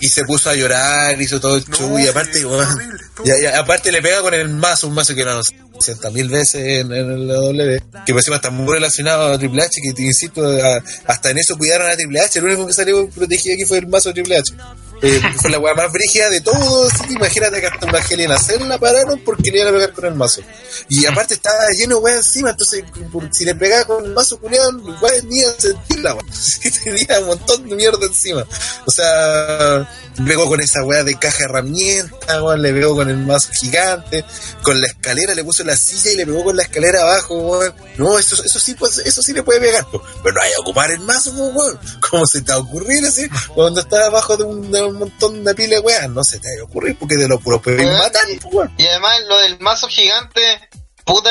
Y se puso a llorar, hizo todo el No, show, y aparte, horrible, y, y aparte le pega con el mazo, un mazo que era, no sé, 60 mil veces en, en la W, que por encima está muy relacionado a Triple H, que te insisto, a- hasta en eso cuidaron a Triple H, el único que salió protegido aquí fue el mazo de Triple H. Eh, fue la weá más brígida de todo. Así que imagínate que hasta una Helena Cell la pararon porque le iban a pegar con el mazo. Y aparte estaba lleno de weá encima, entonces por- si le pegaba con el mazo culiado, weá ni a sentirla, weá. Y tenía un montón de mierda encima. O sea, le pegó con esa weá de caja de herramientas, weón, le pegó con el mazo gigante, con la escalera, le puso la silla y le pegó con la escalera abajo, weón. No, eso, eso sí, pues, eso sí le puede pegar, pues. pero no hay a ocupar el mazo, pues, weón. ¿Cómo se te va a ocurrir así? Cuando está abajo de un, de un montón de pila de weas, no se te va a ocurrir porque te lo, lo pueden matar, y- pues, weón. Y además lo del mazo gigante, puta,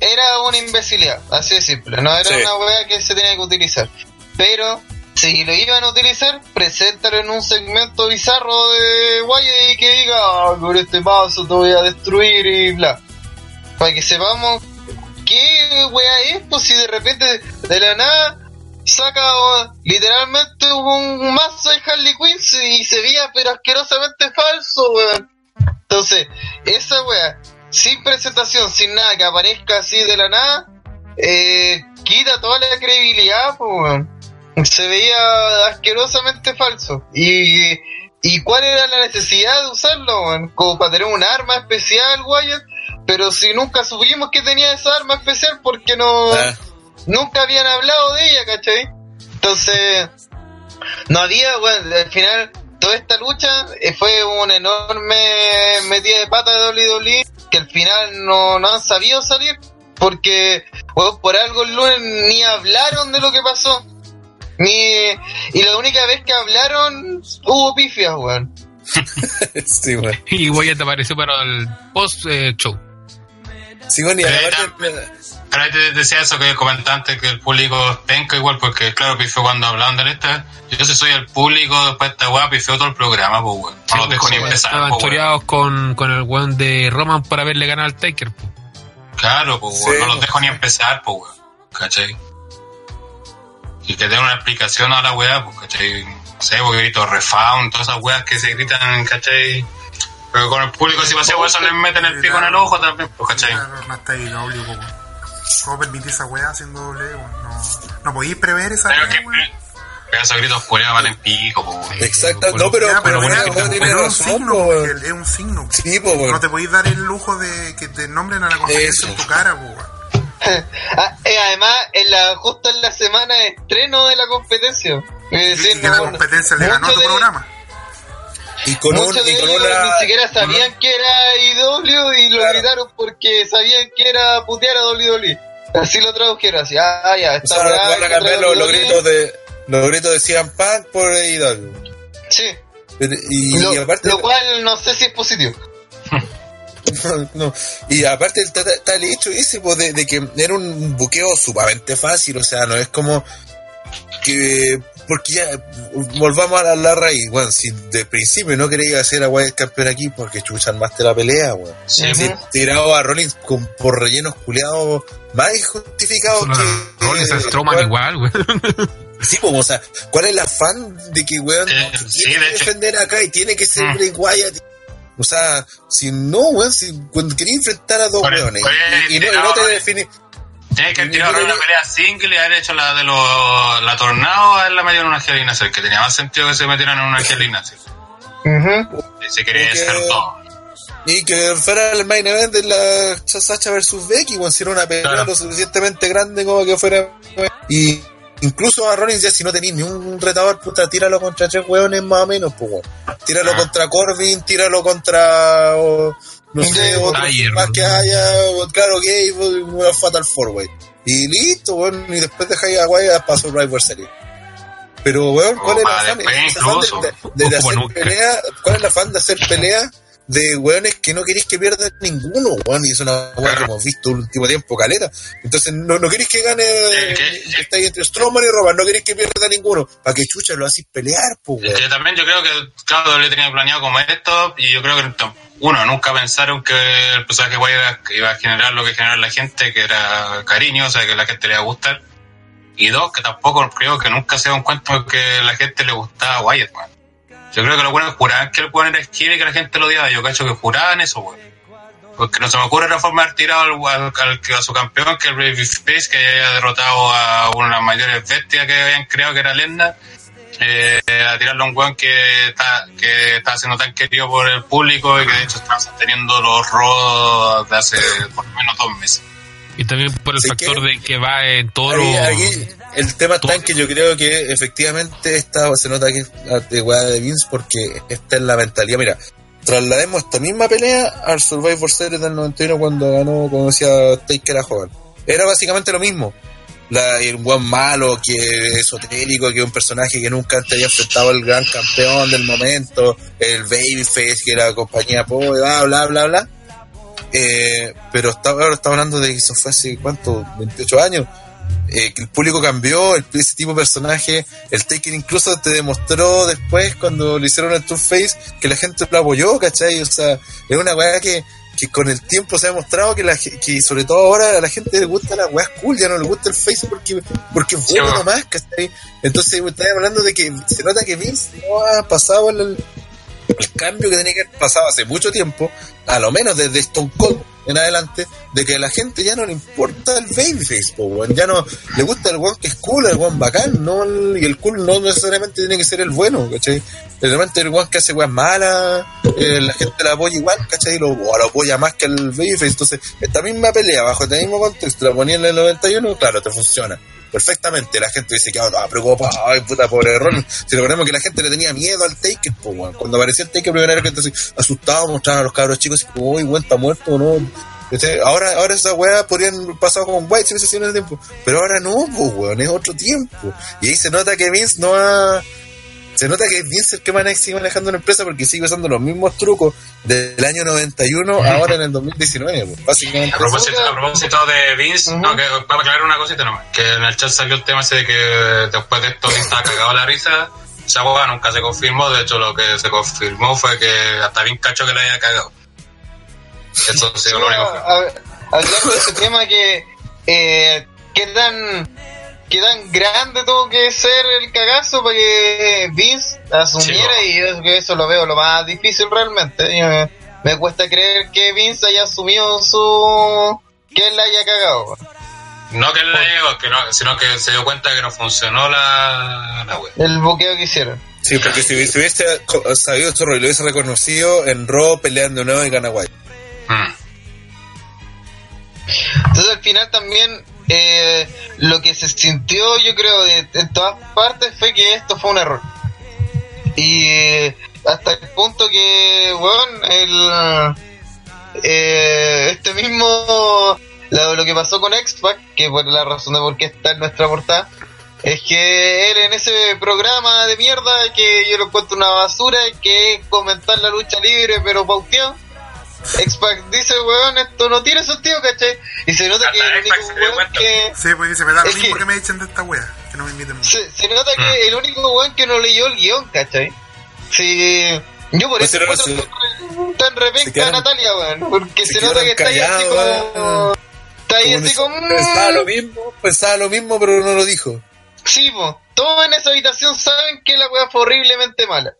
era una imbecilidad, así de simple, no era Sí. una weá que se tenía que utilizar. Pero si lo iban a utilizar, preséntalo en un segmento bizarro de Guaya y que diga, ah, con este mazo te voy a destruir y bla. Para que sepamos qué weá es, pues si de repente de la nada saca oh, literalmente un mazo de Harley Quinn y se veía pero asquerosamente falso, weón. Entonces, esa wea, sin presentación, sin nada, que aparezca así de la nada, eh, quita toda la credibilidad, po, weón. Se veía asquerosamente falso. Y, y cuál era la necesidad de usarlo? Como para tener un arma especial, Wyatt. Pero si nunca supimos que tenía esa arma especial porque no Ah, nunca habían hablado de ella, ¿cachai? Entonces, no había, bueno, al final, toda esta lucha eh, fue una enorme metida de pata de WWE que al final no, no han sabido salir porque, bueno, por algo el lunes ni hablaron de lo que pasó. Ni, y la única vez que hablaron hubo pifias, weón. sí, weón. Y Wyatt apareció para el post-show. Sí, weón, y Eh, aparte, Pero ahí te decía eso que comentaste que el público penca igual, porque claro, pifió cuando hablaban de esta. Yo si soy el público, después de esta weá, pifió todo el programa, pues weón. No los dejo ni empezar, Estaban pues, choreados con, con el weón de Roman por haberle ganado al Taker. po. Claro, pues Sí, no los pues. dejo ni empezar, pues weón. ¿Cachai? Y que den una explicación a la weá, pues, ¿cachai? No sé, porque grito refound, todas esas weas que se gritan, ¿cachai? Pero con el público si pasa eso les meten el pico en el ojo también, pues, ¿cachai? No está ahí doble, como. ¿Cómo permitir esa weá haciendo doble? No, no podéis prever esa Pero weá, pero esos gritos culeados valen pico, pues, exacto, no, pero, Ya, pero, pero, tiene pero es un signo, po, es un signo. Sí, po. No te podéis dar el lujo de que te nombren a la conferencia Eso. en tu cara, po. Ah, eh, además, en la, justo en la semana de estreno de la competencia. Es Y decir, que la no- competencia le ganó tu de- programa. Y con un, Muchos de y con ellos una, ni siquiera sabían que era IW y lo Claro. gritaron porque sabían que era putear a WWE. Así lo tradujeron, así, ah, ya, o esta sea, van a cambiar los, los WWE. gritos de, los gritos de CM Punk por AEW. Sí, Pero- Y, lo, y aparte, lo cual no sé si es positivo. no, y aparte está, está el hecho ese pues, de, de que era un buqueo sumamente fácil, o sea, no es como que porque ya volvamos a la, la raíz, weón, si de principio no quería hacer a Wyatt campeón aquí porque chuchan más de la pelea, weón. Sí, tirado a Rollins con, por rellenos culiados más injustificados Solo que Rollins Strowman ¿cuál- igual, weón. Sí, pues, o sea, ¿cuál es el afán de que weón Eh, tiene sí, de defender acá y tiene que ser Mm. Wyatt? O sea, si no, weón, si cuando quería enfrentar a dos weones y, y no, y no te tirado, define. Tienes que tirar y- una pelea single y haber hecho la de los, la tornado, haberla metido en una Angelina que tenía más sentido que se metieran en una Angelina Ujú. Y se quería hacer todo. Y que fuera el main event de la Sacha versus Becky, weón, si era una pelea Claro. lo suficientemente grande como que fuera. Y incluso a Rollins, ya si no tenéis ni un retador, puta, tíralo contra tres weones más o menos, pues, weón. Tíralo Ah. contra Corbin, tíralo contra. no sé, otro más que haya, o, claro, Gabe, o una Fatal Four Way. Y listo, weón, y después dejáis a Wyatt para Survivor Series. Pero, weón, ¿cuál O es el para afán? después Ese afán incluso. de, de- de Ojo, hacer nunca. pelea, ¿Cuál es el afán de hacer pelea de weones que no queréis que pierdan ninguno, weón? Y es una weón que hemos visto el último tiempo, caleta. Entonces, no, no queréis que gane, Eh, que- está ahí entre Strowman y Roman, no queréis que pierda ninguno. Para que chucha lo hacéis pelear, pues, Es weón. que también yo creo que, claro, doble tenía planeado como esto, y yo creo que, uno, nunca pensaron que el personaje guay iba, a generar lo que generaba la gente, que era cariño, o sea, que la gente le iba a gustar. Y dos, que tampoco creo que nunca se dieron cuenta que la gente le gustaba a Wyatt, man. Yo creo que los buenos juraban que el weón era esquive y que la gente lo odiaba. Yo cacho que juraban eso, weón. Porque no se me ocurre otra forma de haber tirado al, al- al- a su campeón que el Babyface, que haya derrotado a una de las mayores bestias que habían creado, que era Lenda, eh, a tirarle a un weón que está, que está siendo tan querido por el público y que de hecho está sosteniendo los rodos de hace por lo menos dos meses. Y también por el factor que- de que va en todo Ahí- lo- el tema está en que yo creo que efectivamente esta se nota que es la de Vince porque está en la mentalidad. Mira, traslademos esta misma pelea al Survivor Series del 91 cuando ganó, como decía Taker a joven. Era básicamente lo mismo. La, el buen malo, que es esotérico, que es un personaje que nunca antes había enfrentado al gran campeón del momento, el Babyface, que era compañía pobre, bla, bla, bla, bla. Eh, pero está, ahora está hablando de que eso fue hace, ¿cuánto? 28 años. Eh, que el público cambió, el, ese tipo de personaje, el Taker incluso te demostró después cuando le hicieron el Tour Face que la gente lo apoyó, ¿cachai? O sea, es una weá que, que con el tiempo se ha demostrado que, la, que sobre todo ahora a la gente le gusta la weá cool, ya no le gusta el Face porque, porque es Sí, bueno bueno. nomás, ¿cachai? Entonces estaba hablando de que se nota que Vince no ha pasado el, el cambio que tenía que haber pasado hace mucho tiempo, a lo menos desde Stone Cold en adelante, de que a la gente ya no le importa el babyface, po, weón. ya no le gusta el one que es cool, el one bacán, no el- y el cool no necesariamente tiene que ser el bueno, ¿cachai? Realmente el one que hace weas malas, eh, la gente la apoya igual, ¿cachai? Lo, o lo apoya más que el babyface, entonces esta misma pelea, bajo este mismo contexto, la ponía en el 91, claro, te funciona. Perfectamente, la gente dice que ah, preocupado, ay puta pobre Ron. Si recordemos que la gente le tenía miedo al Taker, pues weón. Cuando apareció el Taker, primera vez que asustado, mostraban a los cabros chicos, y uy, weón, está muerto o no. Ahora, ahora esas weas podrían pasar como White si hubiese sido en el tiempo. Pero ahora no, pues weón, es otro tiempo. Y ahí se nota que Vince no ha. Se nota que es Vince el que maneja, sigue manejando una empresa porque sigue usando los mismos trucos del año 91 ahora en el 2019, pues, básicamente. A propósito, a propósito de Vince, Ujú. no, que para aclarar una cosita nomás, que en el chat salió el tema ese de que después de esto Vince estaba cagado la risa, esa hueá nunca se confirmó, de hecho lo que se confirmó fue que hasta bien cacho que le haya cagado. Eso sí, lo único Hablando de ese tema que eh, qué tan qué tan grande tuvo que ser el cagazo para que Vince asumiera Sí, y yo que eso lo veo lo más difícil realmente. Me cuesta creer que Vince haya asumido su que él la haya cagado. No que él le llegó, que no, sino que se dio cuenta que no funcionó la, la. El boqueo que hicieron. Sí, porque si, si hubiese sabido esto y lo hubiese reconocido en Raw peleando de nuevo y gana White. Mm. Entonces al final también eh, lo que se sintió yo creo de, en todas partes fue que esto fue un error. Y eh, hasta el punto que, bueno, el, eh, este mismo, lo, lo que pasó con X-Pac, que por la razón de por qué está en nuestra portada, es que él en ese programa de mierda que yo lo encuentro una basura, que es comentar la lucha libre pero pauteado, X-Pac dice, weón, esto no tiene sentido, ¿cachai? Y se nota que el único weón que... Sí, pues dice, me da lo Es mismo que- que me echen de esta wea, que no me inviten más. Se, se nota que el único weón que no leyó el guion, ¿cachai? Sí, yo por Pues eso se- tan se repenca a quedaron- Natalia, weón. Porque se se, nota que está ahí así como. Ahí así como. Pensaba lo mm, mismo, pensaba lo mismo, pero no lo dijo. Sí, po. Todos en esa habitación saben que la weá fue horriblemente mala.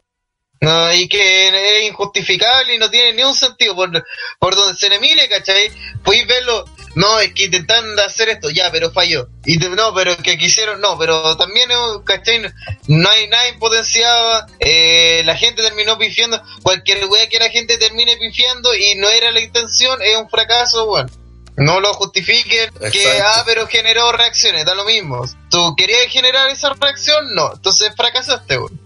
No, y que es injustificable y no tiene ni un sentido. Por, por donde se le mire, ¿cachai? Podéis verlo. No, es que intentan hacer esto, ya, pero falló. Y te- no, pero que quisieron, no, pero también, ¿cachai? No hay nada impotenciado. Eh, la gente terminó pifiando. Cualquier weá que la gente termine pifiando y no era la intención, es un fracaso, bueno. No lo justifiquen, que, ah, pero generó reacciones, da lo mismo. ¿Tú querías generar esa reacción? No, entonces fracasaste, weón.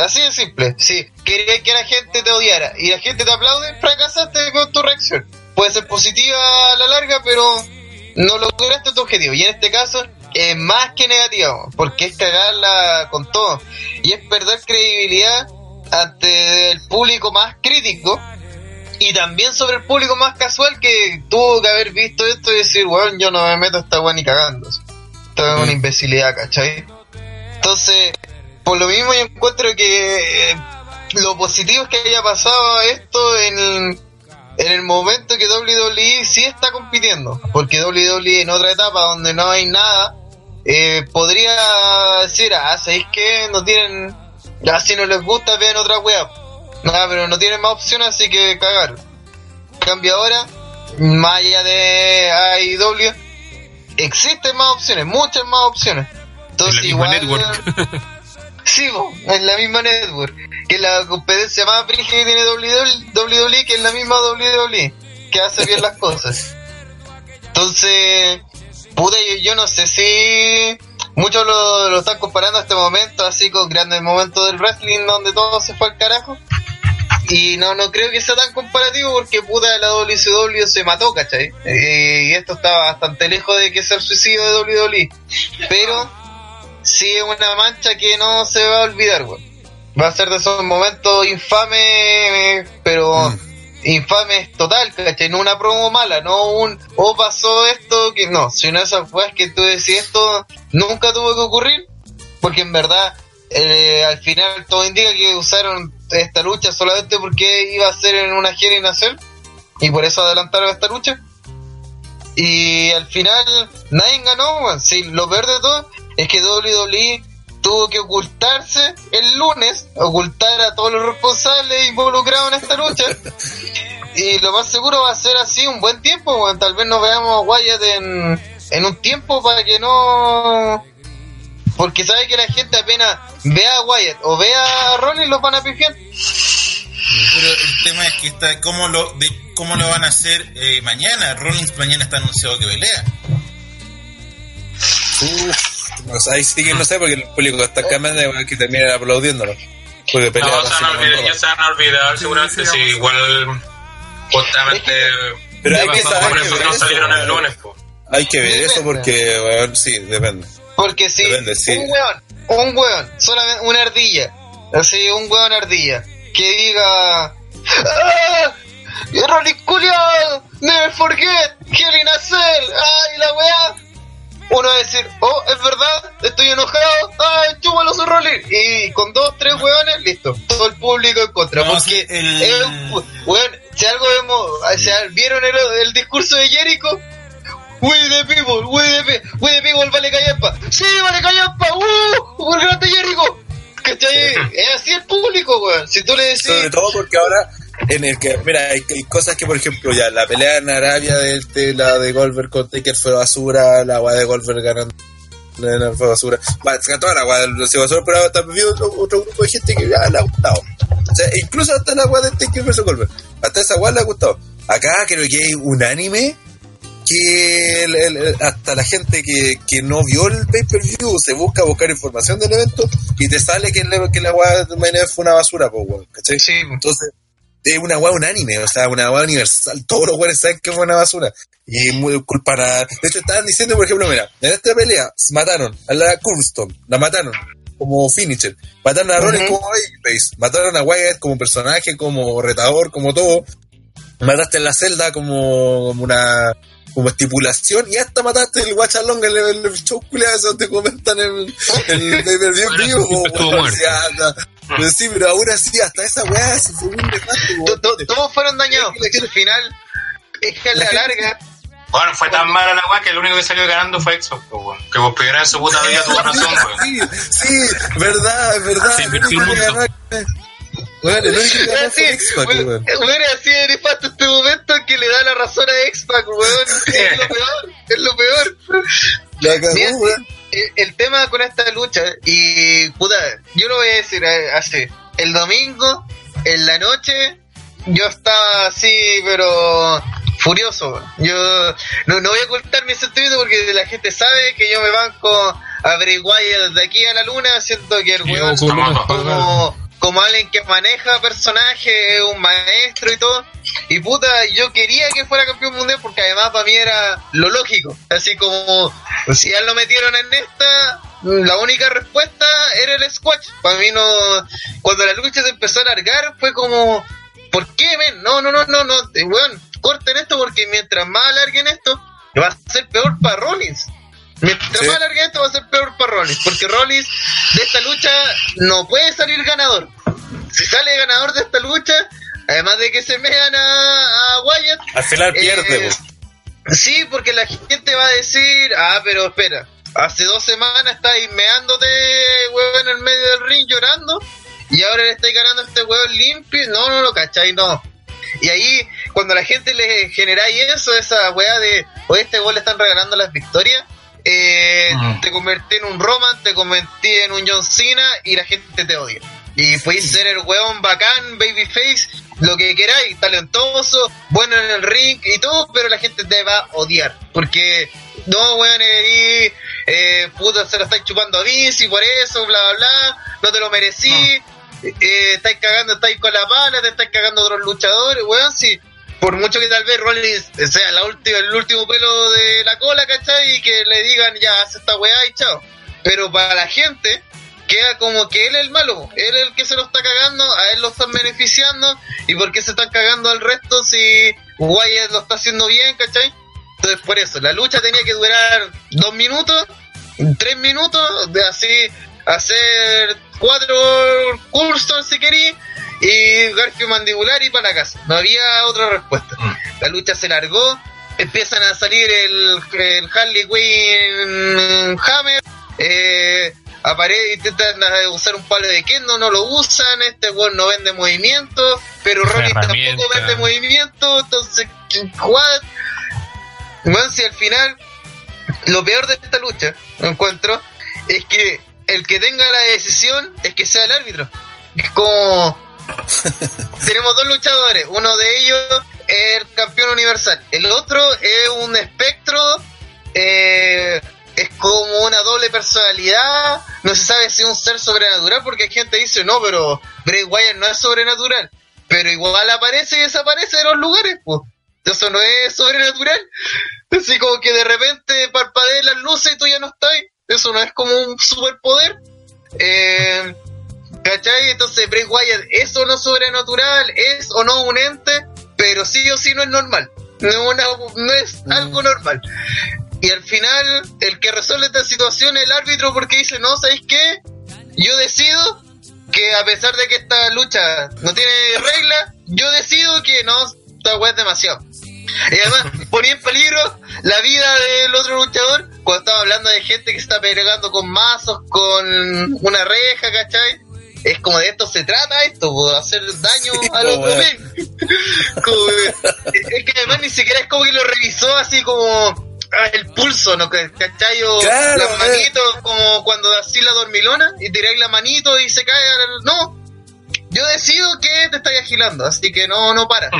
Así de simple. Si querías que la gente te odiara y la gente te aplaude, fracasaste con tu reacción. Puede ser positiva a la larga, pero no lograste tu objetivo. Y en este caso es más que negativa, porque es cagarla con todo. Y es perder credibilidad ante el público más crítico y también sobre el público más casual que tuvo que haber visto esto y decir, weón, yo no me meto a esta weón ni cagando. Esto es una Mm. imbecilidad, ¿cachai? Entonces, por lo mismo yo encuentro que eh, lo positivo es que haya pasado esto en, en el momento que WWE sí está compitiendo. Porque WWE en otra etapa donde no hay nada, eh, podría decir, ah, ¿sabéis que No tienen, ya si no les gusta, vean otra wea. Nada, pero no tienen más opciones, así que cagar. Cambio ahora, más allá de AEW, existen más opciones, muchas más opciones. En Entonces, la misma igual, network. Sí, po, en la misma network. Que la competencia más brígida que tiene WWE, que es la misma WWE, que hace bien las cosas. Entonces, puta, yo, yo no sé si muchos lo, lo están comparando a este momento, así con grandes momentos del wrestling donde todo se fue al carajo. Y no, no creo que sea tan comparativo porque puta la WCW se mató, ¿cachai? Eh, y esto está bastante lejos de que sea el suicidio de WWE. Pero sí es una mancha que no se va a olvidar, weón. Va a ser de esos momentos infames, pero Mm. infames total, ¿cachai? No una promo mala, no un, oh pasó esto, que no, sino esas weas que tú decís esto nunca tuvo que ocurrir, porque en verdad eh, al final todo indica que usaron esta lucha solamente porque iba a ser en una gira y nacer, y por eso adelantaron esta lucha. Y al final nadie ganó, weón. Sí, lo peor de todo es que WWE tuvo que ocultarse el lunes, ocultar a todos los responsables involucrados en esta lucha. y lo más seguro va a ser así un buen tiempo. Tal vez nos veamos a Wyatt en, en un tiempo para que no... Porque sabe que la gente apenas vea a Wyatt o vea a Rollins los van a pifiar. Pero el tema es que está cómo lo de cómo lo van a hacer eh, mañana. Rollins mañana está anunciado que pelea. Uf, no sé, ahí sí que no sé porque el público está cambiando y va que termina aplaudiéndolo. Porque pelea No, se van a olvidar, con ya todo. se van a olvidar, Sí, seguramente. sí, igual, justamente, Pero hay que saber por que eso ver no eso, salieron el lunes, po. Hay que ver eso porque, weón, sí, depende. Porque si un weón, un weón, solamente una ardilla, así un weón ardilla, que diga ¡Ah! Rolling culiado, never forget, Hell Cell, ay la weá. Uno va a decir, oh, es verdad, estoy enojado, ay, chúpalo su Rolling. Y con dos, tres weones, listo, todo el público en contra. No, porque el- un- weón, si algo vemos, o sea, vieron el, el discurso de Jericho, We the people, we the, pe- we the people, vale callampa. Sí, vale callampa, uh, por grande Jericho. ¿Cachai? Es así el público, weón. Si tú le decís, Sobre todo porque ahora, en el que, mira, hay, hay cosas que, por ejemplo, ya la pelea en Arabia de, de la de Goldberg con Taker fue basura, la agua de Goldberg ganando fue basura. Va, se toda la agua de basura, pero también otro, otro grupo de gente que ya le ha gustado. O sea, incluso hasta la agua de Taker vs Goldberg. Hasta esa agua le ha gustado. Acá creo que hay unánime que el- hasta la gente que, que no vio el pay-per-view se busca buscar información del evento y te sale que, el, que la agua de Event fue una basura, pues, weón, ¿cachai? sí, Entonces, es una weá unánime, o sea, una weá universal. Todos los weones saben que fue una basura. Y muy culpa a... De hecho, estaban diciendo, por ejemplo, mira, en esta pelea mataron a la Kurston, la mataron como finisher. Mataron a Rollins Ujú. como babyface. Mataron a Wyatt como personaje, como retador, como todo. Mataste en la celda como, como una como estipulación y hasta mataste el Watch Along en el, el show culiado ese donde comentan el, el pay-per-view en vivo, estuvo weón, muerto. o sea, anda- pero sí, pero aún así, hasta esa weá se fue un to- todos fueron dañados. al final, es que a la larga, Bueno, fue tan mala la weá que el único que salió ganando fue Exo, po, weón. Que por primera vez en su puta vida tuvo razón, weón. Sí, sí, verdad, es verdad. Se El invirtió Bueno, el único que así, X-Pac, weón, weón, así de nefasto este momento que le da la razón a X-Pac, weón. Es lo peor, es lo peor. La cagó, Mira, weón. el, el tema con esta lucha, y puta, yo lo voy a decir eh, así, el domingo, en la noche, yo estaba así, pero furioso. Yo no, no voy a ocultar mi sentimiento porque la gente sabe que yo me banco a Bray Wyatt desde aquí a la luna, siento que el weón como Como- alguien que maneja personajes, es un maestro y todo. Y puta, yo quería que fuera campeón mundial porque además para mí era lo lógico. Así como, si ya lo metieron en esta, la única respuesta era el squash. Para mí no, cuando la lucha se empezó a alargar fue como, ¿por qué, men? No, no, no, no, no, eh, weón, corten esto porque mientras más alarguen esto, va a ser peor para Rollins. Mientras Sí. más alarguen esto va a ser peor para Rollins, porque Rollins de esta lucha no puede salir ganador. Si sale ganador de esta lucha, además de que se mean a, a Wyatt, Al final eh, pierde. Sí, porque la gente va a decir, ah, pero espera, hace dos semanas estáis meándote, weón, en el medio del ring llorando, y ahora le estáis ganando a este weón limpio. No, no, no, ¿cachai? No. Y ahí, cuando la gente le generáis eso, esa weá de, oye, este weón le están regalando las victorias, eh, Mm. te convertí en un Roman, te convertí en un John Cena y la gente te odia. Y puedes ser el weón bacán, babyface, lo que queráis, talentoso, bueno en el ring y todo, pero la gente te va a odiar. Porque, no, weón, eres, eh, puta, se lo estáis chupando a Vince y por eso, bla, bla, bla, no te lo merecí, eh, estáis cagando, estáis con la pala, te estáis cagando a otros luchadores, weón, sí. Por mucho que tal vez Rollins sea la última, el último pelo de la cola, ¿cachai? Y que le digan, ya, haz esta weá y chao. Pero para la gente, queda como que él es el malo, él es el que se lo está cagando, a él lo están beneficiando, y por qué se están cagando al resto si Wyatt lo está haciendo bien, ¿cachai? Entonces por eso, la lucha tenía que durar dos minutos, tres minutos, de así hacer cuatro cursos si querí, y Garfio mandibular y para la casa. No había otra respuesta. Mm. La lucha se largó, empiezan a salir el, el Harley Quinn Hammer, eh, apare- intentan eh, usar un palo de kendo, no lo usan, este weón no vende movimiento, pero Rollins tampoco vende movimiento, entonces, what? Weón, si al final, lo peor de esta lucha, encuentro, es que el que tenga la decisión es que sea el árbitro. Es como... Tenemos dos luchadores, uno de ellos es el campeón universal, el otro es un espectro, eh, es como una doble personalidad, no se sabe si es un ser sobrenatural porque hay gente que dice, no, pero Bray Wyatt no es sobrenatural, pero igual aparece y desaparece de los lugares, pues. Eso no es sobrenatural. Así como que de repente parpadean las luces y tú ya no estás. Eso no es como un superpoder. Eh, ¿Cachai? Entonces Bray Wyatt es o no sobrenatural, es o no un ente, pero sí o sí no es normal. No es, una- no es algo normal. Y al final, el que resuelve esta situación es el árbitro porque dice, no, ¿sabéis qué? Yo decido que a pesar de que esta lucha no tiene regla, yo decido que no, esta weá es demasiado. Y además ponía en peligro la vida del otro luchador cuando estaba hablando de gente que está pegando con mazos, con una reja, ¿cachai? Es como de esto se trata esto, po, hacer daño Sí, al otro men. Es que además ni siquiera es como que lo revisó así como ah, el pulso, ¿no? ¿Cachai? O Claro, las weón. manitos, como cuando así la dormilona y tiráis la manito y se cae. al- No, yo decido que te estáis agilando, así que no, no para.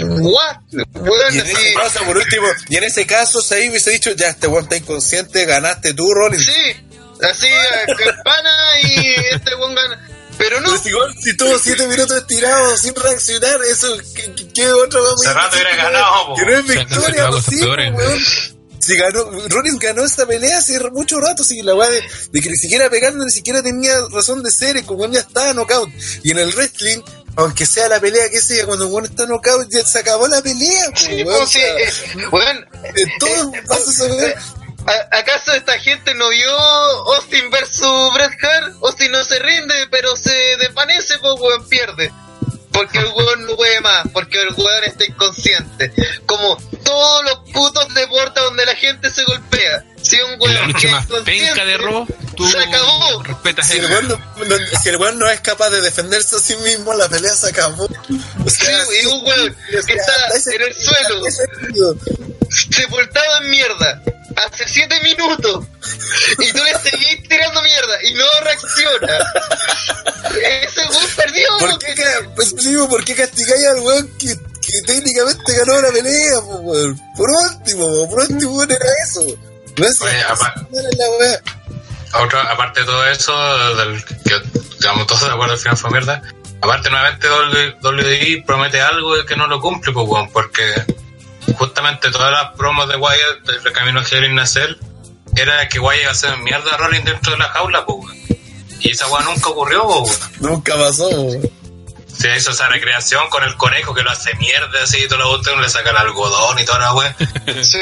What? Weón, Y en ese caso, por último, y en ese caso, se hubiese dicho, ya, este weón está inconsciente, ganaste tú, Rollins. Sí, así, eh, campana y este weón gana. Pero no, si, igual, si tuvo siete minutos estirados sin reaccionar, eso, ¿qué, qué- qué otra vamos Hace rato hubiera ganado. Que no es victoria, pues pues, weón. Si ganó, Rollins ganó esta pelea hace mucho rato, si la weá de, de que ni siquiera pegando, ni siquiera tenía razón de ser, es como ya estaba knockout. Y en el wrestling, aunque sea la pelea que sea, cuando uno está knockout, ya se acabó la pelea, pues, sí, weón, pues, sí, o sea, eh, weón, en todo pasa. ¿A- ¿Acaso esta gente no vio Austin versus Bret Hart? Austin no se rinde, pero se desvanece, pues weón pierde. Porque el weón no puede más, porque el weón está inconsciente. Como todos los putos deportes donde la gente se golpea. Si un En weón la que más inconsciente, penca de tú se acabó. respetas Si el, weón no, no- si el weón no es capaz de defenderse a sí mismo, la pelea se acabó. O Sí, y un weón que está en el suelo. Sepultado en mierda, hace siete minutos, y tú le seguís tirando mierda y no reacciona. Ese weón perdió. ¿Por qué, pues, digo, ¿por qué castigáis al weón que, que técnicamente ganó la pelea, po, weón? Por último, po, por último, era eso. No es Oye, apa- era la weá. Otra, aparte de todo eso, del que digamos todos de acuerdo al final fue mierda. Aparte, nuevamente WWE promete algo que no lo cumple, pues, weón, porque justamente todas las promos de Wyatt, del camino a a Cell, era que Wyatt iba a hacer mierda a Rollins dentro de la jaula, weón. Y esa weá nunca ocurrió, weón. Nunca pasó, weón. Se hizo esa recreación con el conejo que lo hace mierda así y todo lo otro, le saca el algodón y toda la weá. Sí.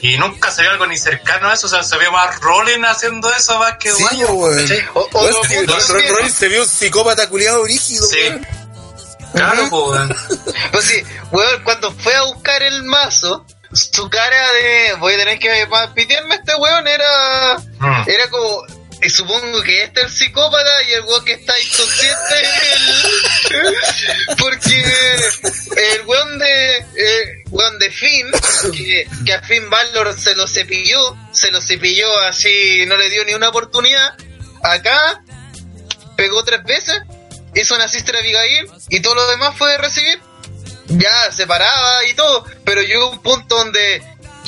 Y nunca se vio algo ni cercano a eso, o sea, se vio más Rollins haciendo eso más que Sí, Wyatt. po, weón. Weón, sí, Ro- Rollins se vio un psicópata culiado rígido, Sí. weón. Claro, pues. Pues sí, weón, cuando fue a buscar el mazo, su cara de voy a tener que pitearme a este weón era Mm. era como y supongo que este es el psicópata y el weón que está inconsciente es el porque el weón de eh, weón de Finn que, que a Finn Balor se lo cepilló, se lo cepilló así, no le dio ni una oportunidad. Acá pegó tres veces, hizo una Sister Abigail y todo lo demás fue recibir. Ya se paraba y todo, pero llegó un punto donde,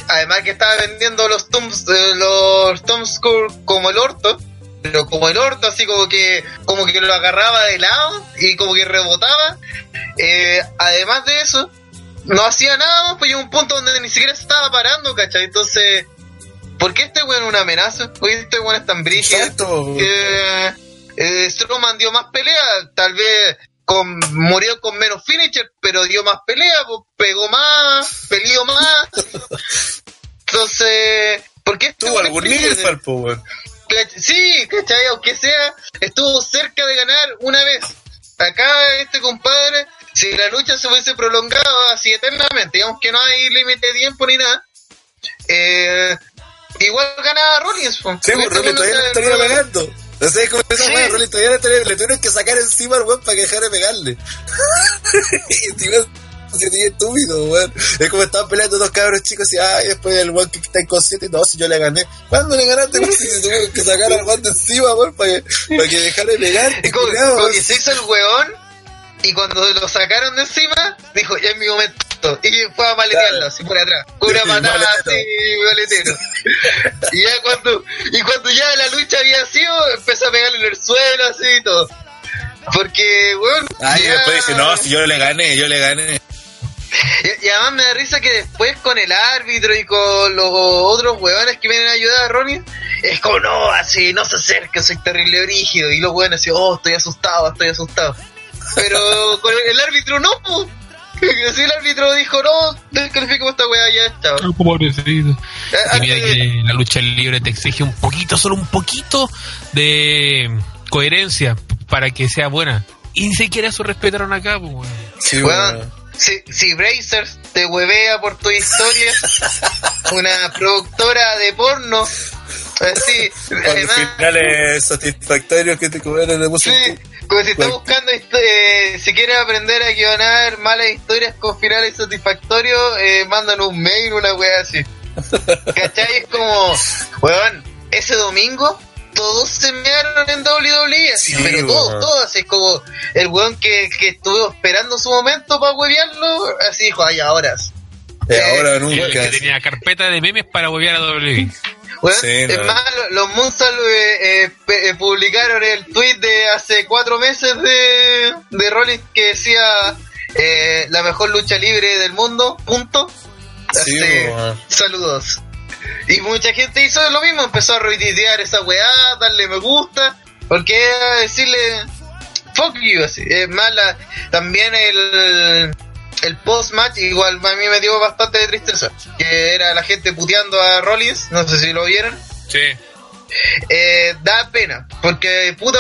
además que estaba vendiendo los Tombs, eh, los Tom Skull como el orto, pero como el orto, así como que, como que lo agarraba de lado y como que rebotaba. Eh, además de eso, no hacía nada más, pues llegó un punto donde ni siquiera se estaba parando, ¿cachai? Entonces, ¿por qué este weón es una amenaza? ¿Por qué este weón es tan brígido? Exacto. Eh, eh, Strowman dio más pelea, tal vez con, murió con menos finisher, pero dio más pelea, pues, pegó más, peleó más. Entonces, ¿por qué este Tuvo weón es algún nivel, Sí, ¿cachai? Aunque sea, estuvo cerca de ganar una vez. Acá este compadre, si la lucha se hubiese prolongado así eternamente, digamos que no hay límite de tiempo ni nada, eh, igual ganaba Rollins. Sí, weón todavía estaría pegando. No sé cómo esa weá, todavía le, tuvieron que sacar encima al weón para que dejara de pegarle. y el tío se estúpido, weón. Es como estaban peleando dos cabros chicos y ay, después el weón que está inconsciente y no, si yo le gané. ¿Cuándo le ganaste? weón? Si se tuvieron que sacar al weón de encima, weón, para que, para que dejara de pegar. Y como, que se hizo el weón y cuando lo sacaron de encima, dijo, ya es mi momento. Y fue a maletearlo, así por atrás. Con una patada así, maletero. y ya cuando, y cuando ya la lucha había sido, empezó a pegarle en el suelo, así y todo. Porque, weón. Ay, y después dice, no, si yo le gané, yo le gané. y, y además me da risa que después con el árbitro y con los otros huevones que vienen a ayudar a Ronnie, es como, no, así, no se acerque, soy terrible brígido. Y los huevones así, oh, estoy asustado, estoy asustado. Pero con el, el árbitro no, po. Así el árbitro dijo, no, descalifico esta weá, ya, chao. Oh, pobrecito. Eh, Y mira antes de- que la lucha libre te exige un poquito, solo un poquito de coherencia para que sea buena. Y ni siquiera eso respetaron acá, pues, weón. Sí, Weón, weón. si, si Brazers te huevea por tu historia, una productora de porno, así, Cuando además, finales satisfactorios que te cobran de música. sí, como si está buscando, eh, si quieres aprender a guionar malas historias con finales satisfactorios, eh, mandan un mail, una wea así. ¿Cachai? Es como, weón, ese domingo todos se mearon en WWE, así, Sí, pero todos, weón. todos, así como el weón que, que estuvo esperando su momento para huevearlo, así dijo, ay, ahora. sí". Eh, ahora Que nunca. tenía carpeta de memes para volver a WWE. Sí, es no. más, lo- los Munsal eh, eh, eh, publicaron el tweet de hace cuatro meses de, de Rollins que decía eh, la mejor lucha libre del mundo, punto. Sí, weón. saludos. Y mucha gente hizo lo mismo, empezó a retuitear esa weá, darle me gusta, porque era decirle fuck you, así. Es más, la- también el, el post-match igual a mí me dio bastante de tristeza, que era la gente puteando a Rollins, no sé si lo vieron. Sí. Eh, da pena, porque puta,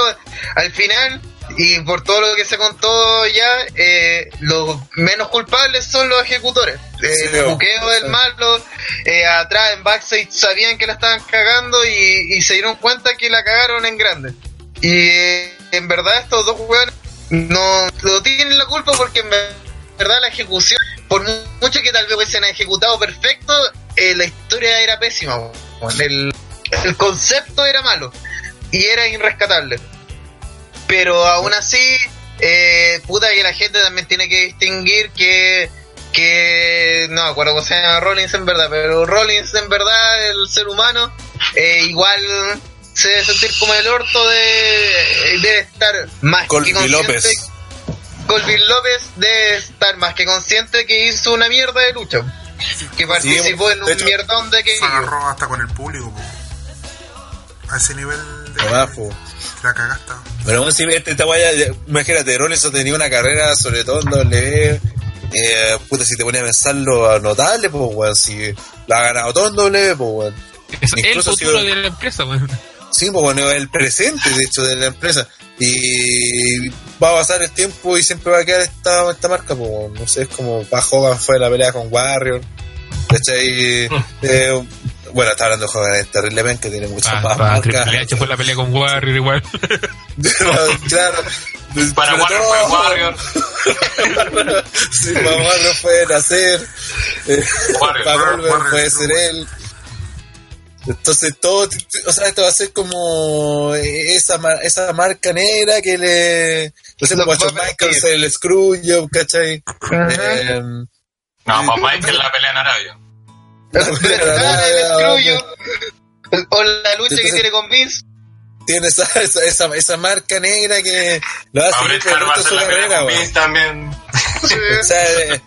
al final, y por todo lo que se contó ya, eh, los menos culpables son los ejecutores. Eh, Sí, el buqueo del sí. malo, eh, atrás en backstage sabían que la estaban cagando y, y se dieron cuenta que la cagaron en grande. Y eh, en verdad estos dos weones no, no tienen la culpa porque en verdad la ejecución, por mu- mucho que tal vez hubiesen ejecutado perfecto, eh, la historia era pésima. El, el concepto era malo y era irrescatable. Pero aún así, eh, puta que la gente también tiene que distinguir que, que no me acuerdo cómo se llama Rollins en verdad, pero Rollins en verdad, el ser humano, eh, igual se debe sentir como el orto de debe estar más Colby que. López. Colby López debe estar más que consciente que hizo una mierda de lucha. Que participó en de un hecho, mierdón de que Se agarró hasta con el público, po. A ese nivel de Abajo. la cagaste. Pero aún así, este, esta guaya, imagínate, Rollins tenía una carrera, sobre todo en W. Eh, puta, si te ponía a pensarlo, notable, pues, weón. Si la ha ganado todo en W, pues, weón. Es el Incluso futuro si- de la empresa, weón. Sí, pues, bueno, el presente, de hecho, de la empresa. Y va a pasar el tiempo y siempre va a quedar esta, esta marca, pues, no sé, es como va Hogan fue la pelea con Warrior. ¿Cachai? Eh, bueno, está hablando de Hogan, es terrible men, que tiene muchas Ah, más para marcas. Triple H fue la pelea con Warrior igual. claro. Para Warrior todo- fue Warrior. sí, para Warrior pueden hacer. Eh, Warrior, para Warrior, puede ser él. Entonces todo, o sea, esto va a ser como esa, esa marca negra que le... No sé, a Michaels, el Screwjob, ¿cachai? Eh, No, pues Michael la pelea en Arabia. el escrullo. O la lucha que tiene con Vince. tiene esa, esa, esa, esa marca negra que lo hace hacer su la pelea carrera, con weón. Vince también. O sea, eh,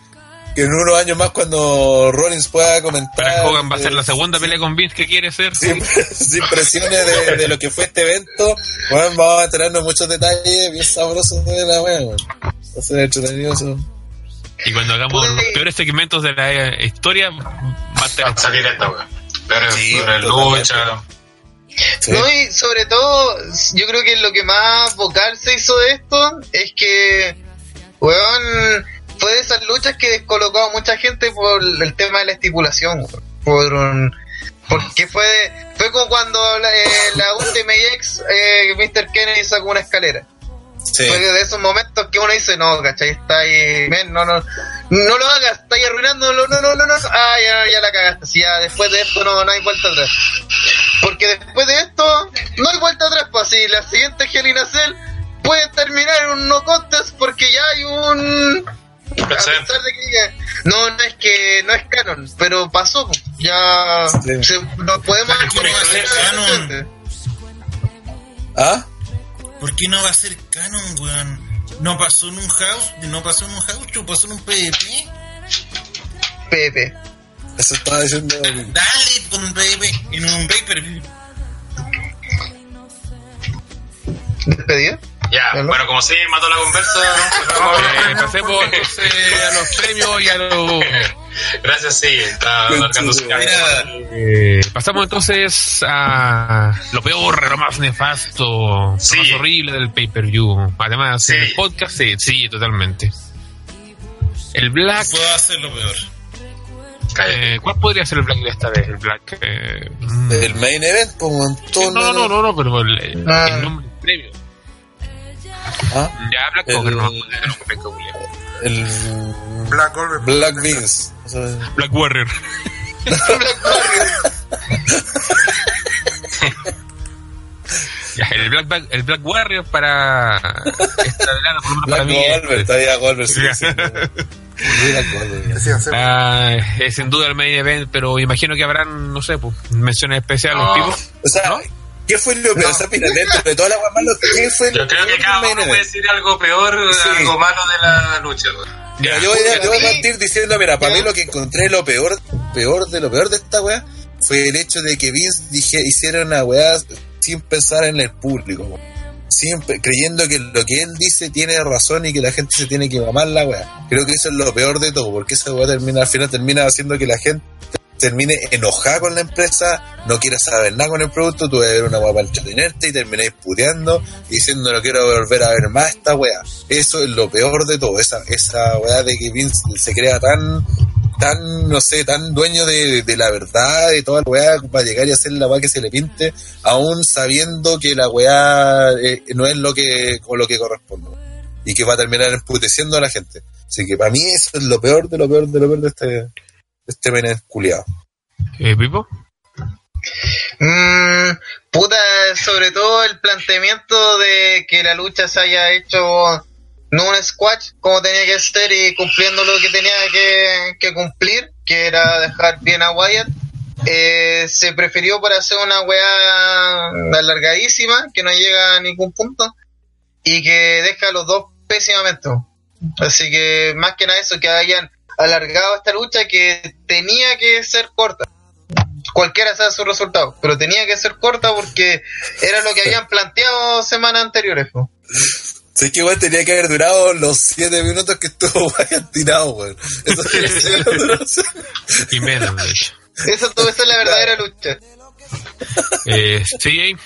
que en unos años más cuando Rollins pueda comentar... Para Hogan va a ser eh, la segunda pelea con Vince que quiere hacer. sin, sin presiones de, de lo que fue este evento, bueno, vamos a enterarnos muchos detalles bien sabrosos de la wea, weón. Va a ser entretenido eso. Y cuando hagamos los peores segmentos de la eh, historia, va a salir esta, weón. Peores Sí, peores. Sí. No, y sobre todo, yo creo que lo que más vocal se hizo de esto es que, weón, fue de esas luchas que descolocó a mucha gente por el tema de la estipulación. Por un- porque fue, fue como cuando la, eh, la Ultimate X, eh, Mr. Kennedy sacó una escalera. Sí. Fue de esos momentos que uno dice, no, ¿cachai? Está ahí, men, no, no, no lo hagas, está ahí arruinándolo, no, no, no, no, ah, ya, ya la cagaste, si ya después de esto no, no hay vuelta atrás. Porque después de esto, no hay vuelta atrás, pues si la siguiente Hell in a Cell puede terminar en un no contest porque ya hay un... A Precedente. pesar de que diga, no, no es que no es canon, pero pasó, ya Sí. se, nos podemos ¿Por qué no va a ser canon? precedente. ¿Ah? ¿Por qué no va a ser canon, weón? No pasó en un house, no pasó en un house, pasó en un PvP. Pepe. Eso estaba diciendo. Dale con un PvP, en un. ¿Despedido? Ya, bueno, como si mató la conversa. Eh, pasemos entonces a los premios y a los. Gracias, sí, está su Eh, pasamos entonces a lo peor, lo más nefasto, Sí. lo más horrible del pay-per-view. Además, Sí. en el podcast, sí, sí, totalmente. El Black. puedo hacer lo peor. Eh, ¿Cuál podría ser el Black de esta vez? El Black. eh, mm. El main event, un Sí, montón. no, no, no, no, pero el, Ah. el nombre del premio. ¿Ah? Ya, Black El- Cover, no, Black. El Black Goldberg. Black Beans. O sea, Black Warrior. Ya, el Black, Black- el Black Warrior para esta velada, por lo menos para Black mí. Goldberg, este, todavía Goldberg, sí, Black ah, es sin duda el main event, pero imagino que habrán, no sé, pues, menciones especiales, No. tipo. O sea, ¿No? ¿Qué fue lo peor? O sea, mira, dentro de toda la guay malo, ¿qué fue Yo lo creo peor que cada uno puede decir algo peor, Sí. algo malo de la lucha. weón. Mira, Ya. yo voy a, yo voy a Sí. partir diciendo, mira, para mí lo que encontré lo peor, peor de lo peor de esta weá fue el hecho de que Vince dije, hiciera una weá sin pensar en el público, weón. Siempre creyendo que lo que él dice tiene razón y que la gente se tiene que mamar la weá. Creo que eso es lo peor de todo, porque esa weá termina, al final termina haciendo que la gente termine enojada con la empresa, no quiera saber nada con el producto, tú a ver una weá para entretenerte y termináis puteando y diciendo no quiero volver a ver más esta weá. Eso es lo peor de todo, esa, esa weá de que Vince se crea tan, tan, no sé, tan dueño de, de la verdad, de toda la weá, para llegar y hacer la weá que se le pinte, aún sabiendo que la weá eh, no es lo que, con lo que corresponde. Y que va a terminar emputeciendo a la gente. Así que para mí eso es lo peor de lo peor de lo peor de este, este Benet culiado. Eh, Pipo. Mm, puta, sobre todo el planteamiento de que la lucha se haya hecho no un squash como tenía que ser y cumpliendo lo que tenía que, que cumplir, que era dejar bien a Wyatt. Eh, se prefirió para hacer una weá alargadísima que no llega a ningún punto y que deja a los dos pésimamente. Así que más que nada eso, que hayan alargado esta lucha que tenía que ser corta cualquiera sea su resultado, pero tenía que ser corta porque era lo que habían planteado semanas anteriores. po. Sé que igual tenía que haber durado los 7 minutos que estuvo Wyatt tirado, weón. Eso sí, Y menos, de hecho. Esa tuvo ser la verdadera lucha. Eh, CJ.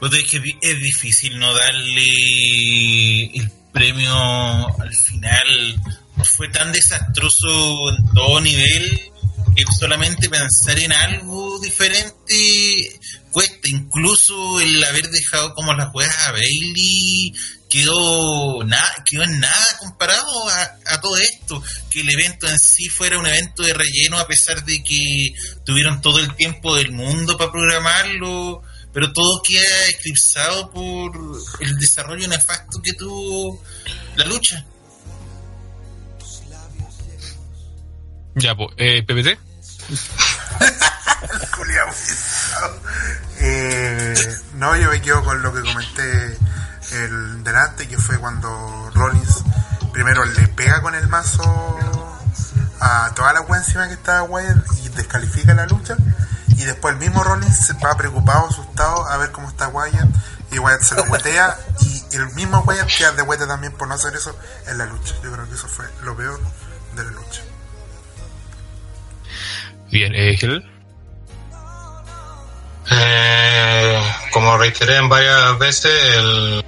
Puta, es que es difícil no darle el premio al final. Fue tan desastroso en todo nivel que solamente pensar en algo diferente cuesta. Incluso el haber dejado como las juegas a Bailey quedó nada, quedó en nada comparado a, a todo esto, que el evento en sí fuera un evento de relleno a pesar de que tuvieron todo el tiempo del mundo para programarlo, pero todo queda eclipsado por el desarrollo nefasto que tuvo la lucha. Ya, pues, eh, PPT. Pesado. Eh, no, yo me quedo con lo que comenté el delante, que fue cuando Rollins primero le pega con el mazo a toda la wea encima que estaba Wyatt y descalifica la lucha. Y después el mismo Rollins se va preocupado, asustado a ver cómo está Wyatt. Y Wyatt se lo huetea. Y el mismo Wyatt queda de vuelta también por no hacer eso en la lucha. Yo creo que eso fue lo peor de la lucha. Bien, eh, Gil. Eh, como reiteré en varias veces, el,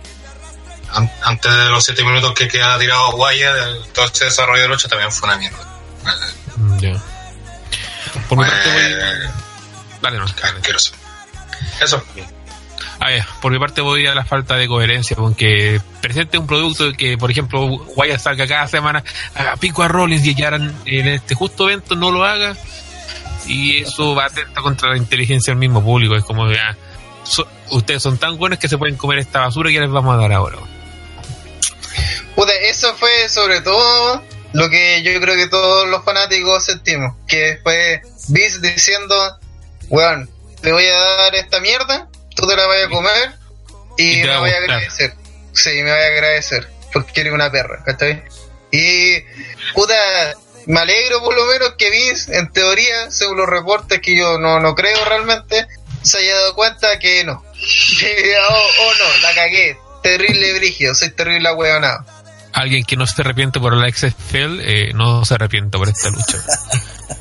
an- antes de los 7 minutos que queda tirado Guaya, del- todo ese desarrollo de lucha también fue una mierda. Mm. Por mi parte voy... Dale, no, dale. Eso. Ah, ya. Por mi parte voy a la falta de coherencia, porque presente un producto que, por ejemplo, Wyatt salga cada semana, haga pico a Rollins y ya en este justo evento no lo haga, y eso va atenta contra la inteligencia del mismo público. Es como, ya, so- ustedes son tan buenos que se pueden comer esta basura que les vamos a dar ahora. Puta, eso fue sobre todo lo que yo creo que todos los fanáticos sentimos. Que fue Vince diciendo, weón, te voy a dar esta mierda, tú te la vas a comer y, me a voy a agradecer. Sí, me voy a agradecer, porque eres una perra, ¿cachai? Y, puta, me alegro por lo menos que Vince, en teoría, según los reportes que yo no, no creo realmente, se haya dado cuenta que no. Oh, oh, no, la cagué. Terrible brígido, soy terrible ahueonado. Alguien que no se arrepiente por la XFL, eh, no se arrepiente por esta lucha.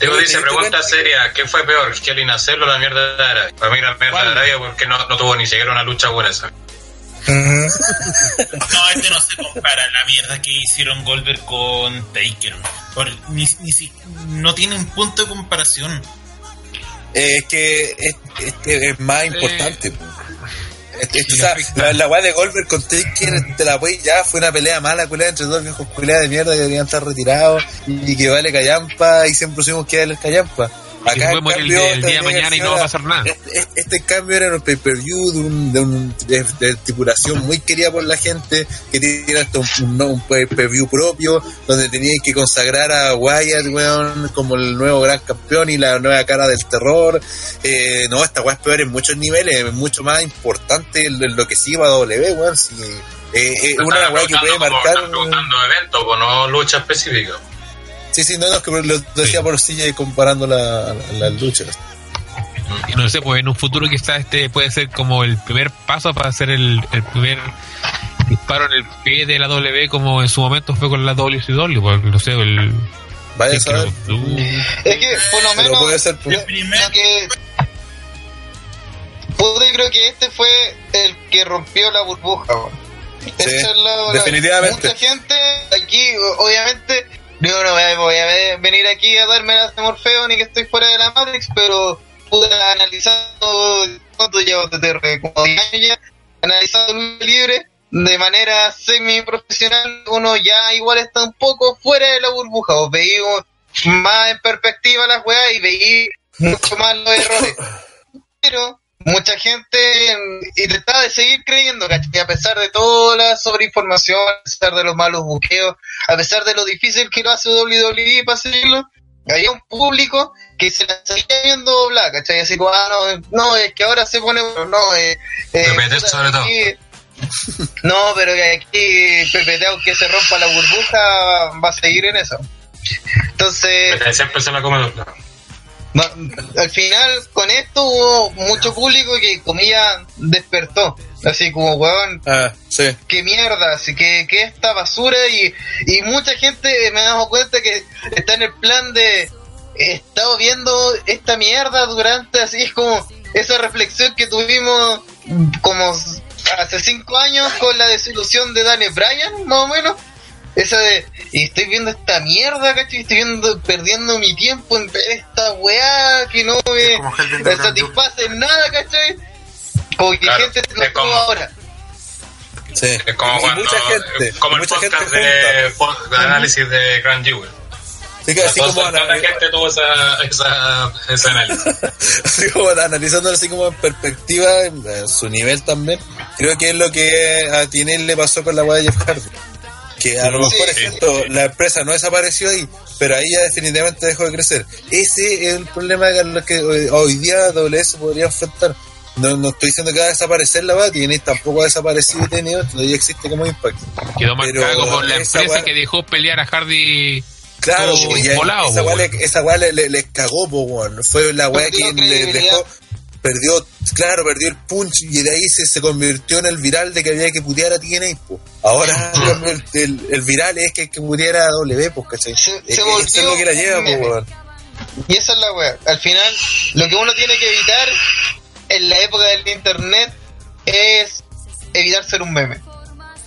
Digo, ¿Te dice, pregunta seria, ¿qué fue peor, Kelly Nacer o la mierda de Arabia? Para mí la mierda ¿Cuál? de Arabia porque no, no tuvo ni siquiera una lucha buena esa. No, este no se compara la mierda que hicieron Goldberg con Taker. Por- ni, ni si- no tiene un punto de comparación. Eh, es que es, es más importante. afecta. la, la weá de Goldberg con Taker te la wey ya fue una pelea mala, culea entre dos viejos culeados de mierda que deberían estar retirados y que vale callampa y siempre supimos que vale callampa. Que se puede morir el, el día de mañana y no va a pasar nada. Este, este en cambio era un pay-per-view de, un, de, un- de- de tripulación muy querida por la gente, que tiene hasta un, un, un pay-per-view propio, donde tenían que consagrar a Wyatt, weón, como el nuevo gran campeón y la nueva cara del terror. Eh, no, esta weá es peor en muchos niveles, es mucho más importante en lo que sí va a W, weón. Si, eh, eh, una weá que puede marcar. están preguntando eventos, pues, no lucha específica. Sí, sí, no, no, es que lo decía por silla comparando la- la- las luchas. Y no sé, pues en un futuro quizás este puede ser como el primer paso para hacer el, el primer disparo en el pie de la W como en su momento fue con la WCW, pues no sé, el... Vaya a saber. Es que, por lo menos, puede ser. pues. El primer, lo que. Yo creo que este fue el que rompió la burbuja. weón. Esa es la- la- definitivamente. Mucha gente aquí, obviamente, yo no voy a, voy a ve- venir aquí a darme la de Morfeo ni que estoy fuera de la Matrix, pero puta, analizando. ¿Cuánto llevo de TR? Como 10 años ya. Analizando el libre de manera semi-profesional, uno ya igual está un poco fuera de la burbuja. O veí más en perspectiva las weas y veí mucho más los errores. Pero mucha gente intentaba de seguir creyendo, ¿cachai? A pesar de toda la sobreinformación, a pesar de los malos buqueos, a pesar de lo difícil que lo hace WWE para seguirlo, había un público que se la seguía viendo doblada, ¿cachai? Así como, ah, no, no, es que ahora se pone, no, eh, eh, sobre todo. no, pero que aquí PPT, aunque se rompa la burbuja, va a seguir en eso. Entonces, Siempre se la come doble. Al final con esto hubo mucho público que comillas despertó. Así como weón Ah, sí. qué mierda así que, que esta basura. Y, y mucha gente me he dado cuenta que está en el plan de he estado viendo esta mierda durante así es como esa reflexión que tuvimos como hace cinco años con la desilusión de Daniel Bryan más o menos esa de, y estoy viendo esta mierda, ¿cachai? Estoy viendo, perdiendo mi tiempo en ver esta weá que no me, me satisface en nada, ¿cachai? Como que Claro, gente es lo ahora. Sí. Es como Y cuando. mucha gente, como el mucha gente podcast junta. de, de análisis de Grand Jewel. Así que así como, la gente tuvo esa, esa, ese análisis. así como analizándolo así como en perspectiva, en, en su nivel también, creo que es lo que a Tinel le pasó con la weá de Jeff Hardy. Que a lo Sí, mejor es sí. cierto, la empresa no desapareció ahí, pero ahí ya definitivamente dejó de crecer. Ese es el problema con el que hoy, hoy día WS podría enfrentar. No, no estoy diciendo que va a desaparecer la weá, Tinel tampoco ha desaparecido y tenido, todavía existe como Impact. Quedó Pero marcada como la esa empresa que dejó pelear a Hardy. Claro, todo ya volado, esa po, weá le, weón. esa weá le, le- les cagó, po. Fue la weá que le dejó, perdió, claro, perdió el punch y de ahí se, se convirtió en el viral de que había que putear a TNA, po. Ahora el, el, el viral es que hay que putear a W, pues, ¿cachai? Se- Es se que eso es volvió lo que la lleva, un po, meme. weón. Y esa es la wea. Al final, lo que uno tiene que evitar en la época del internet es evitar ser un meme.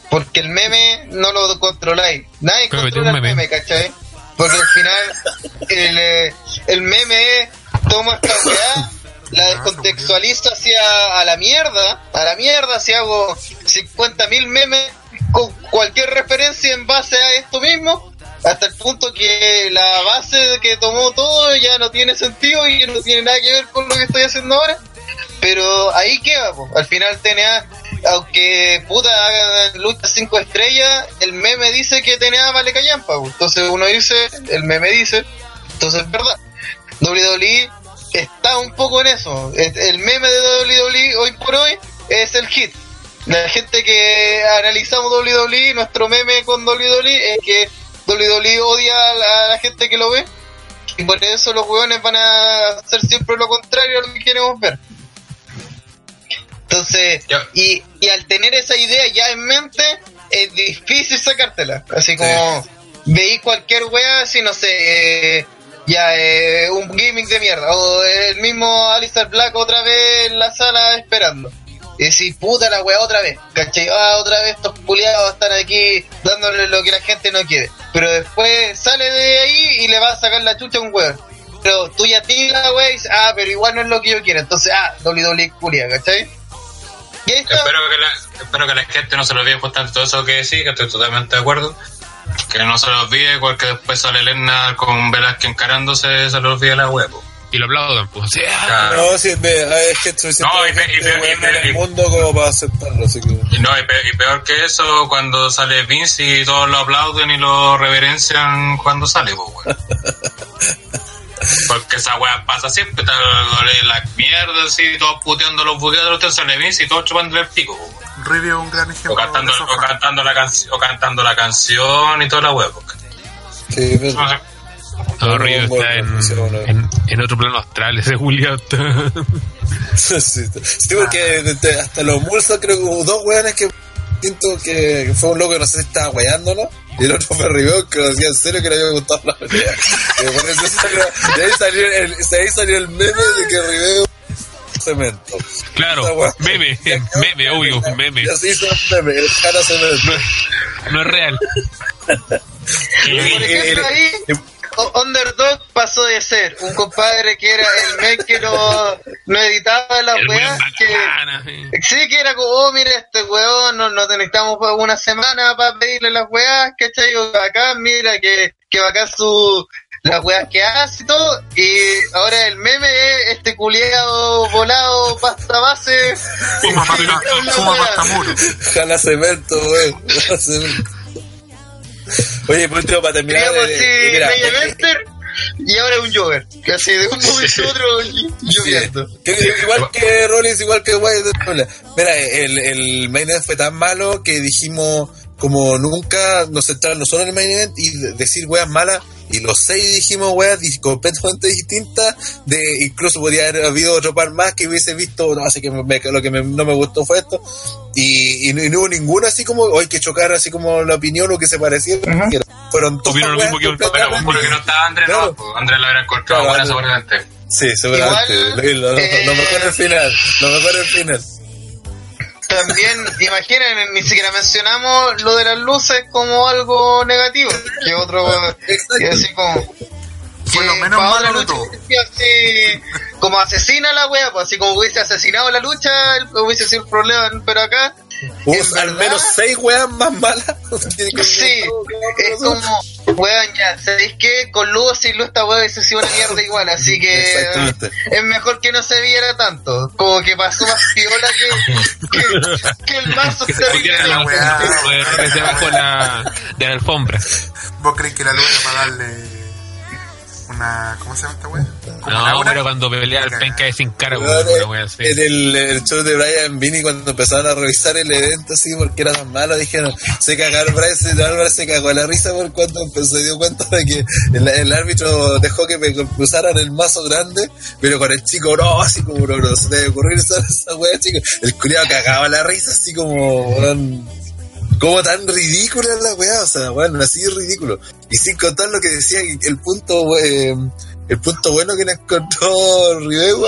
Porque el meme no lo controláis. Nadie Pero controla un el meme. meme, ¿cachai? Porque al final, el, eh, el meme es, toma esta weá, la descontextualizo hacia a la mierda, a la mierda, si hago 50.000 memes con cualquier referencia en base a esto mismo, hasta el punto que la base que tomó todo ya no tiene sentido y no tiene nada que ver con lo que estoy haciendo ahora. Pero ahí queda, po. al final TNA, aunque puta haga lucha 5 estrellas, el meme dice que TNA vale callampa, po. entonces uno dice, el meme dice, entonces es verdad. WWE está un poco en eso, Es- el meme de WWE hoy por hoy es el hit. La gente que analizamos WWE, nuestro meme con WWE es que WWE odia a la, a la gente que lo ve y por eso los hueones van a hacer siempre lo contrario a lo que queremos ver. Entonces, y, y al tener esa idea ya en mente, es difícil sacártela. Así como veis cualquier wea, así no sé, eh, ya eh, un gimmick de mierda, o el mismo Alistair Black otra vez en la sala esperando. Y decís, puta la wea otra vez, ¿cachai? Ah, otra vez estos culiados están aquí dándole lo que la gente no quiere. Pero después sale de ahí y le va a sacar la chucha a un weón. Pero tú ya tienes la wea y dices, ah, pero igual no es lo que yo quiero. Entonces, ah, WWE culia, ¿cachai? Espero que, la, espero que la gente no se lo olvide justamente todo eso que decís, que estoy totalmente de acuerdo. Que no se lo olvide, igual que después sale Lena con Velázquez encarándose, se lo olvide la huevo. Y lo aplaudan, pues. Sí, ah, No, sí, es que estoy No, y pe- y pe- y pe- en el y- mundo como para aceptarlo, así que... Y no, y, pe- y peor que eso, cuando sale Vince y todos lo aplauden y lo reverencian cuando sale, pues, weón. Porque esa weá pasa siempre, está la mierda así, todos puteando los buqueos de los Vince y todos chupándole el pico. Rivia es un gran o ejemplo cantando, o cantando la canción, o cantando la canción y toda la weá, porque Sí, pero- no sé, no, Río Bueno, está en, sí, bueno. en, en otro plano astral, ese Julio. está- sí, sí, porque desde- hasta los Mulsos creo que hubo dos weones que siento que fue un loco que no sé si estaba weyándolo y el otro fue Ribón que lo decía en serio que le había gustado la pelea. Y de ahí salió el, de ahí salió el meme de que Ribeo cemento. Claro, meme, meme, obvio, meme. Ya se hizo un meme, el cara cemento. No es real. Underdog pasó de ser un compadre que era el men que no, no editaba las weas, que sí. que era como, oh, mira este weón, no, no necesitamos una semana para pedirle las weas, ¿cachai? Acá, mira que, que bacán su, las weas que hace y todo, y ahora el meme es este culiado volado pasta base. Fuma pasta muro. Jala cemento, weón. Jala cemento. Oye, por último, para terminar. Digamos mira, y ahora un Jover, que así de un momento a otro lloviendo. Igual que Rollins, igual que Wyatt. Mira, el, el main event fue tan malo que dijimos, como nunca nos centraron no solo en el main event y de- decir weas malas. Y los seis dijimos weas completamente distintas. de Incluso podría haber habido otro par más que hubiese visto. No, así que me- lo que me- no me gustó fue esto. Y, y no, y no hubo ninguno así como, hoy que chocar así como la opinión o que se pareciera. Fueron todas Opinaron lo weas mismo que un- porque no estaba Andrés, Claro. no, pues, Andrés lo hubiera encontrado Claro, buena seguramente. Sí, seguramente. Igual, lo, lo- lo eh, mejor el final. Lo mejor el final. También, imaginen, ni siquiera mencionamos lo de las luces como algo negativo, que otro, que así como, Fue lo menos Paola malo de lucha todo. hubiese sido así, como asesina la wea, pues así como hubiese asesinado la lucha, hubiese sido el problema, pero acá, Hubo En al verdad- menos seis weas más malas. sí, es como, weón, ya, ¿sabéis qué? Con luz sin luz esta wea hubiese sido una mierda igual, así que es mejor que no se viera tanto, como que pasó más piola que, que, que el mazo Que se de la, de la alfombra. ¿Vos crees que la luz era para darle una. ¿Cómo se llama esta wea? Como No, pero cuando pelea el penca de sin cara, Weón, así. En el, el show de Brian Vini, cuando empezaron a revisar el evento así porque era tan malo, dijeron, se cagaron, Brian se, Álvarez se cagó la risa por cuando empezó, se dio cuenta de que el, el árbitro dejó que me usaran el mazo grande, pero con el chico no, así como no, no se debe ocurrir usar esa wea, chico. El culiado cagaba la risa así como, weón, como tan ridícula la weá, o sea, bueno, así de ridículo. Y sin contar lo que decía, el punto, eh, el punto bueno que le encontró Ribeu,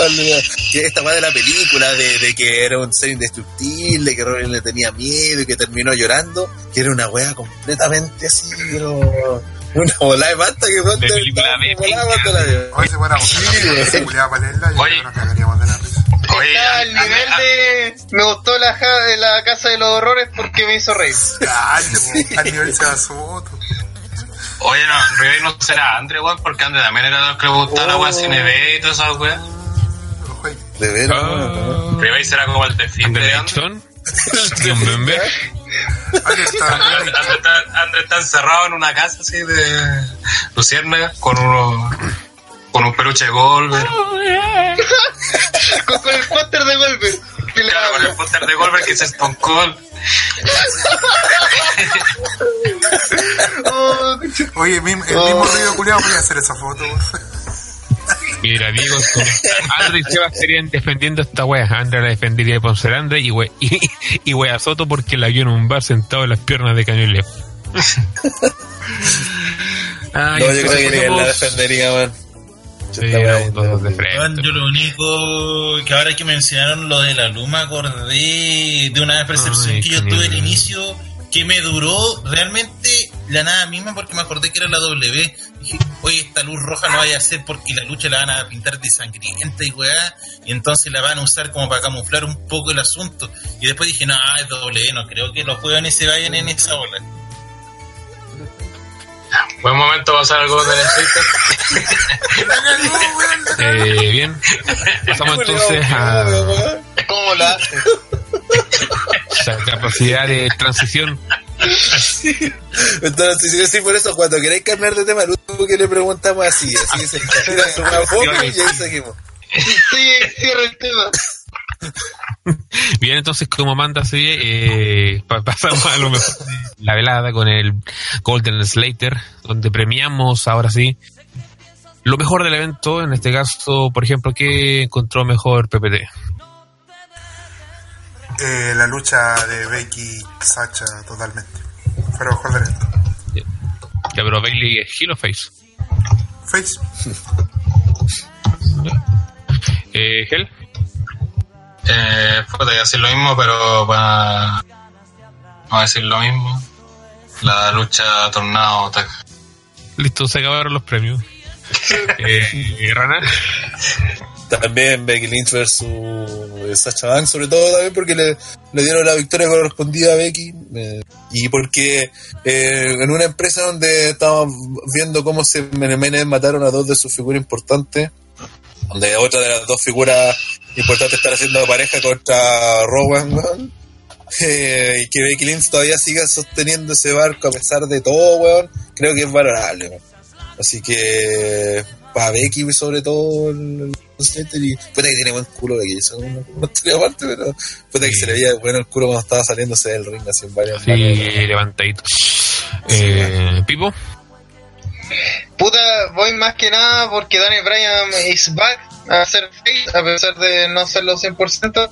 que esta weá de la película, de, de que era un ser indestructible, que Robin le tenía miedo y que terminó llorando, que era una weá completamente así, pero una volada de pasta que fue De película de. Hoy se fuéramos a se culiaba para leerla y Oye. yo nos cagaríamos de la risa. Oye, está al nivel de, me gustó la, ja- de la casa de los horrores porque me hizo reír. Po, al nivel se Soto. Oye, no, Ribey no será Andre, weón, porque Andre también era lo que le gustaba la Oh. cine B y todas esas weas. De veras, weón. Ribey será como el de. Aquí está. Andre, Andre está, encerrado en una casa así de Luciérnaga con uno con un peluche de Golver. con, con el póster de Golver. Claro, con el póster de Golver que es Stone Cold. Oh, Oye, el Oh. mismo ruido culiado podía hacer esa foto. Mira, amigos, Andre y Seba estarían defendiendo esta wea. Andre la defendería por ser Andre y, we, y, y wea Soto porque la vio en un bar sentado en las piernas de Cañuele. Ay, No, yo creo que la defendería, sí, todos de Weón, frente. yo lo único que ahora que mencionaron lo de la luma acordé de una percepción Ay, que yo tuve al inicio que me duró realmente la nada misma porque me acordé que era la W. Dije, oye, esta luz roja no vaya a ser porque la lucha la van a pintar de sangrienta y weá, y entonces la van a usar como para camuflar un poco el asunto. Y después dije, no, es W, no creo que los hueones se vayan en esa ola. Buen momento hacer algo de Netflix. Eh, bien, pasamos entonces a ¿Cómo la capacidad de transición. Entonces, sí, por eso, cuando queráis cambiar de tema, lo único que le preguntamos así, así se una foto y ahí seguimos. Sí, cierra el tema. Bien, entonces, como manda serie, eh, pa- pasamos a lo mejor de la velada con el Golden Slater, donde premiamos ahora sí lo mejor del evento. En este caso, por ejemplo, ¿qué encontró mejor PPT? Eh, la lucha de Becky y Sacha totalmente. Pero mejor del evento. Ya, pero Bailey es heel o face. Face. Eh, Hell, Eh, puta, iba a decir lo mismo, pero para. Vamos a decir lo mismo. La lucha tornado listo, se acabaron los premios. Eh, Rana, También Becky Lynch versus eh, Sacha Banks, sobre todo también porque le, le dieron la victoria correspondida a Becky eh, y porque eh, en una empresa donde estábamos viendo cómo se Menemenes mataron a dos de sus figuras importantes, donde otra de las dos figuras importantes está haciendo pareja contra Rowan, weón, eh, y que Becky Lynch todavía siga sosteniendo ese barco a pesar de todo, weón, creo que es valorable, weón. Así que para Becky sobre todo el, y puta que tiene buen culo Becky, eso no no estaría aparte, pero puta que Sí. se le veía bueno el culo cuando estaba saliéndose del ring así en varias sí, levantadito. Eh, Pipo, Puta, voy más que nada porque Daniel Bryan is back a ser face, a pesar de no serlo 100%.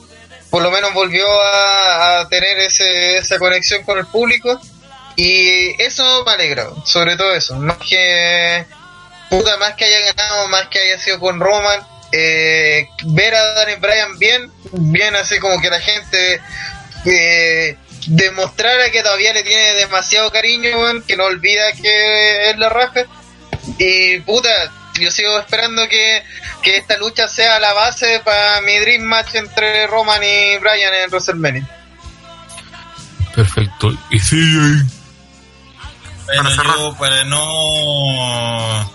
Por lo menos volvió a, a tener ese, esa conexión con el público. Y eso me alegra, sobre todo eso. Más que, puta, más que haya ganado, más que haya sido con Roman. eh, ver a Daniel Bryan bien, bien así como que la gente eh, demostrara que todavía le tiene demasiado cariño, weón, que no olvida que es la raja. Y puta, yo sigo esperando que, que esta lucha sea la base para mi Dream Match entre Roman y Bryan en WrestleMania. Perfecto. Y sí, Bueno, Para yo para no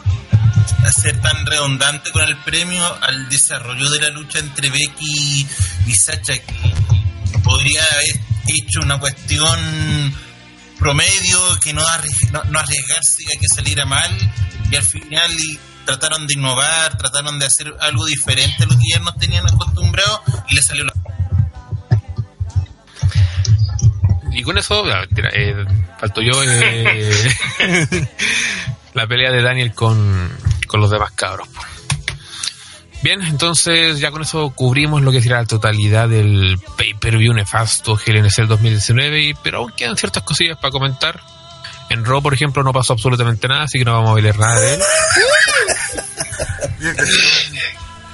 ser tan redundante con el premio al desarrollo de la lucha entre Becky y Sacha, que podría haber hecho una cuestión promedio, que no, no, no arriesgarse a que saliera mal, y al final y trataron de innovar, trataron de hacer algo diferente a lo que ya nos tenían acostumbrados, y le salió la... Y con eso, eh, falto yo eh, la pelea de Daniel con, con los demás cabros. Bien, entonces ya con eso cubrimos lo que será la totalidad del pay-per-view nefasto GLNC 2019, y, pero aún quedan ciertas cosillas para comentar. En Raw, por ejemplo, no pasó absolutamente nada, así que no vamos a ver nada de él.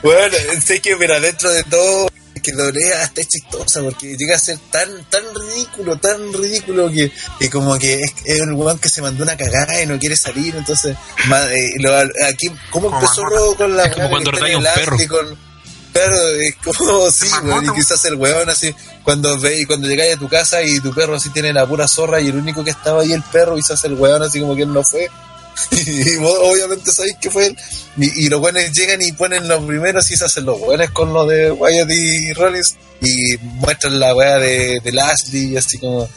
Bueno, sé que, mira, dentro de todo, que doble hasta es chistosa, porque llega a ser tan, tan ridículo, tan ridículo que, que como que es, es un weón que se mandó una cagada y no quiere salir, entonces, eh, lo- aquí, ¿cómo Como empezó. Robo con la Es como cuando que un perro. Con- Claro, es como, sí, y quizás el weón así, cuando ve, y cuando llegáis a tu casa y tu perro así tiene la pura zorra y el único que estaba ahí el perro hace el weón así como que él no fue. Y vos obviamente sabéis que fue él. Y, y los buenos llegan y ponen los primeros y se hacen los buenos con los de Wyatt y Rollins y muestran la weá de, de Lashley y así como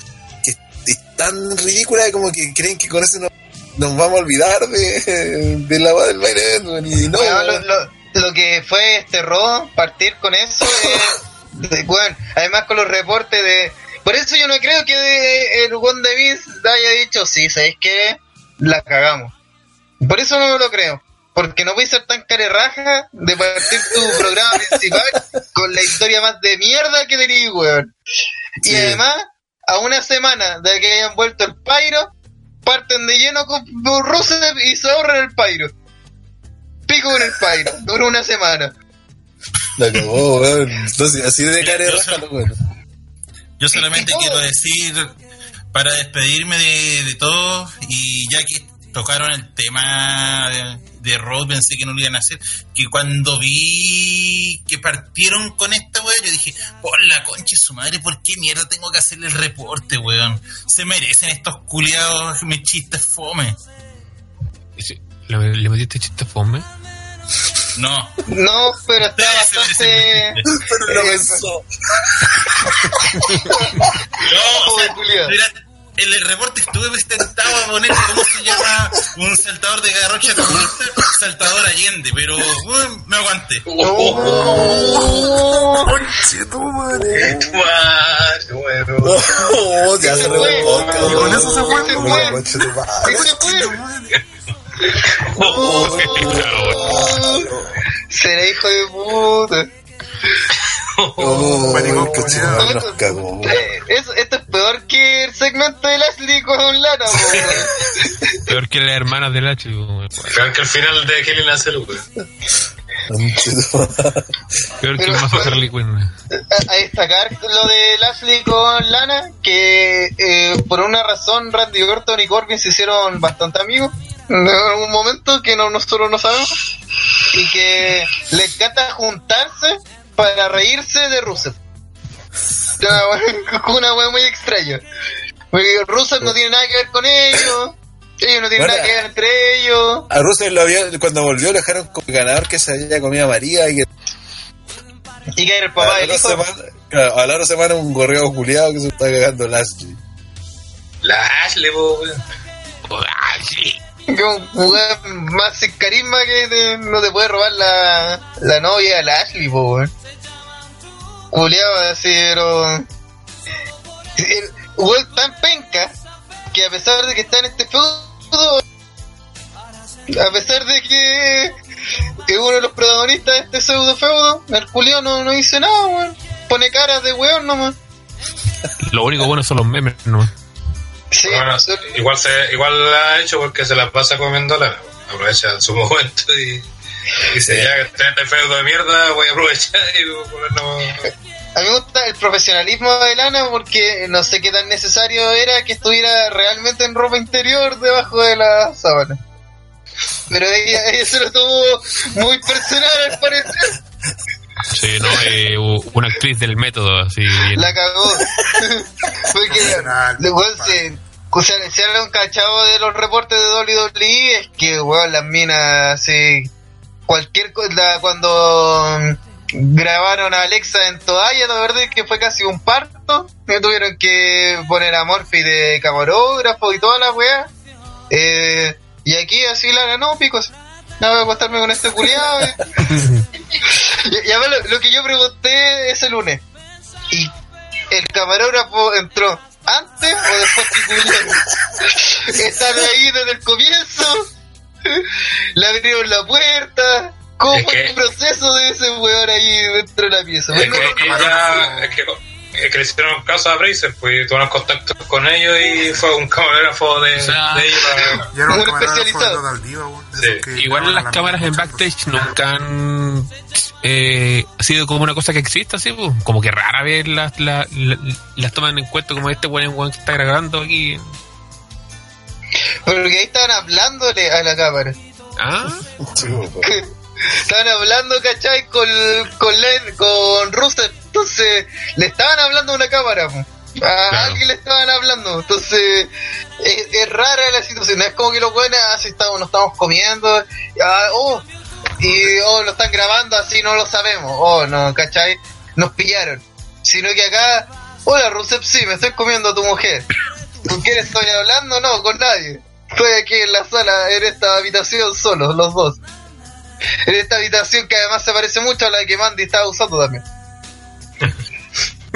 que es tan ridícula como que creen que con eso nos, nos vamos a olvidar de, de la weá del baile y no, Bueno, lo, weón. lo- lo que fue este Raw, partir con eso, eh, de- bueno, además con los reportes de... Por eso yo no creo que el One Davis haya dicho, sí, ¿sabéis qué? La cagamos. Por eso no lo creo. Porque no voy a ser tan carerraja de partir tu programa principal con la historia más de mierda que tenéis, weón. Y Sí. además, a una semana de que hayan vuelto el Pyro, parten de lleno con Rusev y se ahorran el Pyro. Pico con el Pyro, dura una semana. La cagó, weón. Entonces, así de cara de Yo raja, sé- lo bueno. Yo solamente quiero decir, para despedirme de, de todos, y ya que tocaron el tema de, de Raw, pensé que no lo iban a hacer, que cuando vi que partieron con esta weá, yo dije, por la concha su madre, ¿por qué mierda tengo que hacerle el reporte, weón? Se merecen estos culiados mis chistes fome. ¿Le, le metiste chiste fome? No, No, pero está Ese bastante... Pero lo pensó. no, o sea. En el reporte estuve intentado a poner cómo se llama un saltador de garrocha comunista, saltador Allende, pero bueno, me aguanté. Conchetumare. Oh, ya se Ese regó fue. el podcast, Y con eso se fue. Madre. Será hijo de puta. Oh, Maricón qué culiao. chido, nos cagó. Eh, eso- esto es peor que el segmento de Leslie con Lana, weón. Peor que las hermanas del H. weón. Peor que el final de Kelly Lancel, weón. Peor que Harley Quinn. a, a destacar lo de Lashley con Lana, que eh, por una razón Randy Orton y Corbin se hicieron bastante amigos en algún momento que no, nosotros no sabemos y que le encanta juntarse para reírse de Rusev. Una wea- muy extraña. Porque Rusev no tiene nada que ver con ellos, ellos no tienen Bueno. nada que ver entre ellos. A Russell lo había, cuando volvió lo dejaron como ganador que se había comido a María y que Y que era el papá del hijo. semana, claro, a la otra semana un gorreo culiado que se está cagando Lashley. La Ashley, po, weón. Que un más sin carisma que te- no te puede robar la, la novia la Ashley, po, weón. Juliado así, pero. Weón tan penca que a pesar de que está en este feudo, a pesar de que es uno de los protagonistas de este pseudo feudo, el Julio no, no dice nada, weón. Pone caras de weón nomás. Lo único bueno son los memes, ¿no? Sí, Bueno, sí. igual, se, igual la ha hecho porque se la pasa comiendo lana. Aprovecha su momento y dice, ya que está este feudo de mierda, voy a aprovechar y ponernos... A mí me gusta el profesionalismo de Lana porque no sé qué tan necesario era que estuviera realmente en ropa interior debajo de la sábana. pero ella, ella se lo tomó muy personal al parecer. Sí, no, eh, una actriz del método, así. La cagó. Fue que Personal, le- weón, compadre. se, o sea, si han cachado de los reportes de WWE es que weón, las minas así cualquier cosa cuando mm, grabaron a Alexa en toalla, la verdad es que fue casi un parto. Me tuvieron que poner a Morphy de camarógrafo y toda la weá. Eh, y aquí así la ganó, picos. No voy a acostarme con este culiado. eh. y, y a ver, lo, lo que yo pregunté ese lunes. ¿Y el camarógrafo entró antes o después que culiaron? ¿Están ahí desde el comienzo? ¿Le abrieron la puerta? ¿Cómo Es fue que- el proceso de ese weón ahí dentro de la pieza? Es Bueno, que, ella, es que, es que le hicieron caso a Bracer, pues tuvieron contactos con ellos y fue un camarógrafo de, O sea, de ellos. para- Y era un de especializado. Diva. Sí. Que Igual las la cámaras en backstage nunca han eh, sido como una cosa que exista, así, pues. como que rara vez las, las, las, las toman en cuenta como este buen que está grabando aquí. Porque ahí estaban hablándole a la cámara. Ah, estaban hablando, ¿cachai? Con, con, Len- con Russell. Entonces, le estaban hablando a una cámara. po. A Claro. alguien le estaban hablando. Entonces, es, es rara la situación. Es como que los buenos así estamos, nos estamos comiendo. ah, oh, y oh, lo están grabando así, no lo sabemos. Oh, no, ¿cachai? Nos pillaron. Sino que acá, hola Rusev, sí, me estoy comiendo a tu mujer. ¿Con quién estoy hablando? No, con nadie. Estoy aquí en la sala, en esta habitación solos, los dos. En esta habitación que además se parece mucho a la que Mandy estaba usando también.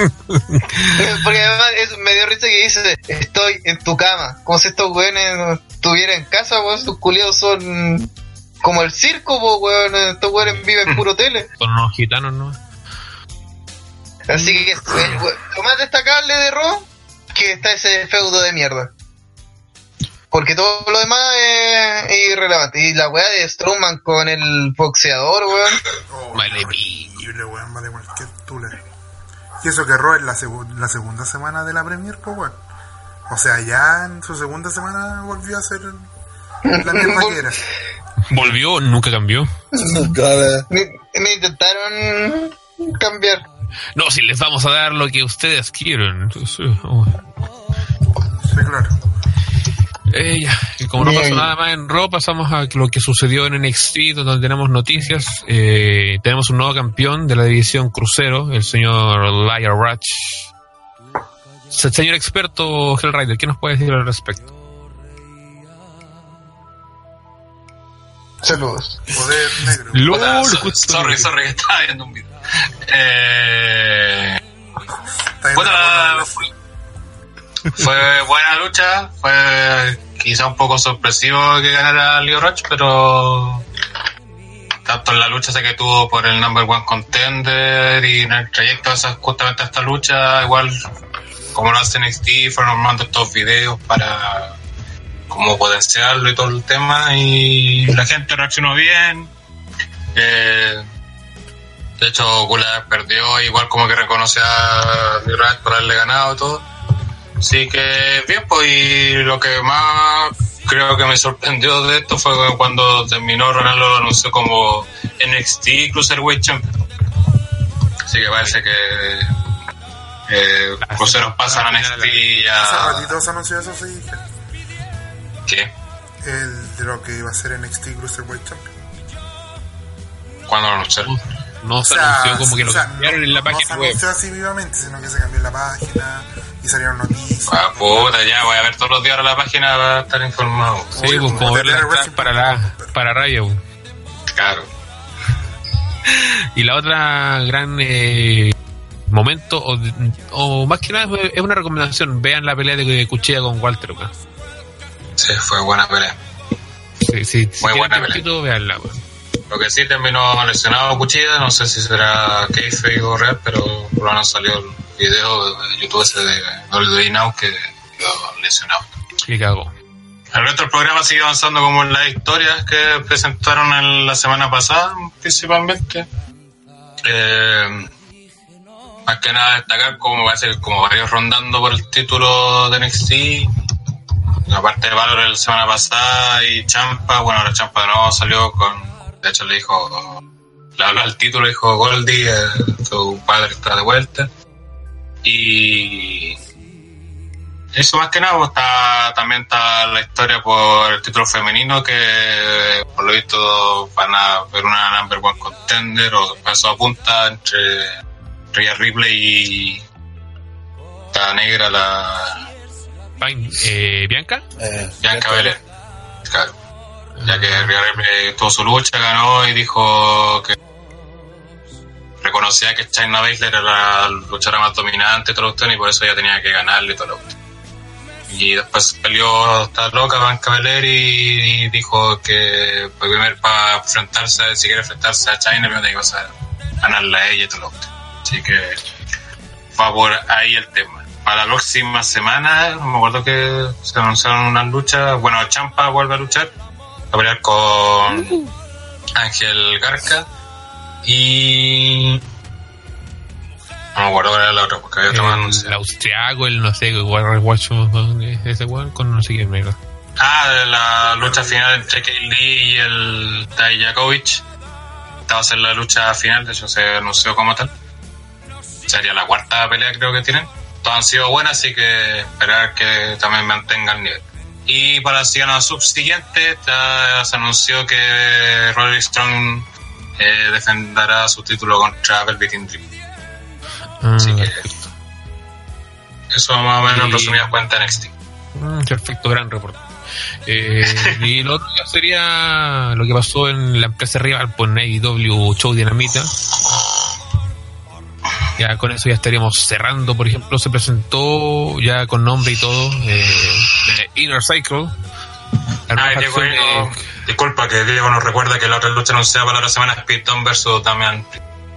Porque además es medio risa que dice, estoy en tu cama. Como si estos weones estuvieran en casa, weón. Sus culiados son como el circo, weón. Estos weones viven puro tele. son unos gitanos, ¿no? Así que eh, lo más destacable de Raw, que está ese feudo de mierda. Porque todo lo demás es irrelevante. Y la weá de Strowman con el boxeador, weón. Oh, Vale, weón, vale cualquier tula. Y eso que Raw es la, segu- la segunda semana de la Premier, pues, weón. O sea, ya en su segunda semana volvió a ser la misma que era. Volvió, nunca cambió. Me, me intentaron cambiar. No, si les vamos a dar lo que ustedes quieren. Oh. Sí, claro. Eh, ya, y como no pasó nada más en Raw, pasamos a lo que sucedió en NXT, donde tenemos noticias. Eh, tenemos un nuevo campeón de la división crucero, el señor Lyle Ratch. Se- Señor experto Hellrider, ¿qué nos puede decir al respecto? Saludos. Poder negro. LOL, so- justo sorry, sorry, estaba viendo un video. Eh, la bola, fue, buena lucha, fue quizá un poco sorpresivo que ganara Leo Roach, pero tanto en la lucha que tuvo por el number one contender y en el trayecto esa, justamente a esta lucha, igual como lo hace NXT, fueron armando estos videos para como potenciarlo y todo el tema y la gente reaccionó bien. Eh, de hecho, Gula perdió, igual como que reconoce a Mirat por haberle ganado y todo. Así que bien, pues y lo que más creo que me sorprendió de esto fue cuando terminó Ronaldo lo anunció como NXT Cruiserweight Champion. Así que parece que eh, cruceros pasan a NXT Hace ya... ratito se anunció eso, sí. ¿Qué? El de lo que iba a ser NXT Cruiserweight Champion. ¿Cuándo lo anunciaron? No se anunció como que lo o sea, cambiaron en la no página se web. anunció así vivamente, sino que se cambió en la página y salieron noticias. Ah, puta, ya voy a ver todos los días ahora la página para estar informado. Sí, pues como ver entradas para la para pues. Claro. Y la otra gran eh, momento, o, o más que nada es- una recomendación, vean la pelea de Cuchilla con Walter. weón. Sí, fue buena pelea. Sí, sí, si Muy tienen buena pelea. Lo que sí terminó lesionado Cuchilla, no sé si será kayfabe o real, pero por lo menos salió el video de YouTube ese de WWE Now que quedó lesionado. Y cagó. El resto del programa sigue avanzando como en las historias que presentaron en la semana pasada, principalmente. Eh, más que nada destacar como parece que como varios rondando por el título de NXT. aparte de Valor la semana pasada y Champa, bueno, la Champa de nuevo salió con, de hecho le dijo, le habló al título, le dijo Goldie, eh, su padre está de vuelta. Y eso más que nada, pues, está, también está la historia por el título femenino que por lo visto van a ver una number one contender o paso a punta entre Rhea Ripley y la negra, la Fine, eh, Bianca. Eh, Bianca Belair. Claro. Ya que Ripley tuvo su lucha, ganó y dijo que reconocía que China Baszler era la luchadora más dominante lo cuestión, y por eso ella tenía que ganarle y todo lo cuestión. Y después peleó esta loca Bianca Belair y, dijo que pues, primero para enfrentarse, si quiere enfrentarse a China, primero tenía que ganarla a ella y todo lo cuestión. Así que va por ahí el tema. Para la próxima semana, me acuerdo que se anunciaron unas luchas. Bueno, Champa vuelve a luchar, a pelear con Ángel Garca y. No me acuerdo cuál era la otra, porque había otro más El, anunciado. austriaco, el no sé, Warrior Watch, ese weón, con no sé quién mierda. Ah, la lucha final entre Kay Lee y el Tajakovic. Esta va a ser la lucha final, de hecho se anunció como tal. Sería la cuarta pelea creo que tienen. Todas han sido buenas, así que esperar que también mantengan el nivel. Y para la semana subsiguiente ya se anunció que Roderick Strong eh, defenderá su título contra Velveteen Dream. Ah, Así que perfecto. eso más o menos en resumidas cuentas NXT. Mm, perfecto, gran reporte. Eh, y lo otro sería lo que pasó en la empresa rival por AEW Show Dinamita. Ya con eso ya estaríamos cerrando. Por ejemplo, se presentó ya con nombre y todo eh, de Inner Cycle. Ah, Diego, no- de- disculpa que Diego nos recuerda que la otra lucha anunciada para la otra semana es Peyton versus Damian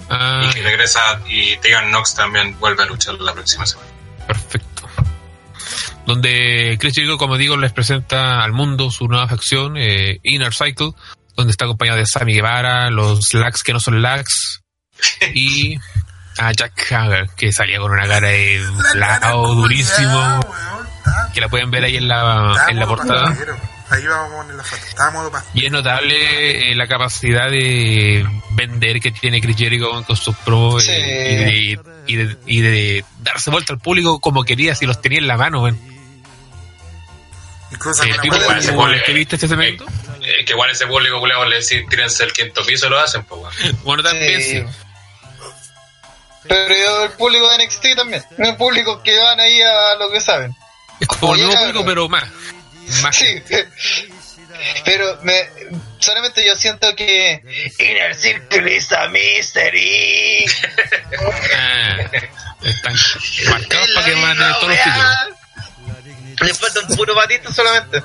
Ah, y que regresa y Tegan Knox también vuelve a luchar la próxima semana. Perfecto. Donde Chris Jericho, como digo, les presenta al mundo su nueva facción, eh, Inner Cycle, donde está acompañado de Sammy Guevara, los Lags que no son Lags, y a Jack Hager, que salía con una cara de lao durísimo, que la pueden ver ahí en la, en la portada. pastillero. Ahí vamos a poner la foto. Y es notable eh, la capacidad de vender que tiene Chris Jericho con sus promos Sí. eh, y, de, y, de, y de darse vuelta al público como quería si los tenía en la mano. weón. Incluso alguna tipo, ese público- ¿que viste este segmento? Eh, que igual ese público culiao le decís tírense el quinto piso lo hacen, pues. Bueno, también Sí. sí. Pero yo, el público de NXT también. El público que van ahí a lo que saben. Es como Oye, público, pero más. Más Sí. Pero me, solamente yo siento que Inner Circle is a mystery. Ah, están marcados para que van a tener todos los títulos. Le falta un puro Batista solamente.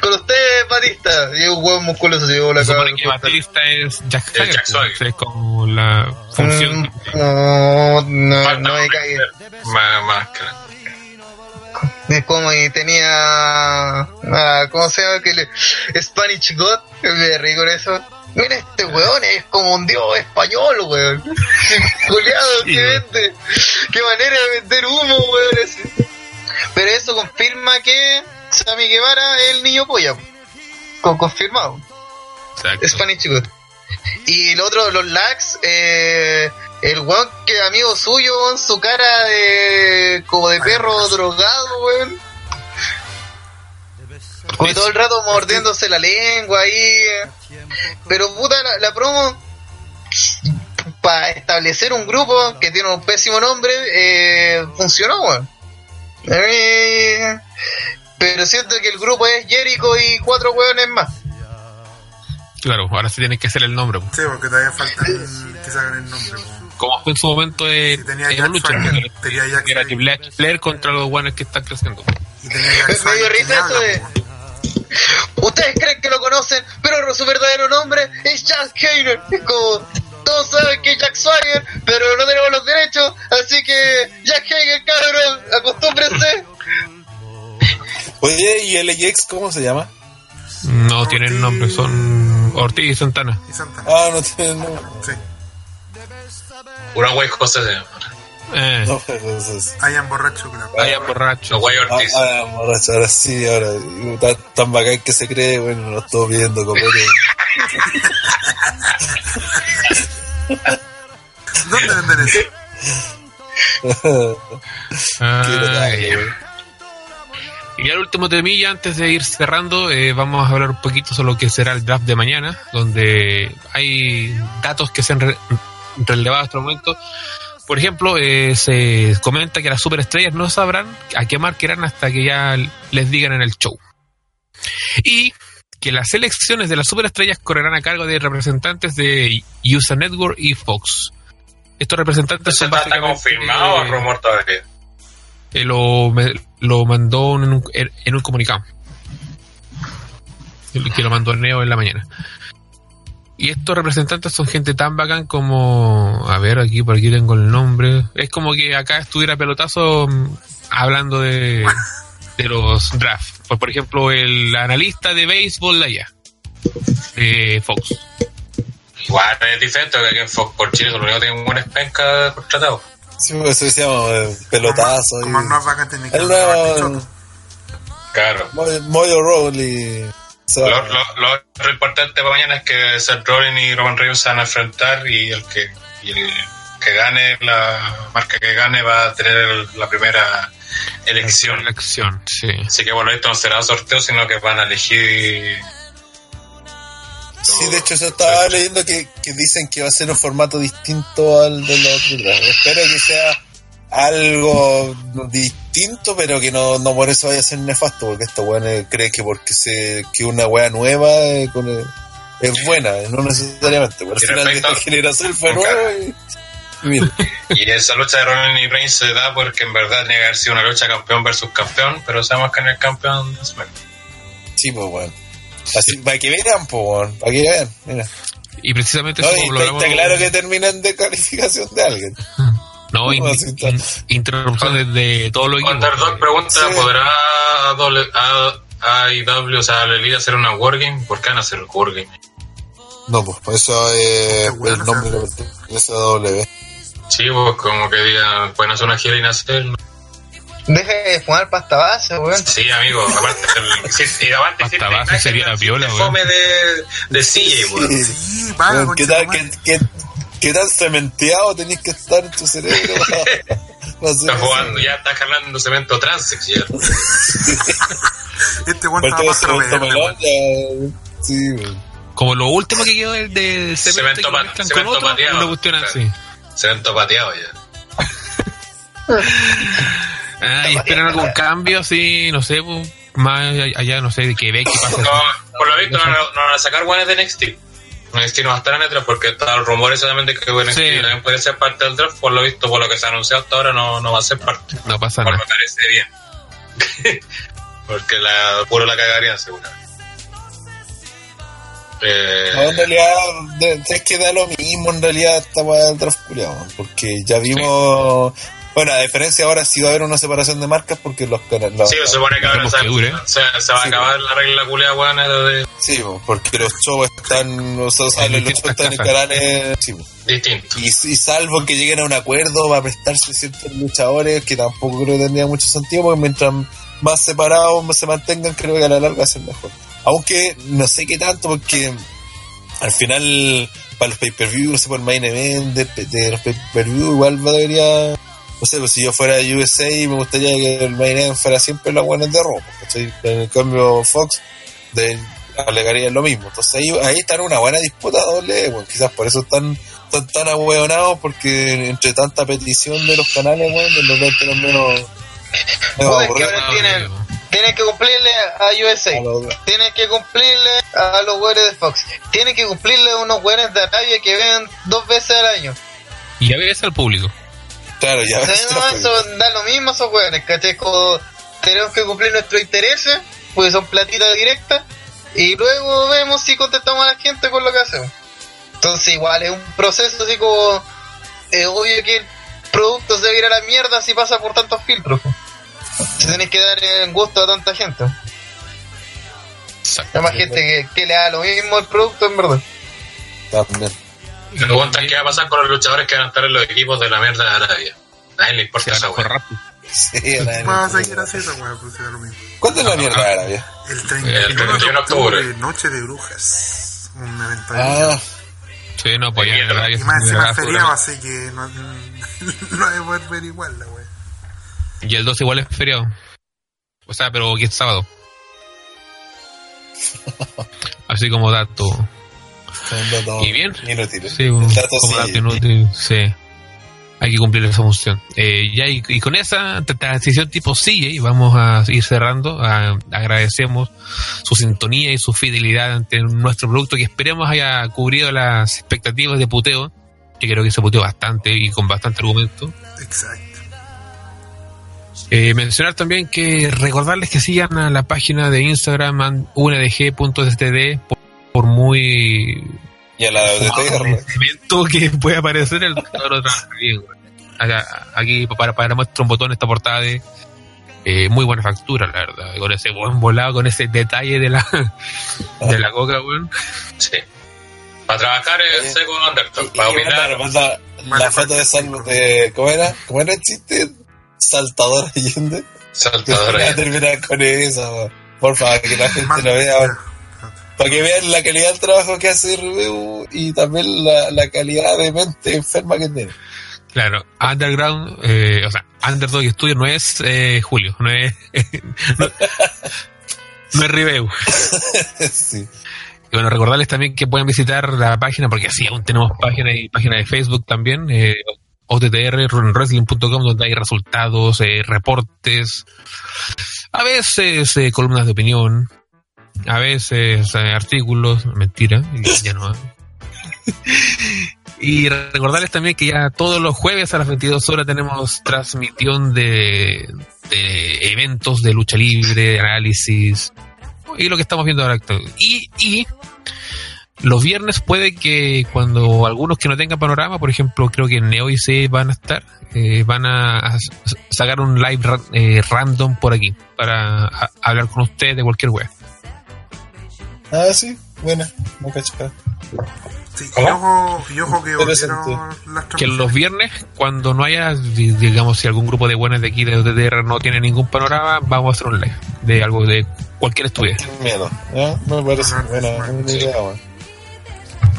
Con usted, Batista. Y un huevo musculoso se llevó la cara. que Batista es Jack Es Hager, Jack Swagger. pues, es como la función. Mm, No, no, Falta no me un- cae. Como y tenía. ah, ¿Cómo se llama? Que le, Spanish God. Me río con eso. Mira, este weón es como un dios español, weón. Juliado, Sí, que vende. Qué manera de vender humo, weón. ese. Pero eso confirma que Sammy Guevara es el niño polla. Con, confirmado. Exacto. Spanish God. Y el otro, los lags, eh, el weón que es amigo suyo, weón, su cara de como de perro drogado, weón. Como todo el rato mordiéndose la lengua ahí. eh. Pero puta, la, la promo, para establecer un grupo que tiene un pésimo nombre, eh, funcionó, weón. Eh, pero siento que el grupo es Jericho y cuatro weones más. Claro, ahora se tiene que hacer el nombre. pues. Sí, porque todavía falta que se hagan el nombre. pues. Como fue en su momento en Si tenía Jack Evolution, Swagger, que tenía Jack era. Triple H Flair contra los guanes que están creciendo. Y tenía Jack Me dio Swagger que risa ni eso habla, de-. Ustedes creen que lo conocen, pero su verdadero nombre es Jack. Es como, todos saben que es Jack Swagger, pero no tenemos los derechos, así que Jack Hager, cabrón, acostúmbrense. Oye, ¿y LAX cómo se llama? No tienen nombre, son Ortiz y Santana. Y Santana. Ah, no tiene nombre. Sí. Pura wey José se llama. Eh, No, Hayan borracho la vaya borracho. Los Guay Ortiz. ah, borracho, ahora sí, ahora. Tan, tan bacán que se cree, bueno, no estoy pidiendo copete. ¿Dónde venden eso? Ah. Y al último temilla, antes de ir cerrando, eh, vamos a hablar un poquito sobre lo que será el draft de mañana, donde hay datos que se han re- relevado hasta el momento. Por ejemplo, eh, se comenta que las superestrellas no sabrán a qué marca irán hasta que ya les digan en el show. Y que las selecciones de las superestrellas correrán a cargo de representantes de USA Network y Fox. Estos representantes ¿Eso son está, confirmado eh, rumor todavía? eh, lo, me- lo mandó en un, en un comunicado. Que lo mandó Neo en la mañana. Y estos representantes son gente tan bacán como. A ver, aquí por aquí tengo el nombre. Es como que acá estuviera pelotazo mm, hablando de, de los drafts. Por, por ejemplo, el analista de béisbol de allá, de Fox. Igual es diferente porque aquí en Fox por Chile solo tienen buenas pencas contratados. Sí, pues eso decíamos, eh, pelotazo. Como y- no es vacante ni que El no es nuevo. Claro. Moyo Rowley. Lo, lo- importante para mañana es que Seth Rollins y Roman Reigns se van a enfrentar y el que y el que gane, la marca que gane va a tener el- la primera elección. Elección, sí. Así que bueno, esto no será sorteo, sino que van a elegir. Sí, de hecho, yo estaba leyendo que, que dicen que va a ser un formato distinto al de los otros. Espero que sea algo distinto, pero que no, no por eso vaya a ser nefasto, porque esta weá cree que porque se que una weá nueva eh, con el- es buena, no necesariamente. Pero al Y final respecto- de generación fue nuevo y, y mira. Y esa lucha de Rollins y Reigns se da porque en verdad tiene que haber sido una lucha campeón versus campeón, pero sabemos que en el campeón de SmackDown. Sí, pues bueno. Así, para que vean, pues bueno, para que vean, mira. Y precisamente No, eso y como lo está, hablamos- está claro que terminan de calificación de alguien. No, in- No, in- interrupciones de todos los equipos. Underdog pregunta, Sí. ¿podrá doble- a- AEW, o sea, la liga hacer una Wargame? ¿Por qué van a hacer Wargame? No, pues eso es Qué bueno, el nombre o sea. que pertenece a W. Sí, pues como que digan, pueden hacer una gira y nacer. Deja de fumar pasta base, weón. Sí, amigo, aparte, el, sí, y aparte abajo imagen sería la de- de weón. fome de, de CJ, weón. Sí, Bueno, ¿Qué, tal, qué, qué, qué tan cementeado tenés que estar en tu cerebro? Está jugando, ya está jalando cemento transex ya. Este weón Porque estaba más melón Sí. Como lo último que quedó del de Cemento cemento, pa- otro, pateado. una cuestión Claro. así. Cemento pateado ya. Ah, y esperan algún cambio así, no sé, pues, más allá, no sé, de Quebec, ¿qué pasa? No, por lo visto no, no van a sacar guanes de NXT. NXT no va a estar en el draft porque está el rumor solamente que Sí. también puede ser parte del draft. Por lo visto, por lo que se ha anunciado hasta ahora, no, no va a ser parte. No pasa nada. me parece bien. porque la, puro la cagarían seguramente. Eh, No, en realidad, de- es que da lo mismo en realidad esta weá del draft porque ya vimos. Bueno, a diferencia ahora sí va a haber una separación de marcas porque los canales. sí, se supone que ahora se, se, se va a acabar la regla culea buena de Sí, po, porque los shows están. O sea, salen los shows están en canales. Sí, po. distinto. Y, y salvo que lleguen a un acuerdo va a prestarse ciertos luchadores que tampoco creo que tendría mucho sentido porque mientras más separados se mantengan creo que a la larga va a ser mejor aunque no sé qué tanto porque al final para los pay-per-view no sé por el main event de, de los pay-per-view igual va debería no sé pues si yo fuera USA me gustaría que el main event fuera siempre la buena de ropa ¿cachai? en el cambio Fox de, alegaría lo mismo entonces ahí, ahí está una buena disputa doble bueno, quizás por eso están tan ahueonados porque entre tanta petición de los canales, weón, de los menos. menos que ahora tienen, tienen que cumplirle a USA. A los- Tienen que cumplirle a los güeyes de Fox. Tienen que cumplirle a unos güeyes de Arabia que ven dos veces al año. Y a veces al público. Claro, ya O sea, ves, no, eso da lo mismo a esos güeyes, ¿cachai? Como tenemos que cumplir nuestros intereses, pues son platitas directas, y luego vemos si contestamos a la gente con lo que hacemos. Entonces igual es un proceso así como... Es obvio que el producto se va a ir a la mierda si pasa por tantos filtros. Si tenés que dar en gusto a tanta gente. Hay más gente que, que le da lo mismo el producto, en verdad. También. Me preguntan qué va a pasar con los luchadores que van a estar en los equipos de la mierda de Arabia. nadie le importa esa a weá. rápido. Sí, a seguir haciendo, weón, pues era lo mismo. ¿Cuándo es la mierda de Arabia? El El 31 de 31 de octubre. Noche de Brujas. Un evento de Ah, Sí, no, pues ya en verdad Y más se encima feriado, así que no, no hay poder ver igual la wea. Y el 12 igual es feriado. O sea, pero que es sábado. Así como dato. ¿Y bien? inútil. Sí, un, Un dato como sí. dato inútil. Sí. Hay que cumplir esa función. Eh, ya y, y con esa transición tipo sigue, vamos a ir cerrando. A- agradecemos su sintonía y su fidelidad ante nuestro producto que esperemos haya cubrido las expectativas de puteo. Yo creo que se puteó bastante y con bastante argumento. Exacto. Eh, mencionar también que recordarles que sigan a la página de Instagram undg.std por, muy Y a la evento que puede aparecer el cabrón trabaja bien, güey. Acá- aquí para, para muestra un botón esta portada de eh, muy buena factura, la verdad, con ese buen volado, con ese detalle de la de la coca, weón. Sí. Para trabajar es seco Para opinar, manda Vale, la foto de, Sal, de ¿cómo era? ¿Cómo era el chiste? Saltador Allende. saltador Voy a ahí. terminar con eso. Por favor, que la gente lo vea. Para que vean la calidad del trabajo que hace Rubio y también la, la calidad de mente enferma que tiene. Claro, Underground, eh, o sea, Underdog Studio no es eh, Julio, no es no, no es Ribeu. sí. Y bueno, recordarles también que pueden visitar la página, porque sí, aún tenemos página y página de Facebook también, eh, donde hay resultados, eh, reportes, a veces eh, columnas de opinión, a veces eh, artículos, mentira, y ya no. y recordarles también que ya todos los jueves a las 22 horas tenemos transmisión de, de eventos de lucha libre, análisis, y lo que estamos viendo ahora. Y, y los viernes puede que cuando algunos que no tengan panorama, por ejemplo, creo que Neo y C van a estar, eh, van a, sacar un live eh, random por aquí para hablar con ustedes de cualquier web. Ah, sí, buena. No. Sí, y ¿Cómo? ojo, y ojo que las Que los viernes, cuando no haya, di- digamos, si algún grupo de buenas de aquí de OTTR no tiene ningún panorama, vamos a hacer un live de algo de cualquier estudio. Miedo. ¿ya? Me parece Ajá, buena, sí. buena idea, weón.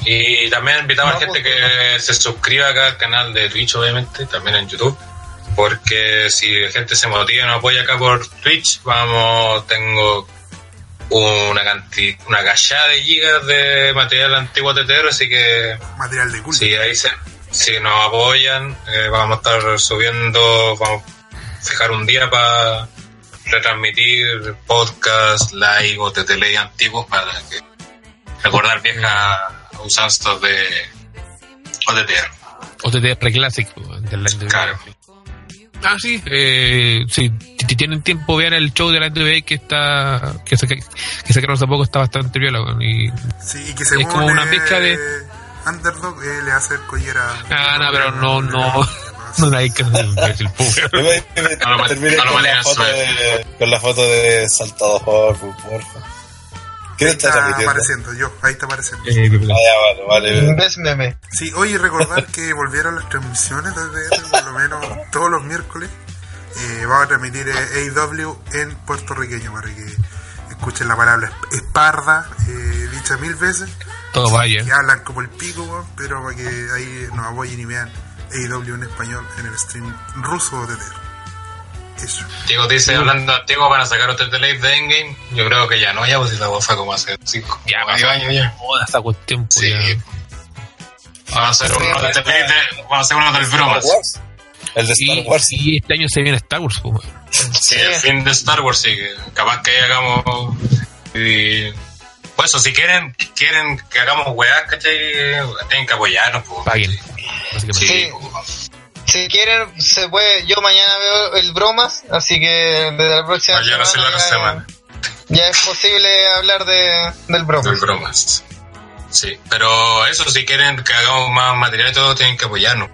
Y también invitamos a la No, gente pues, que se suscriba acá al canal de Twitch, obviamente, también en YouTube. Porque si la gente se motiva y nos apoya acá por Twitch, vamos, tengo una cantidad, una cachada de gigas de material antiguo tetero, así que Material de culto. si ahí se, si nos apoyan, eh, vamos a estar subiendo, vamos a fijar un día para retransmitir podcast, live o TTL antiguos para que recordar viejas usanzas de OTTR. OTTR Classic de la NWA. Ah, sí, eh, sí, si tienen tiempo, vean el show de la NBA que está, que, se, que sacaron hace poco, está bastante viola, y Sí, y que según como una mezcla de- Underdog eh, le hace el collera. Ah, no, pero no, no, no hay que ser imbécil, pobre. No lo- Termine no lo con, la manejan foto de, con la foto de Saltador, por porfa. ¿Quién está apareciendo, yo, ahí está apareciendo. Eh, Ah, ya, vale, vale. ¿Ves meme? Sí, oye, recordar que volvieron las transmisiones desde por lo menos todos los miércoles. Eh, vamos a transmitir eh, AEW en puertorriqueño para que escuchen la palabra esp- esparda, eh, dicha mil veces. todo vaya. Que hablan como el pico, pero para que ahí nos apoyen y vean AEW en español en el stream ruso de TTR. Eso. Diego dice, hablando antiguo, van a sacar otro live de Endgame. Yo creo que ya no, ya pues si la voz fue como hace 5 Ya medio pasó años ya. toda esta cuestión, pues, Sí. ya. Vamos a hacer uno de vamos a hacer uno del bromas. El de Star Wars. y este año se viene Star Wars, pues. Sí, el fin de Star Wars, sí, que capaz que ahí hagamos. Y, pues eso, si quieren, quieren que hagamos weas, ¿cachai? Tienen que apoyarnos, pues. paguen. Sí, Sí. Si quieren, se puede. Yo mañana veo el bromas, así que desde la próxima Mañana sí, la ya, semana. ya es posible hablar de, del bromas. Del bromas. Sí, pero eso, si quieren que hagamos más material y todo, tienen que apoyarnos.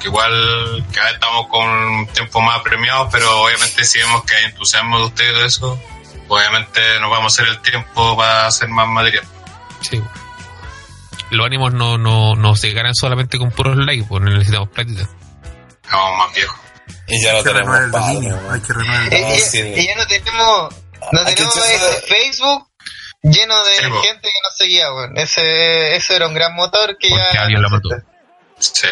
Que igual cada vez estamos con un tiempo más premiados, pero obviamente si vemos que hay entusiasmo de ustedes y todo eso, obviamente nos vamos a hacer el tiempo para hacer más material. Sí. Los ánimos no, no, no se ganan solamente con puros likes, pues necesitamos práctica. Vamos más viejos. Y ya no Hay que renovar tenemos el padre. Hay que renovar el Y, dominio. y- sí. y ya no tenemos, no Hay tenemos ese Facebook lleno de Sí, gente que nos seguía, weón. Ese, ese era un gran motor que Porque ya. alguien no la mató. Sí.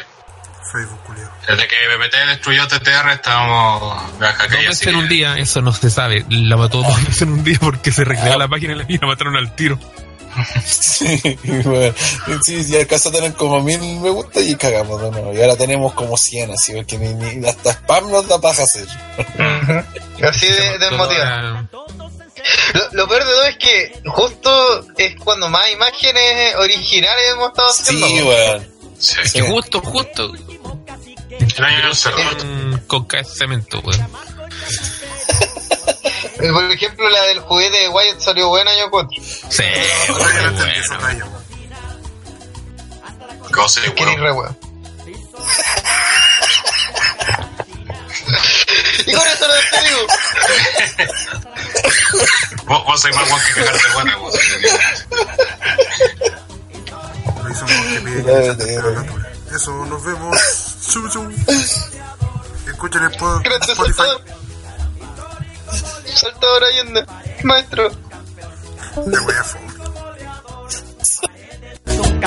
Facebook, culiao. Desde que PPT destruyó TTR estábamos Dos veces en un día, eso no se sabe. La mató dos veces en un día porque se recreó la página y la- y la mataron al tiro. Sí, weón. Sí, si acaso tienen como mil me gusta y cagamos de nuevo. Y ahora tenemos como 100, así porque ni, ni- hasta spam nos da paja hacer. Así de, de motivar. Ahora, Lo, lo peor de todo es que justo es cuando más imágenes originales hemos estado haciendo. Sí, weón. weón. Sí. Que justo, justo. El año. Con, con cae cemento, weón. Eh, Por ejemplo, la del juguete de Wyatt salió buena, yo encuentro. Sí, bueno. weón. Goce de huevo. y con eso lo despedimos. Vos, vos sois más guan que cagarte buena, vos. Lo hizo que pide. Eso, nos vemos. Chu, chu. Escuchen el pod- Gracias, Spotify. Saltador. Allende. Maestro. De wea fome. un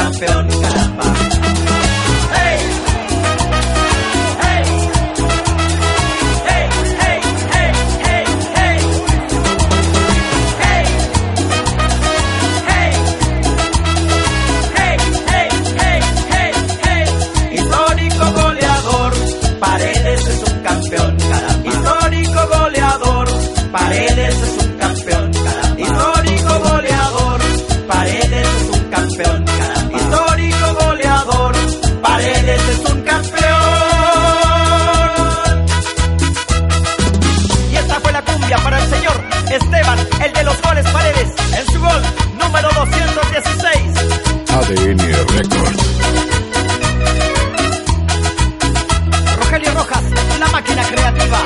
El de los goles paredes, en su gol número 216. ADN Records. Rogelio Rojas, la máquina creativa.